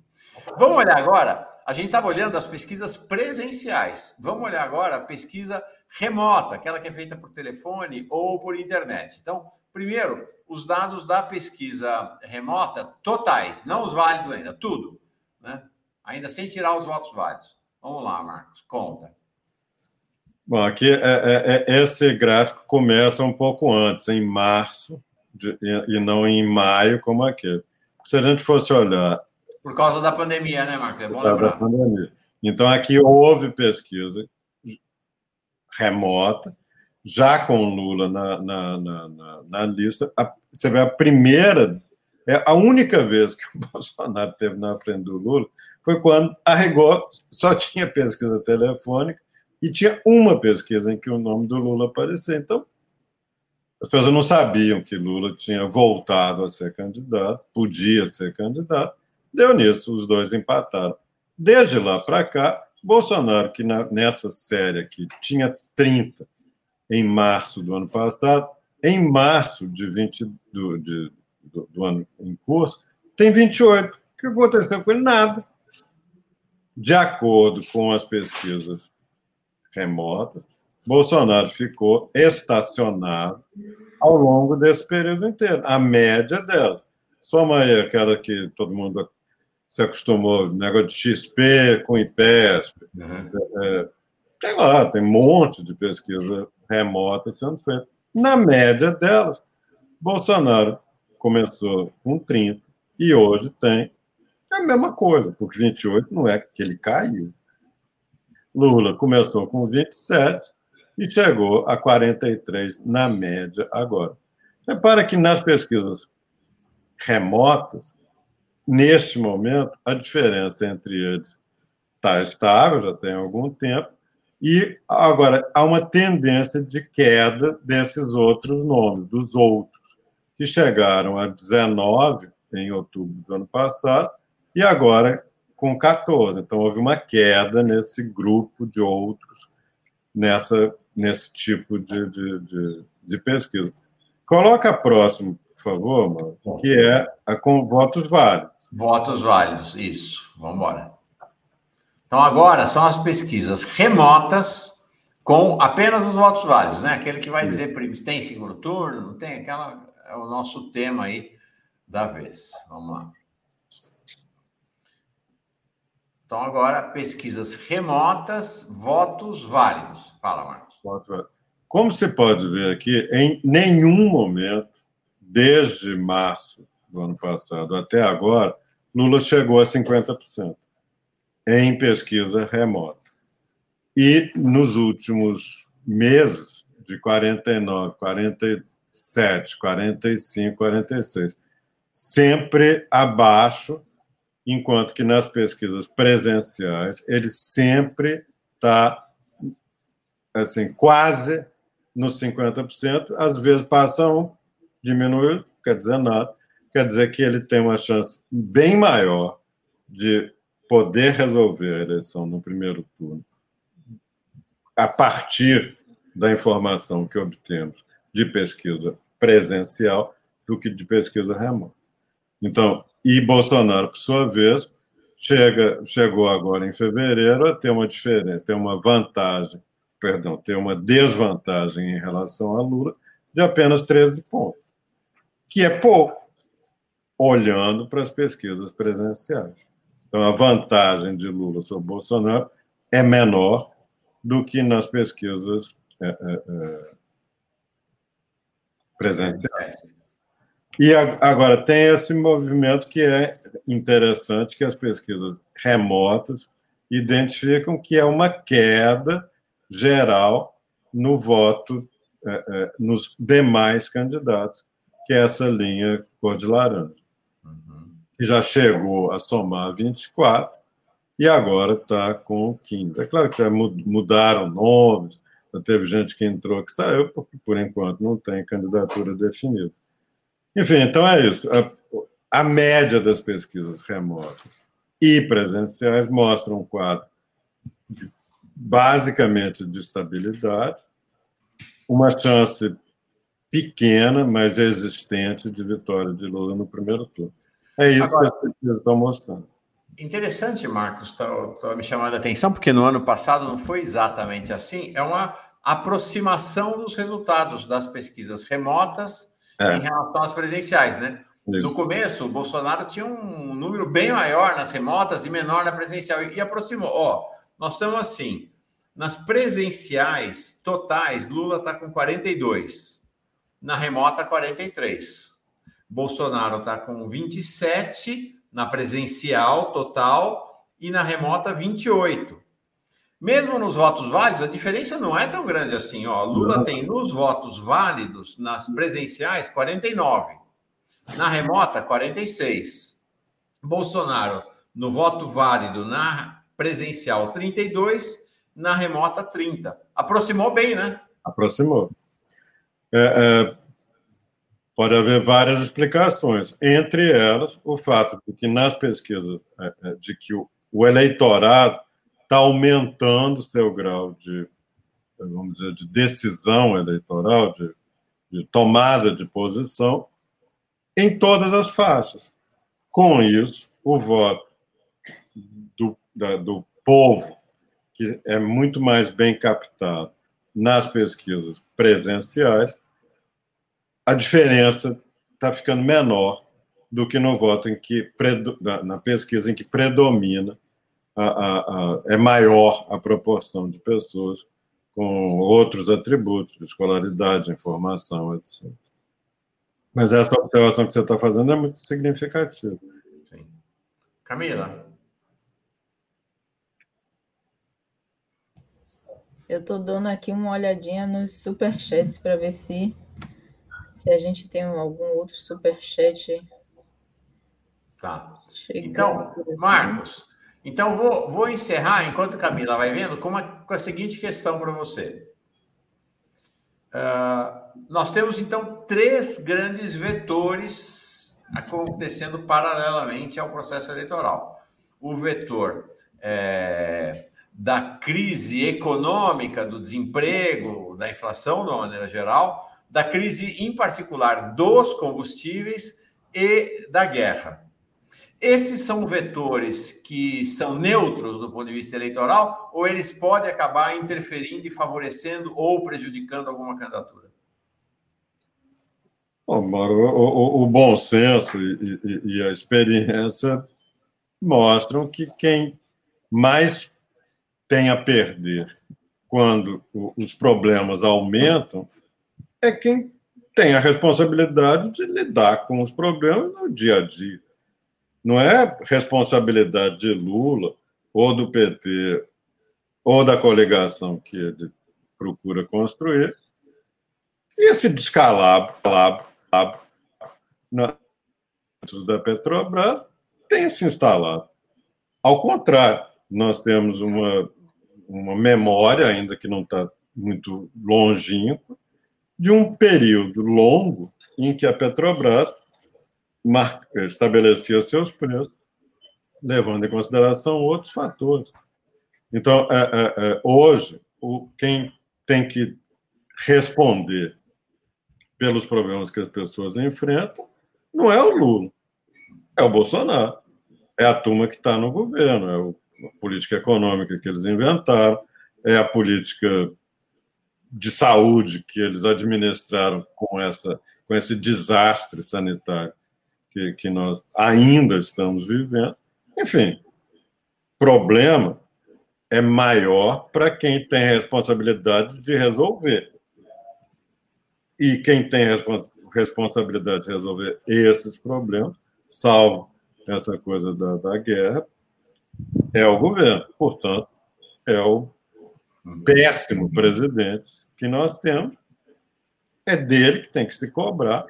Vamos olhar agora. A gente estava olhando as pesquisas presenciais. Vamos olhar agora a pesquisa remota, aquela que é feita por telefone ou por internet. Então, primeiro, os dados da pesquisa remota totais, não os válidos ainda, tudo, né? Ainda sem tirar os votos válidos. Vamos lá, Marcos, conta. Bom, aqui é, é, é, esse gráfico começa um pouco antes, em março, de, e não em maio, como aqui. Se a gente fosse olhar. Por causa da pandemia, né, Marcos? É bom lembrar. Então, aqui houve pesquisa remota, já com Lula na, na, na, na lista. A, você vê a primeira, é a única vez que o Bolsonaro teve na frente do Lula foi quando arregou, só tinha pesquisa telefônica e tinha uma pesquisa em que o nome do Lula aparecia. Então, as pessoas não sabiam que Lula tinha voltado a ser candidato, podia ser candidato. Deu nisso, os dois empataram. Desde lá para cá, Bolsonaro, que na, nessa série aqui tinha 30 em março do ano passado, em março de 20, do, de, do, do ano em curso, tem 28. O que aconteceu com ele? Nada. De acordo com as pesquisas remotas, Bolsonaro ficou estacionado ao longo desse período inteiro. A média dela. Soma aí aquela que todo mundo se acostumou, negócio de XP com IPESP. Uhum. É, tem lá, tem um monte de pesquisa remota sendo feita. Na média delas, Bolsonaro começou com 30 e hoje tem a mesma coisa, porque 28 não é que ele caiu. Lula começou com 27 e chegou a 43 na média agora. Repara que nas pesquisas remotas, neste momento, a diferença entre eles está estável, já tem algum tempo, e agora há uma tendência de queda desses outros nomes, dos outros, que chegaram a 19 em outubro do ano passado e agora com 14. Então, houve uma queda nesse grupo de outros, nessa, nesse tipo de, de, de, de pesquisa. Coloca próximo, por favor, Marco, que é a com votos válidos. Votos válidos, isso. Vamos embora. Então, agora são as pesquisas remotas com apenas os votos válidos, né? Aquele que vai dizer tem segundo turno, não tem? Aquela é o nosso tema aí da vez. Vamos lá. Então, agora, pesquisas remotas, votos válidos. Fala, Marcos. Como você pode ver aqui, em nenhum momento, desde março do ano passado até agora, Lula chegou a 50% em pesquisa remota. E nos últimos meses, de 49, 47, 45, 46, sempre abaixo enquanto que nas pesquisas presenciais ele sempre está assim quase nos 50%, às vezes passa um, diminui, quer dizer nada, quer dizer que ele tem uma chance bem maior de poder resolver a eleição no primeiro turno a partir da informação que obtemos de pesquisa presencial do que de pesquisa remota. Então, e Bolsonaro, por sua vez, chega, chegou agora em fevereiro a ter uma diferença, ter uma vantagem, perdão, ter uma desvantagem em relação a Lula de apenas 13 pontos, que é pouco, olhando para as pesquisas presenciais. Então, a vantagem de Lula sobre Bolsonaro é menor do que nas pesquisas é, é, é, presenciais. E agora tem esse movimento que é interessante, que as pesquisas remotas identificam que é uma queda geral no voto é, é, nos demais candidatos, que é essa linha cor de laranja. Que já chegou a somar 24 e agora está com 15. É claro que já mudaram nomes, já teve gente que entrou que saiu, porque por enquanto não tem candidatura definida. Enfim, então é isso. A, a média das pesquisas remotas e presenciais mostram um quadro de, basicamente de estabilidade, uma chance pequena, mas existente, de vitória de Lula no primeiro turno. É isso Agora, que as pesquisas estão mostrando. Interessante, Marcos, está tá me chamando a atenção, porque no ano passado não foi exatamente assim. É uma aproximação dos resultados das pesquisas remotas é. em relação às presenciais, né? Isso. No começo, o Bolsonaro tinha um número bem maior nas remotas e menor na presencial, e aproximou. Ó, nós estamos assim, nas presenciais totais, Lula está com 42, na remota, 43. Bolsonaro está com 27 na presencial total e na remota 28. Mesmo nos votos válidos, a diferença não é tão grande assim. Ó. Lula tem nos votos válidos, nas presenciais, 49. Na remota, 46. Bolsonaro, no voto válido, na presencial, 32. Na remota, 30. Aproximou bem, né? Aproximou. É, é, pode haver várias explicações. Entre elas, o fato de que nas pesquisas, é, é de que o, eleitorado está aumentando seu grau de, vamos dizer, de decisão eleitoral, de, de tomada de posição, em todas as faixas. Com isso, o voto do, da, do povo, que é muito mais bem captado nas pesquisas presenciais, a diferença está ficando menor do que no voto em que na pesquisa em que predomina a, a, a, é maior a proporção de pessoas com outros atributos de escolaridade, informação, etc. Mas essa observação que você está fazendo é muito significativa. Sim. Camila. Eu estou dando aqui uma olhadinha nos superchats para ver se, se a gente tem algum outro superchat. Tá. Então, Marcos, então vou, vou encerrar, enquanto Camila vai vendo, com, uma, com a seguinte questão para você. Uh, nós temos, então, três grandes vetores acontecendo paralelamente ao processo eleitoral. O vetor é, da crise econômica, do desemprego, da inflação, de uma maneira geral, da crise, em particular, dos combustíveis e da guerra. Esses são vetores que são neutros do ponto de vista eleitoral ou eles podem acabar interferindo e favorecendo ou prejudicando alguma candidatura? Bom, Mauro, o, o, bom senso e, e, e a experiência mostram que quem mais tem a perder quando os problemas aumentam é quem tem a responsabilidade de lidar com os problemas no dia a dia. Não é responsabilidade de Lula ou do PT ou da coligação que ele procura construir e esse descalabro, na da Petrobras tem se instalado. Ao contrário, nós temos uma, uma memória, ainda que não está muito longínqua, de um período longo em que a Petrobras estabelecia seus preços, levando em consideração outros fatores. Então, é, é, é, hoje, o, quem tem que responder pelos problemas que as pessoas enfrentam não é o Lula, é o Bolsonaro, é a turma que está no governo, é a política econômica que eles inventaram, é a política de saúde que eles administraram com essa com esse desastre sanitário que, que nós ainda estamos vivendo. Enfim, problema é maior para quem tem responsabilidade de resolver. E quem tem responsabilidade de resolver esses problemas, salvo essa coisa da, da guerra, é o governo. Portanto, é o péssimo presidente que nós temos. É dele que tem que se cobrar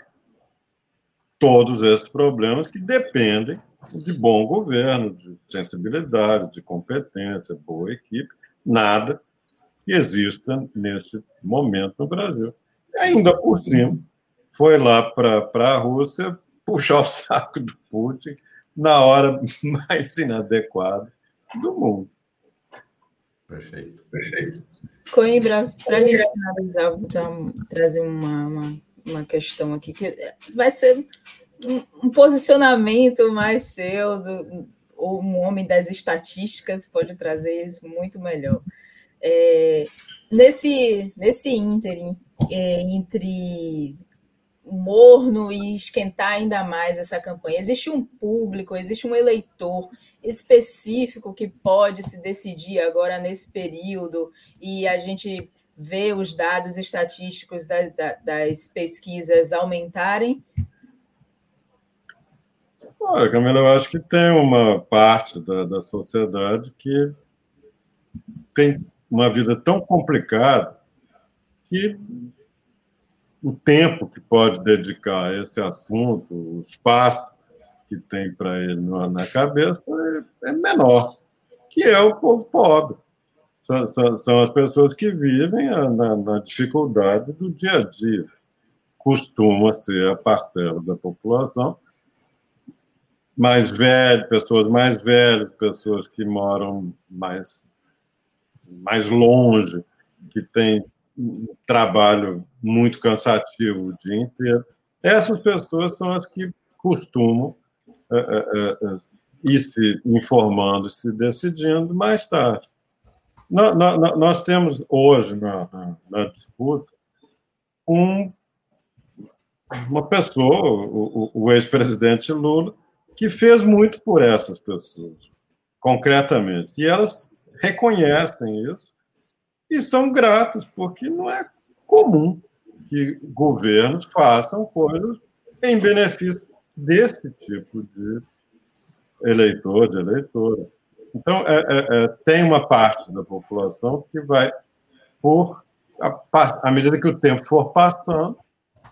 todos esses problemas que dependem de bom governo, de sensibilidade, de competência, boa equipe, nada que exista neste momento no Brasil. E ainda por cima, foi lá para a Rússia puxar o saco do Putin na hora mais inadequada do mundo. Perfeito, perfeito. Coimbra, para a gente finalizar, vou trazer uma, uma, uma, questão aqui, que vai ser um, um posicionamento mais seu, do, ou um homem das estatísticas pode trazer isso muito melhor. É, nesse, nesse ínterim, é, entre morno e esquentar ainda mais essa campanha. Existe um público, existe um eleitor específico que pode se decidir agora nesse período e a gente vê os dados estatísticos das, das pesquisas aumentarem? Olha, Camila, eu acho que tem uma parte da, da sociedade que tem uma vida tão complicada que o tempo que pode dedicar a esse assunto, o espaço que tem para ele na cabeça é, é menor, que é o povo pobre. São, são, são as pessoas que vivem na, na dificuldade do dia a dia. Costuma ser a parcela da população mais velha, pessoas mais velhas, pessoas que moram mais, mais longe, que têm trabalho muito cansativo o dia inteiro. Essas pessoas são as que costumam é, é, é, ir se informando, se decidindo mais tarde. Nós, temos hoje na, na, na disputa um, uma pessoa, o, o ex-presidente Lula, que fez muito por essas pessoas, concretamente. E elas reconhecem isso e são gratos, porque não é comum que governos façam coisas em benefício desse tipo de eleitor, de eleitora. Então, é, é, é, tem uma parte da população que vai, por à medida que o tempo for passando,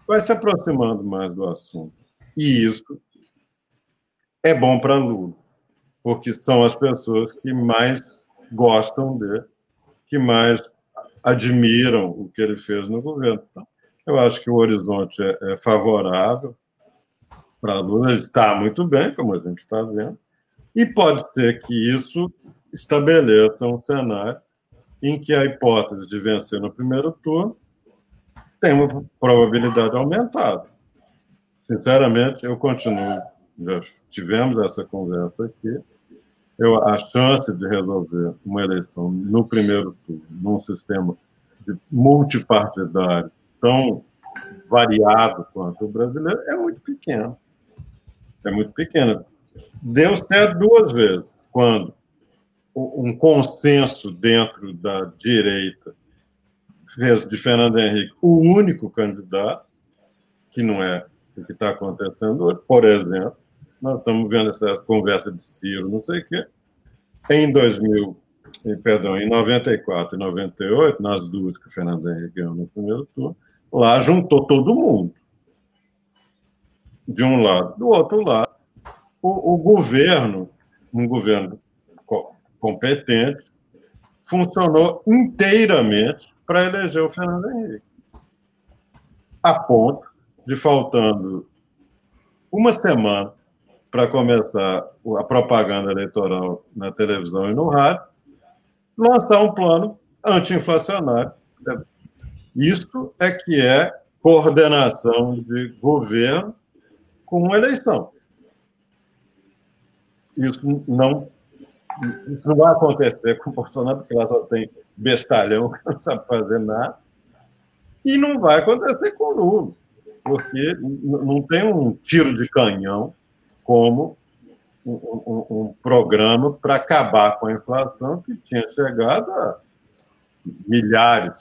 vai se aproximando mais do assunto. E isso é bom para Lula, porque são as pessoas que mais gostam dele que mais admiram o que ele fez no governo. Então, eu acho que o horizonte é, é favorável para Lula, ele está muito bem, como a gente está vendo, e pode ser que isso estabeleça um cenário em que a hipótese de vencer no primeiro turno tem uma probabilidade aumentada. Sinceramente, eu continuo, já tivemos essa conversa aqui, eu, a chance de resolver uma eleição no primeiro turno, num sistema de multipartidário tão variado quanto o brasileiro, é muito pequena. É muito pequena. Deu certo duas vezes, quando um consenso dentro da direita fez de Fernando Henrique o único candidato, que não é o que está acontecendo hoje. Por exemplo, nós estamos vendo essa conversa de Ciro, não sei o quê. Em 2000, perdão, em 94 e 98, nas duas que o Fernando Henrique ganhou no primeiro turno, lá juntou todo mundo. De um lado. Do outro lado, o, o governo, um governo competente, funcionou inteiramente para eleger o Fernando Henrique. A ponto de, faltando uma semana para começar a propaganda eleitoral na televisão e no rádio, lançar um plano anti-inflacionário. Isso é que é coordenação de governo com uma eleição. Isso não, isso não vai acontecer com o Bolsonaro, porque lá só tem bestalhão que não sabe fazer nada. E não vai acontecer com o Lula, porque não tem um tiro de canhão como um, um, um programa para acabar com a inflação que tinha chegado a milhares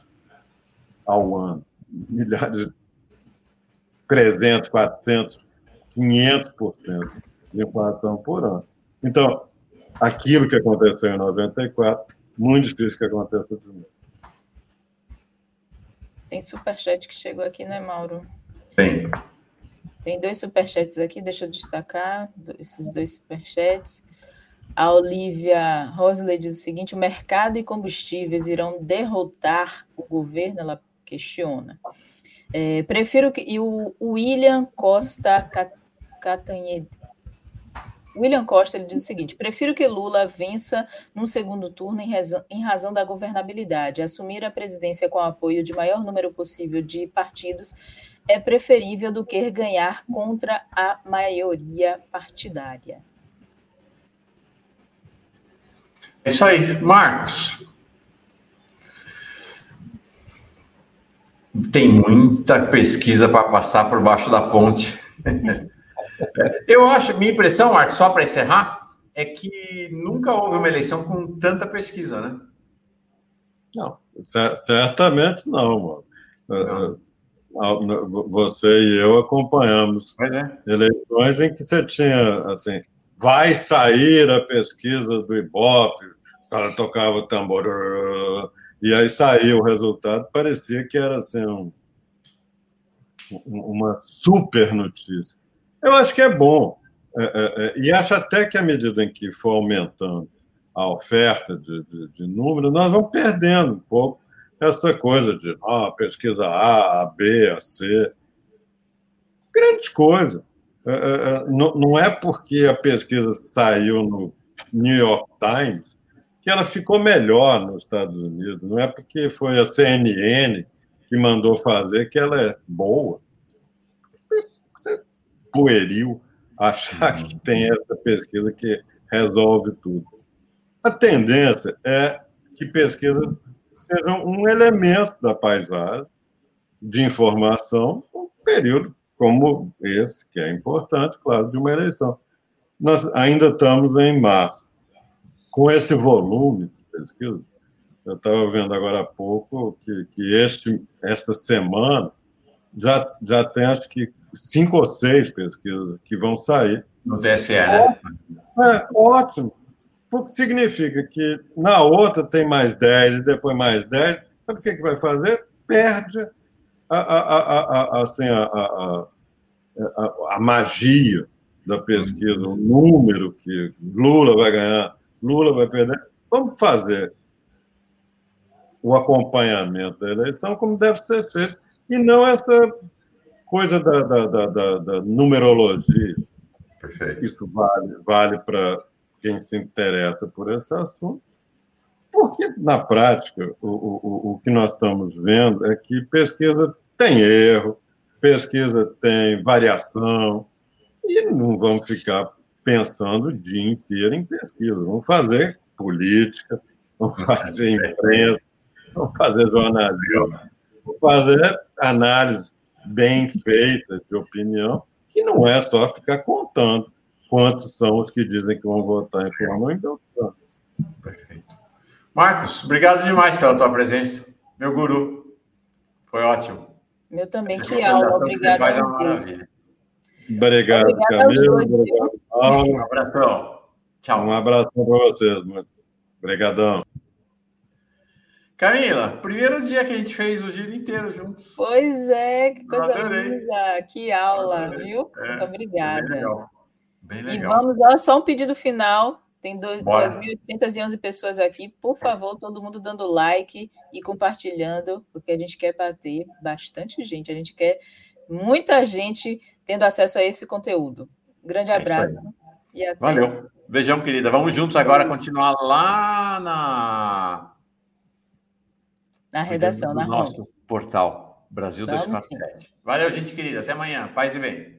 ao ano, milhares, 300, 400, 500% de inflação por ano. Então, aquilo que aconteceu em 94, muito difícil que aconteça de novo. Tem superchat que chegou aqui, né, Mauro? Tem. Tem dois superchats aqui, deixa eu destacar esses dois superchats. A Olivia Rosley diz o seguinte: o mercado e combustíveis irão derrotar o governo? Ela questiona. É, prefiro que. E o William Costa Catanhede. William Costa ele diz o seguinte: prefiro que Lula vença num segundo turno em razão, em razão da governabilidade. Assumir a presidência com o apoio de maior número possível de partidos é preferível do que ganhar contra a maioria partidária. É isso aí, Marcos. Tem muita pesquisa para passar por baixo da ponte. Eu acho, minha impressão, Marcos, só para encerrar, é que nunca houve uma eleição com tanta pesquisa, né? Não, certamente não, mano. Não. Você e eu acompanhamos é. eleições em que você tinha, assim, vai sair a pesquisa do Ibope, o cara tocava o tambor, e aí saiu o resultado, parecia que era assim, um, uma super notícia. Eu acho que é bom. É, é, é, e acho até que à medida em que for aumentando a oferta de, de, de número, nós vamos perdendo um pouco essa coisa de ah, pesquisa A, A, B, A, C. Grande coisa. Não é porque a pesquisa saiu no New York Times que ela ficou melhor nos Estados Unidos. Não é porque foi a CNN que mandou fazer que ela é boa pueril achar que tem essa pesquisa que resolve tudo. A tendência é que pesquisa seja um elemento da paisagem de informação, um período como esse, que é importante, claro, de uma eleição. Nós ainda estamos em março. Com esse volume de pesquisa, eu estava vendo agora há pouco que, que este, esta semana já, já tem, acho que, cinco ou seis pesquisas que vão sair. No TSE, né? É, ótimo. Porque significa que na outra tem mais 10 e depois mais 10. Sabe o que, que vai fazer? Perde a, a, a, a assim, a, a, a, a magia da pesquisa, o número que Lula vai ganhar, Lula vai perder. Vamos fazer o acompanhamento da eleição como deve ser feito, e não essa coisa da, da, da, da numerologia. Perfeito. Isso vale, vale para quem se interessa por esse assunto, porque, na prática, o, o, o que nós estamos vendo é que pesquisa tem erro, pesquisa tem variação, e não vamos ficar pensando o dia inteiro em pesquisa. Vamos fazer política, vamos fazer imprensa, vamos fazer jornalismo, vamos fazer análise bem feita de opinião, que não é só ficar contando quantos são os que dizem que vão votar em fulano então Perfeito. Marcos, obrigado demais pela tua presença. Meu guru. Foi ótimo. Meu também, Essa que aula. Obrigado. faz uma maravilha. Obrigado, Camilo. Obrigado, Paulo. Um abração. Tchau. Um abraço para vocês, mano. Obrigadão. Camila, primeiro dia que a gente fez o giro inteiro juntos. Pois é, que coisa linda, que aula, viu? É, Muito obrigada. Bem legal. Bem legal. E vamos, ó, só um pedido final. Tem 2.811 pessoas aqui. Por favor, todo mundo dando like e compartilhando, porque a gente quer bater bastante gente. A gente quer muita gente tendo acesso a esse conteúdo. Grande é abraço. e até. Valeu. Beijão, querida. Vamos juntos agora continuar lá na na redação, na nosso portal Brasil 247. Valeu, gente querida. Até amanhã. Paz e bem.